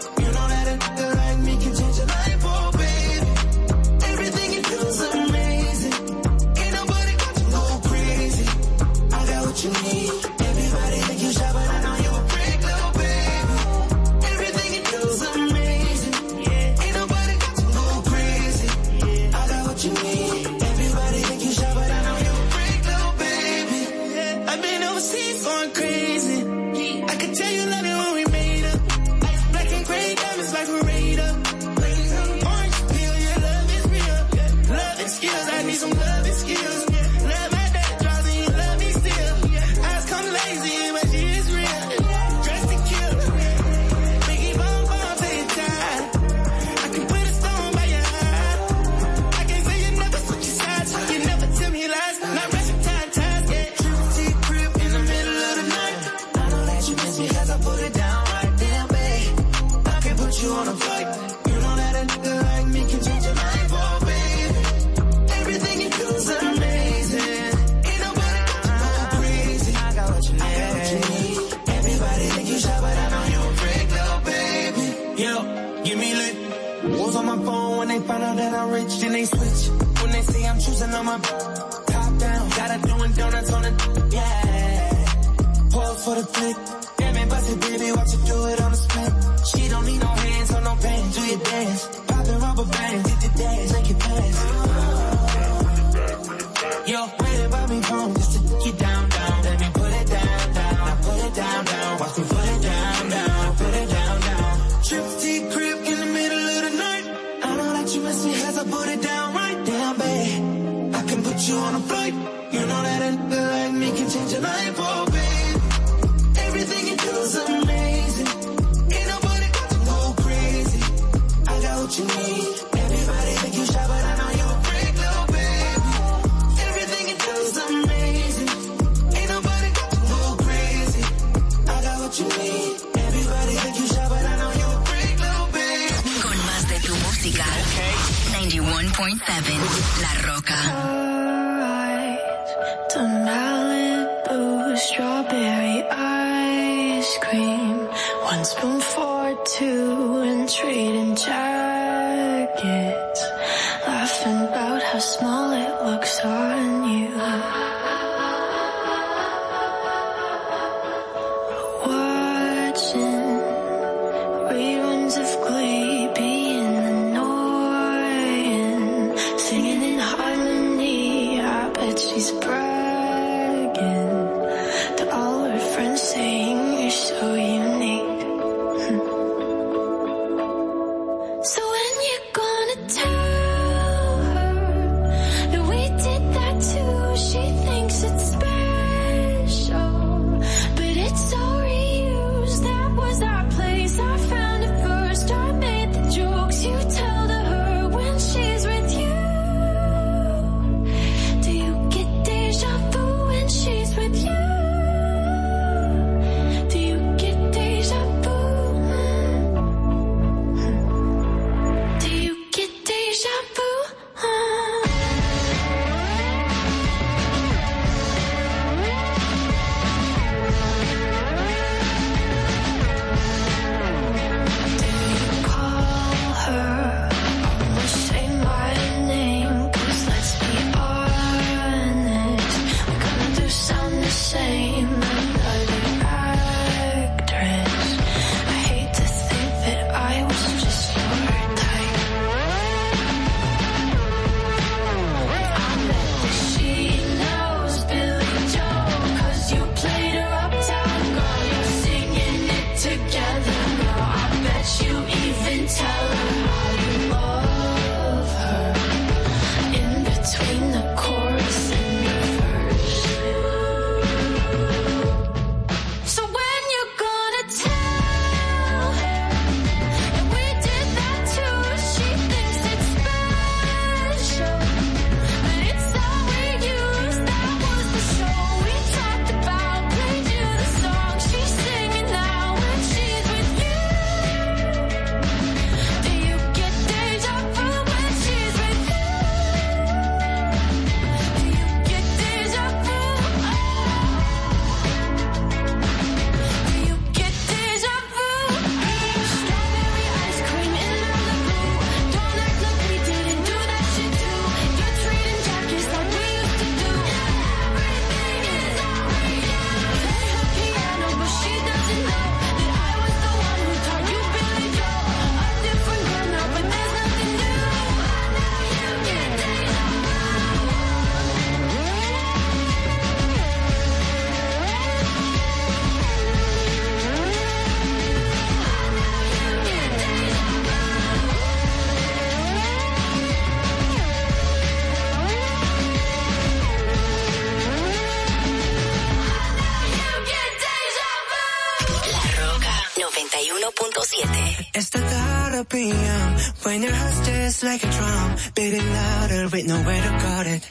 Speaker 20: It's like a drum, beating louder with nowhere to guard it.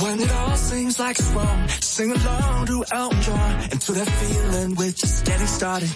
Speaker 20: When it all seems like it's wrong, sing along to Elton John and to that feeling we're just getting started.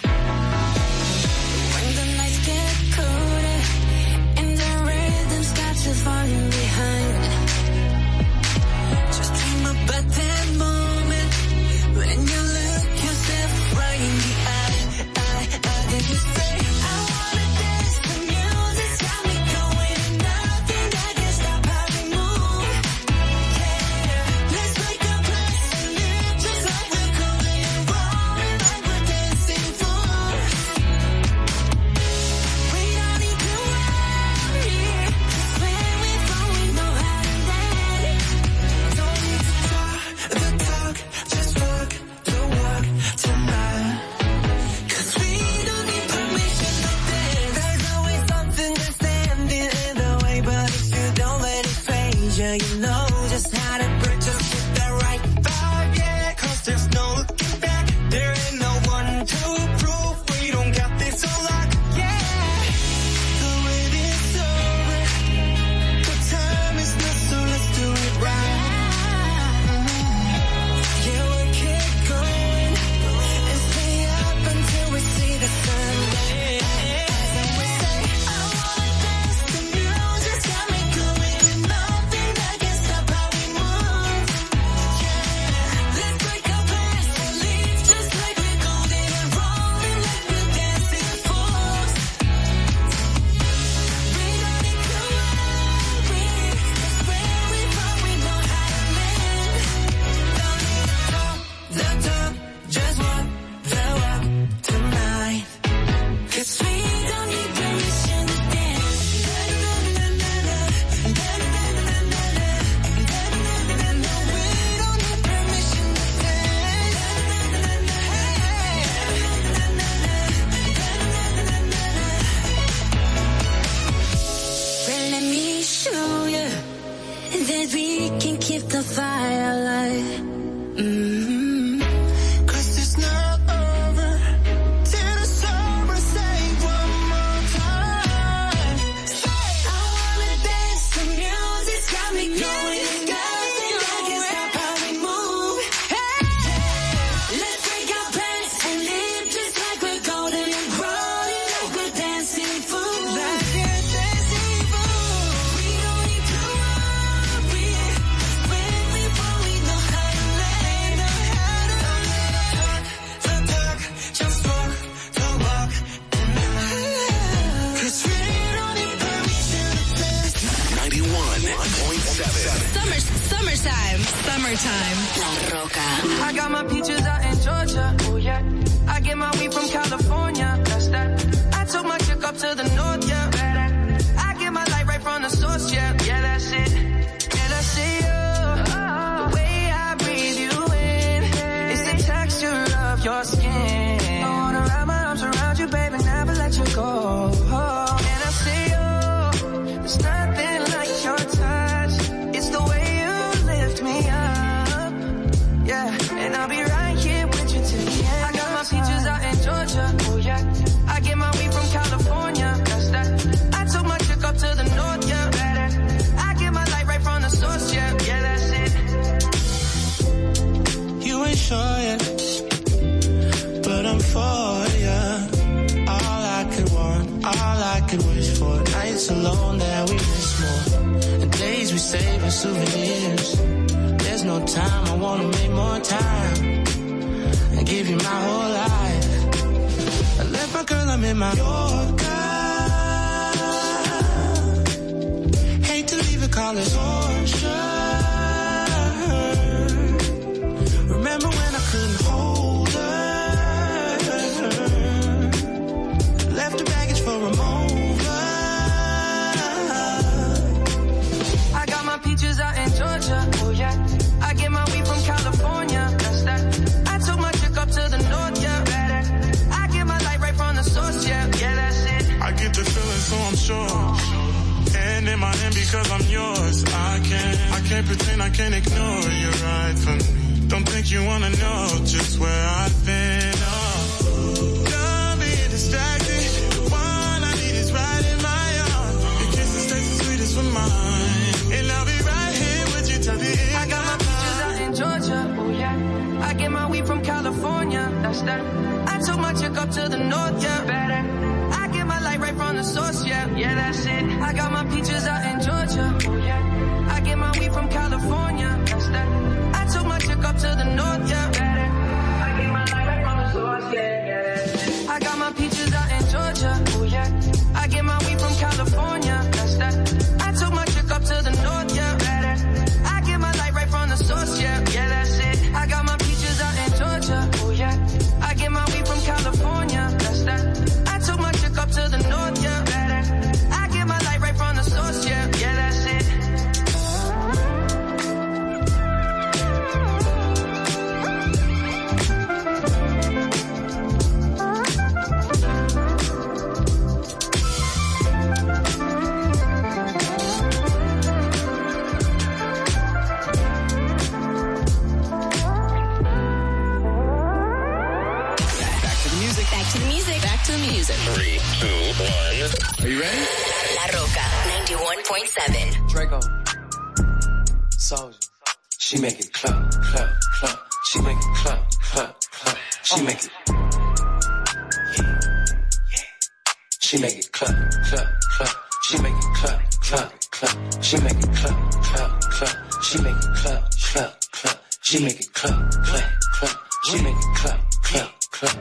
Speaker 21: Clap, clap, clap. She make it clap, clap, clap. She make it clap, clap, clap. She make it clap, clap, clap.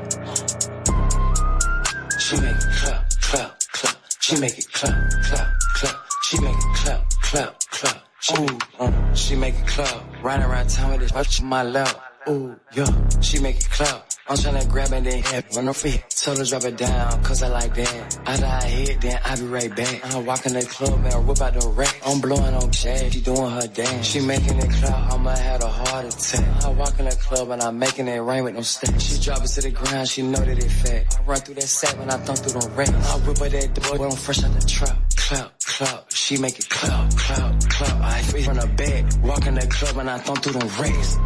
Speaker 21: She make it clap, clap, clap. She make it clap, clap, clap. She make it clap, clap, clap. Ooh, uh, she make it clap. Riding around town with this watch my lap. Ooh, yeah, she make it clap. I'm tryna grab it then hit, run her feet. Tell her drop it down, cause I like that. I hit, then I be right back. I walk in the club and I whip out the rack. I'm blowing on shade, she doing her dance. She making it clap, I'ma have a heart attack. I walk in the club and I'm making it rain with no stats. She drop it to the ground, she know that it fat. I run through that sack when I thump through them racks. I whip her that door when I'm fresh out the trap. Clap, clap, she make it clap, clap, clap. I free from the bed, walk in the club and I thump through them racks.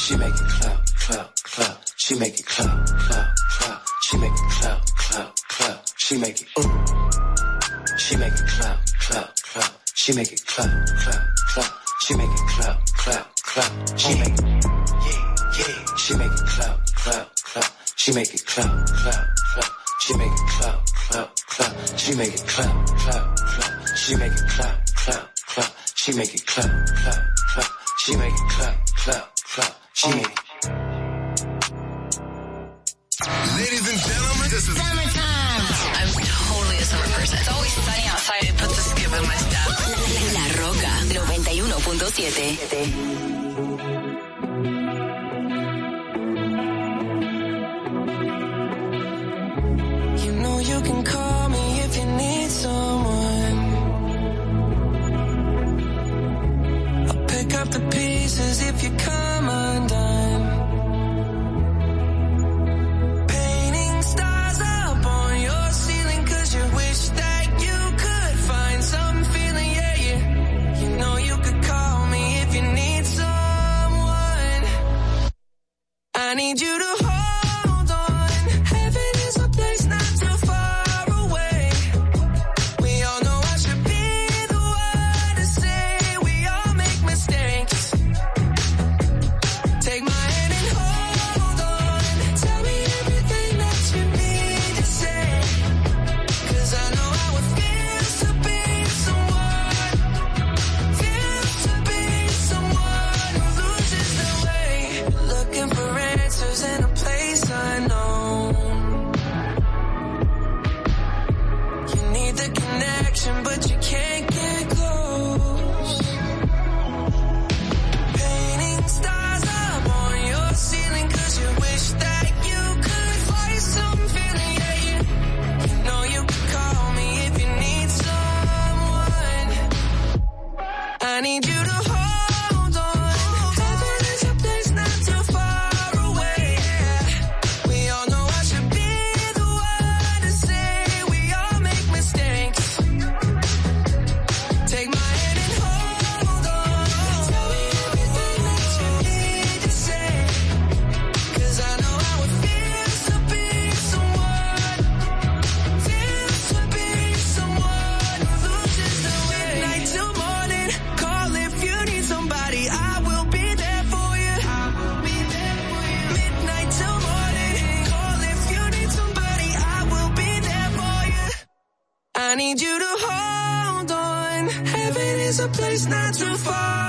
Speaker 21: She make it clap, clap, clap. She make it clap, clap, clap. She make it clap, clap, clap. She make it ooh. She make it clap, clap, clap. She make it clap, clap, clap. She make it clap, clap, clap. She make it yeah, yeah. She make it clap, clap, clap. She make it clap, clap, clap. She make it clap, clap, clap. She make it clap, clap, clap. She make it clap, clap, clap. She make it clap, clap, clap. She make it clap, clap, clap. She make it.
Speaker 19: Ladies and gentlemen, this is
Speaker 1: Summertime. I'm totally a summer person. It's always sunny outside. It puts a skip in my step. La Roca 91.7.
Speaker 20: You know you can call me if you need someone. I'll pick up the pieces if you come I need you to hold need you to hold on. Heaven is a place not too far.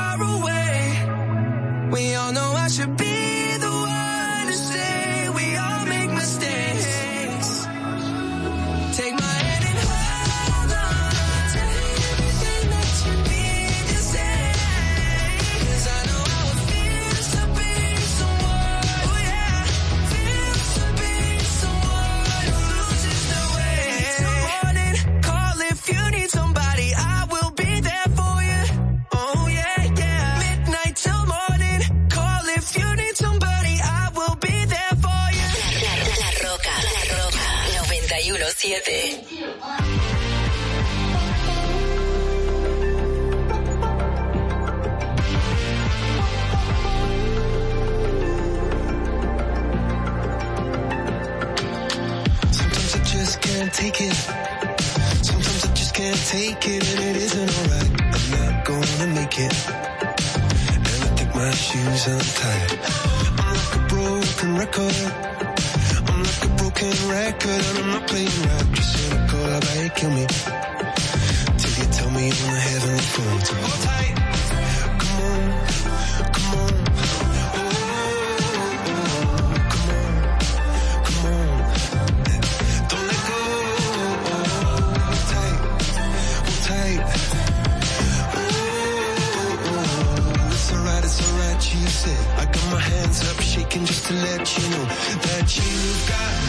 Speaker 1: 917.
Speaker 7: Sometimes I just can't take it. Sometimes I just can't take it, and it isn't alright. I'm not gonna make it. And I think my shoes untied. I'm like a broken record broken record and I'm not playing rap. Just in a cold, I might kill me. Till you tell me you're on the heavenly phone. So hold tight. Come on, come on. I got my hands up shaking just to let you know that you got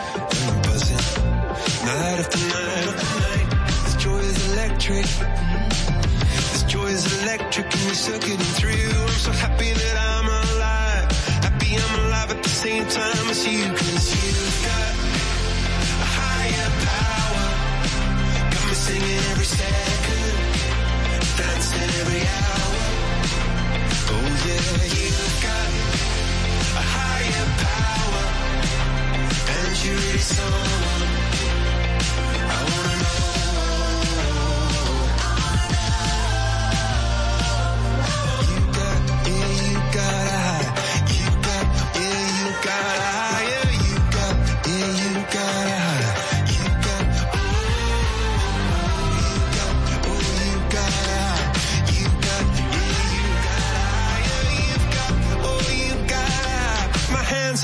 Speaker 7: Night night. This joy is electric. This joy is electric, and you're circuiting through. I'm so happy that I'm alive. Happy I'm alive at the same time as you, you've got a higher power. Got me singing every second, dancing every hour. Oh yeah, you've got a higher power, and really someone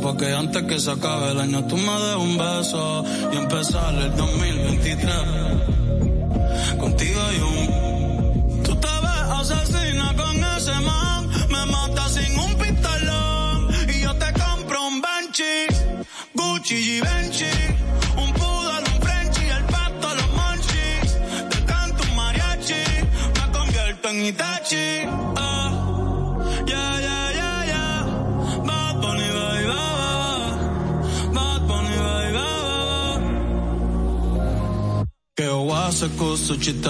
Speaker 17: pa' que
Speaker 22: antes que se acabe el año tú me des un beso y empezar el 2023
Speaker 15: società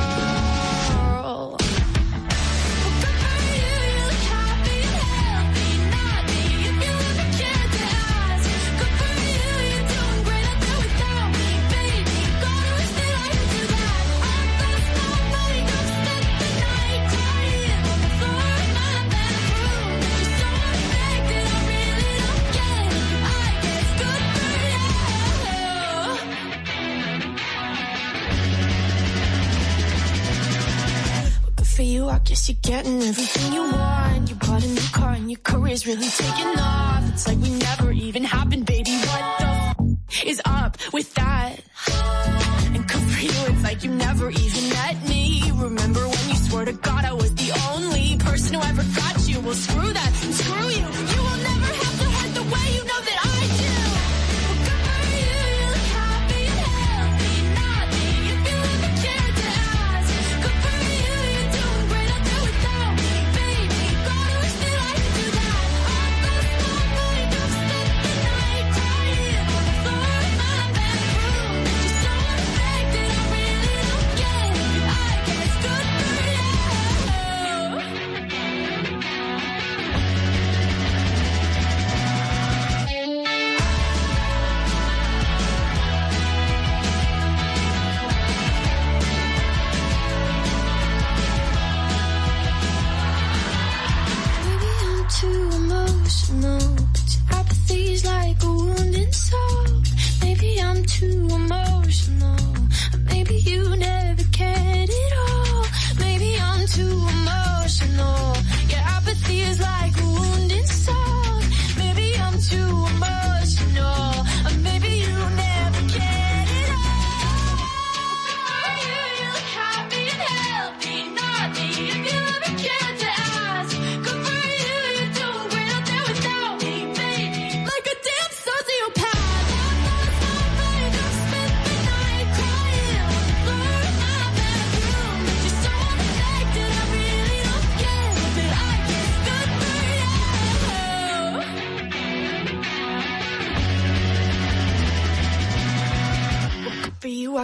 Speaker 15: Guess you're getting everything you want. You bought a new car and your career's really taking off. It's like we never even happened.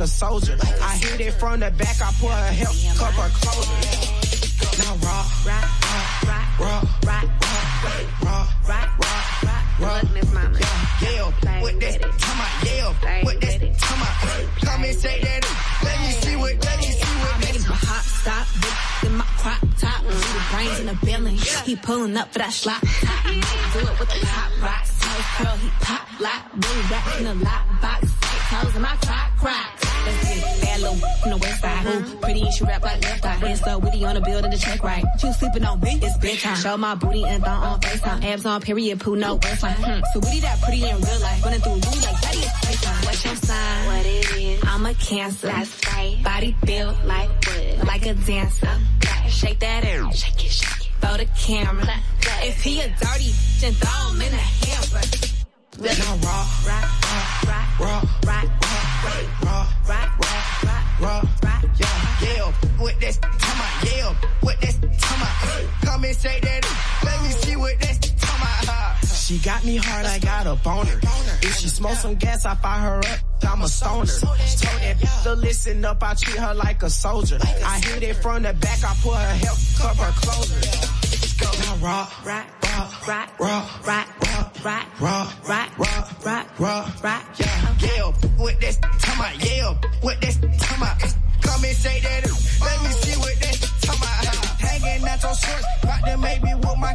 Speaker 23: like a soldier. I hit it from the back, I put a help cup of. Now rock, rock, rock, rock, rock, rock, rock, rock, rock, Yell, what that? Come on, yell, what that? Come on, come and say that. Let me see what, let me see what.
Speaker 24: I'm ready for hot stop, in my crop top, with the brains in the building. He pulling up for that slot. Check right. You sleeping on me? It's bedtime. Show my booty and thong on FaceTime. Abs on period, poo no waistline. Hmm. So witty that pretty in real life. Running through Louis like daddy is FaceTime. What's your sign? What it is? I'm a cancer. That's right. Body built like wood. Like a dancer. Shake that air. Shake it, shake it. Throw the camera. If he a dirty, then throw him in a hamper.
Speaker 23: Now raw,
Speaker 24: Rock, rock, rock,
Speaker 23: raw,
Speaker 24: rock,
Speaker 23: got me hard, I got a boner. If she smoke some gas, I fire her up. I'm a stoner. Told that bitch to listen up, I treat her like a soldier. I hit it from the back, I put her help cup her closer. Go now,
Speaker 24: Rock,
Speaker 23: raw,
Speaker 24: rock,
Speaker 23: raw,
Speaker 24: rock, rock, rock,
Speaker 23: raw,
Speaker 24: rock,
Speaker 23: raw,
Speaker 24: rock,
Speaker 23: raw,
Speaker 24: rock.
Speaker 23: yeah, yeah. With this, come on, yeah. With this, come on. Come and say that. Let me see what this, come on. Hanging out your shorts, about to make me with my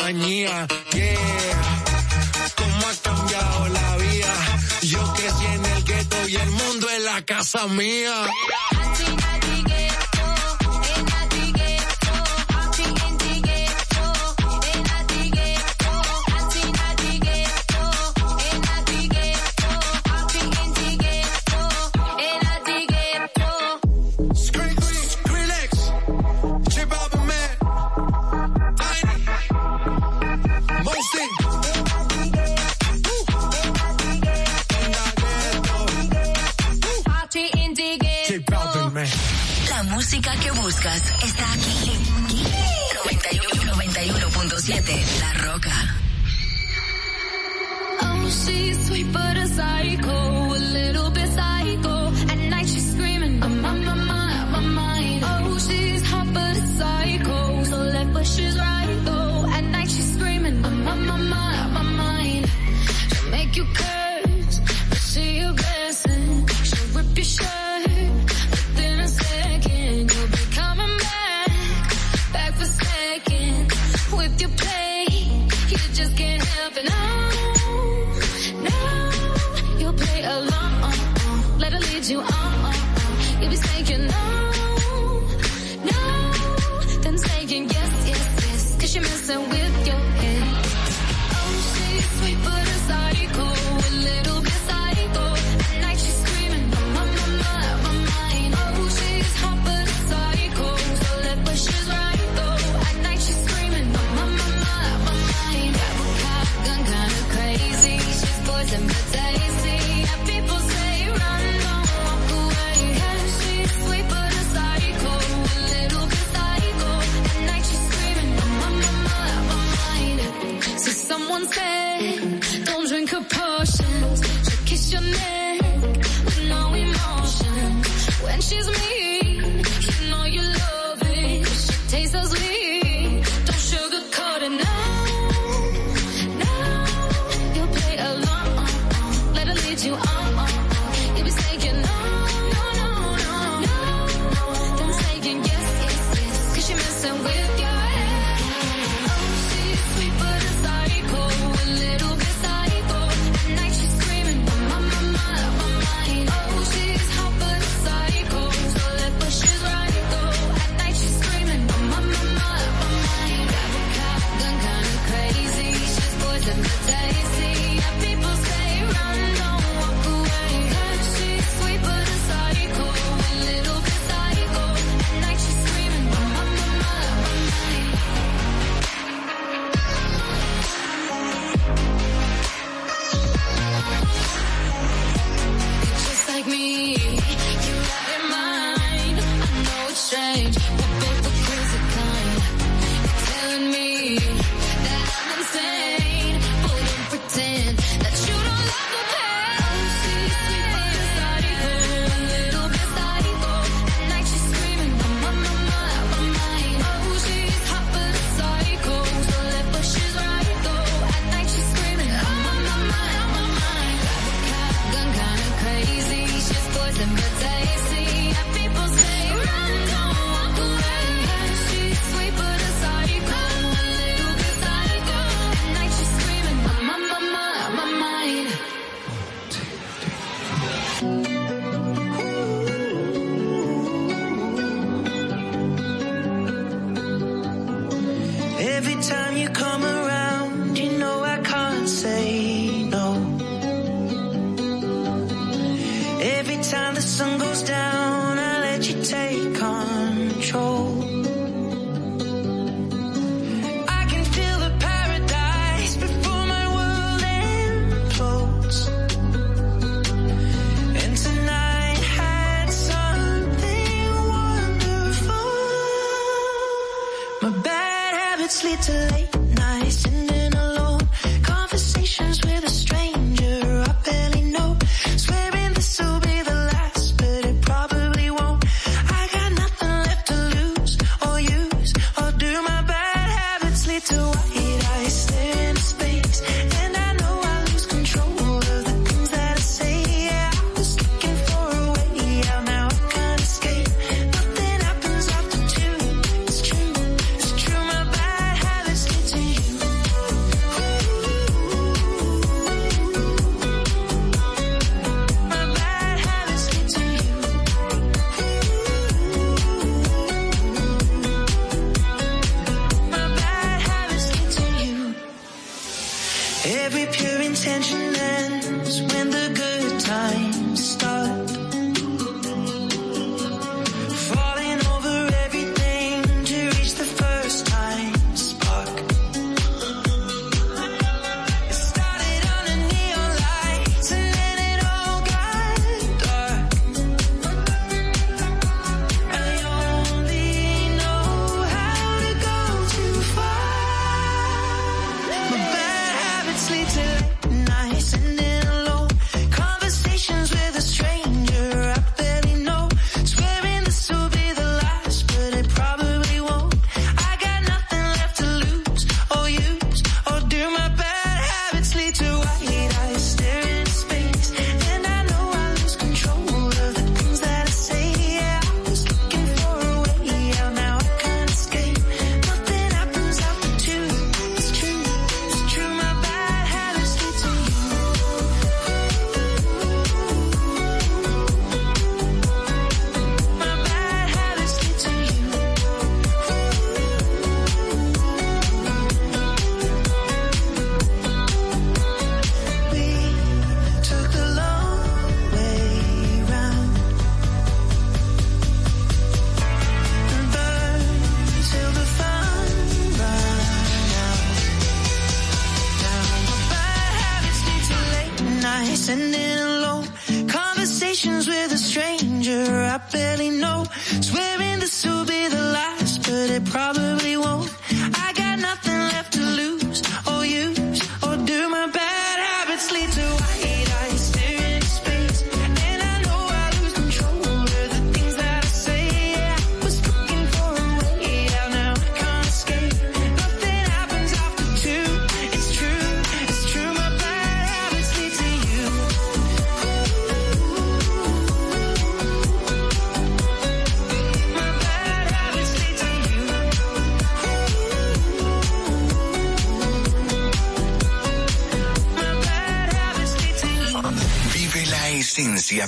Speaker 22: Casa mía.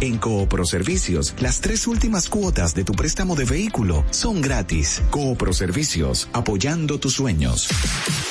Speaker 25: en Coopro Servicios, las tres últimas cuotas de tu préstamo de vehículo son gratis. Coopro Servicios, apoyando tus sueños.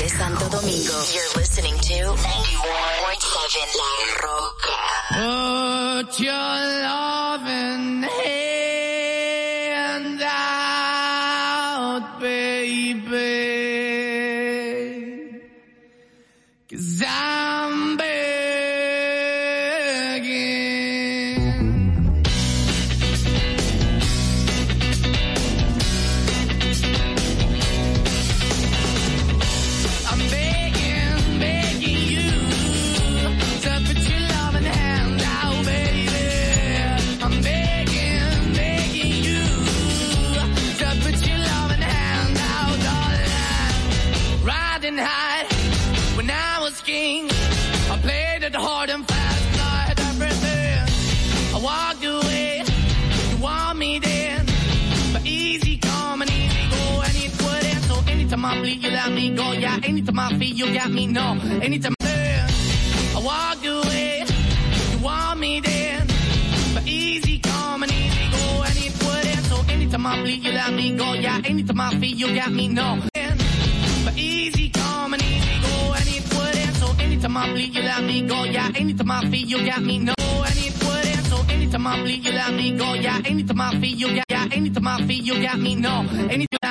Speaker 1: Desde Santo Domingo, you're listening to 91.7 La Roca.
Speaker 26: Put your loving anytime I feel, you got me. No, anytime I walked away, you want me then, but easy come and easy go, and it wouldn't. So anytime I bleed, you let me go. Yeah, anytime I feel, you got me. No, but easy come and easy go, and it wouldn't. So anytime I bleed, you let me go. Yeah, anytime I feel, you got me. No, and it wouldn't. So anytime I bleed, you let me go. Yeah, anytime I feel, you got. Yeah, anytime I feel, you got me. No, anytime.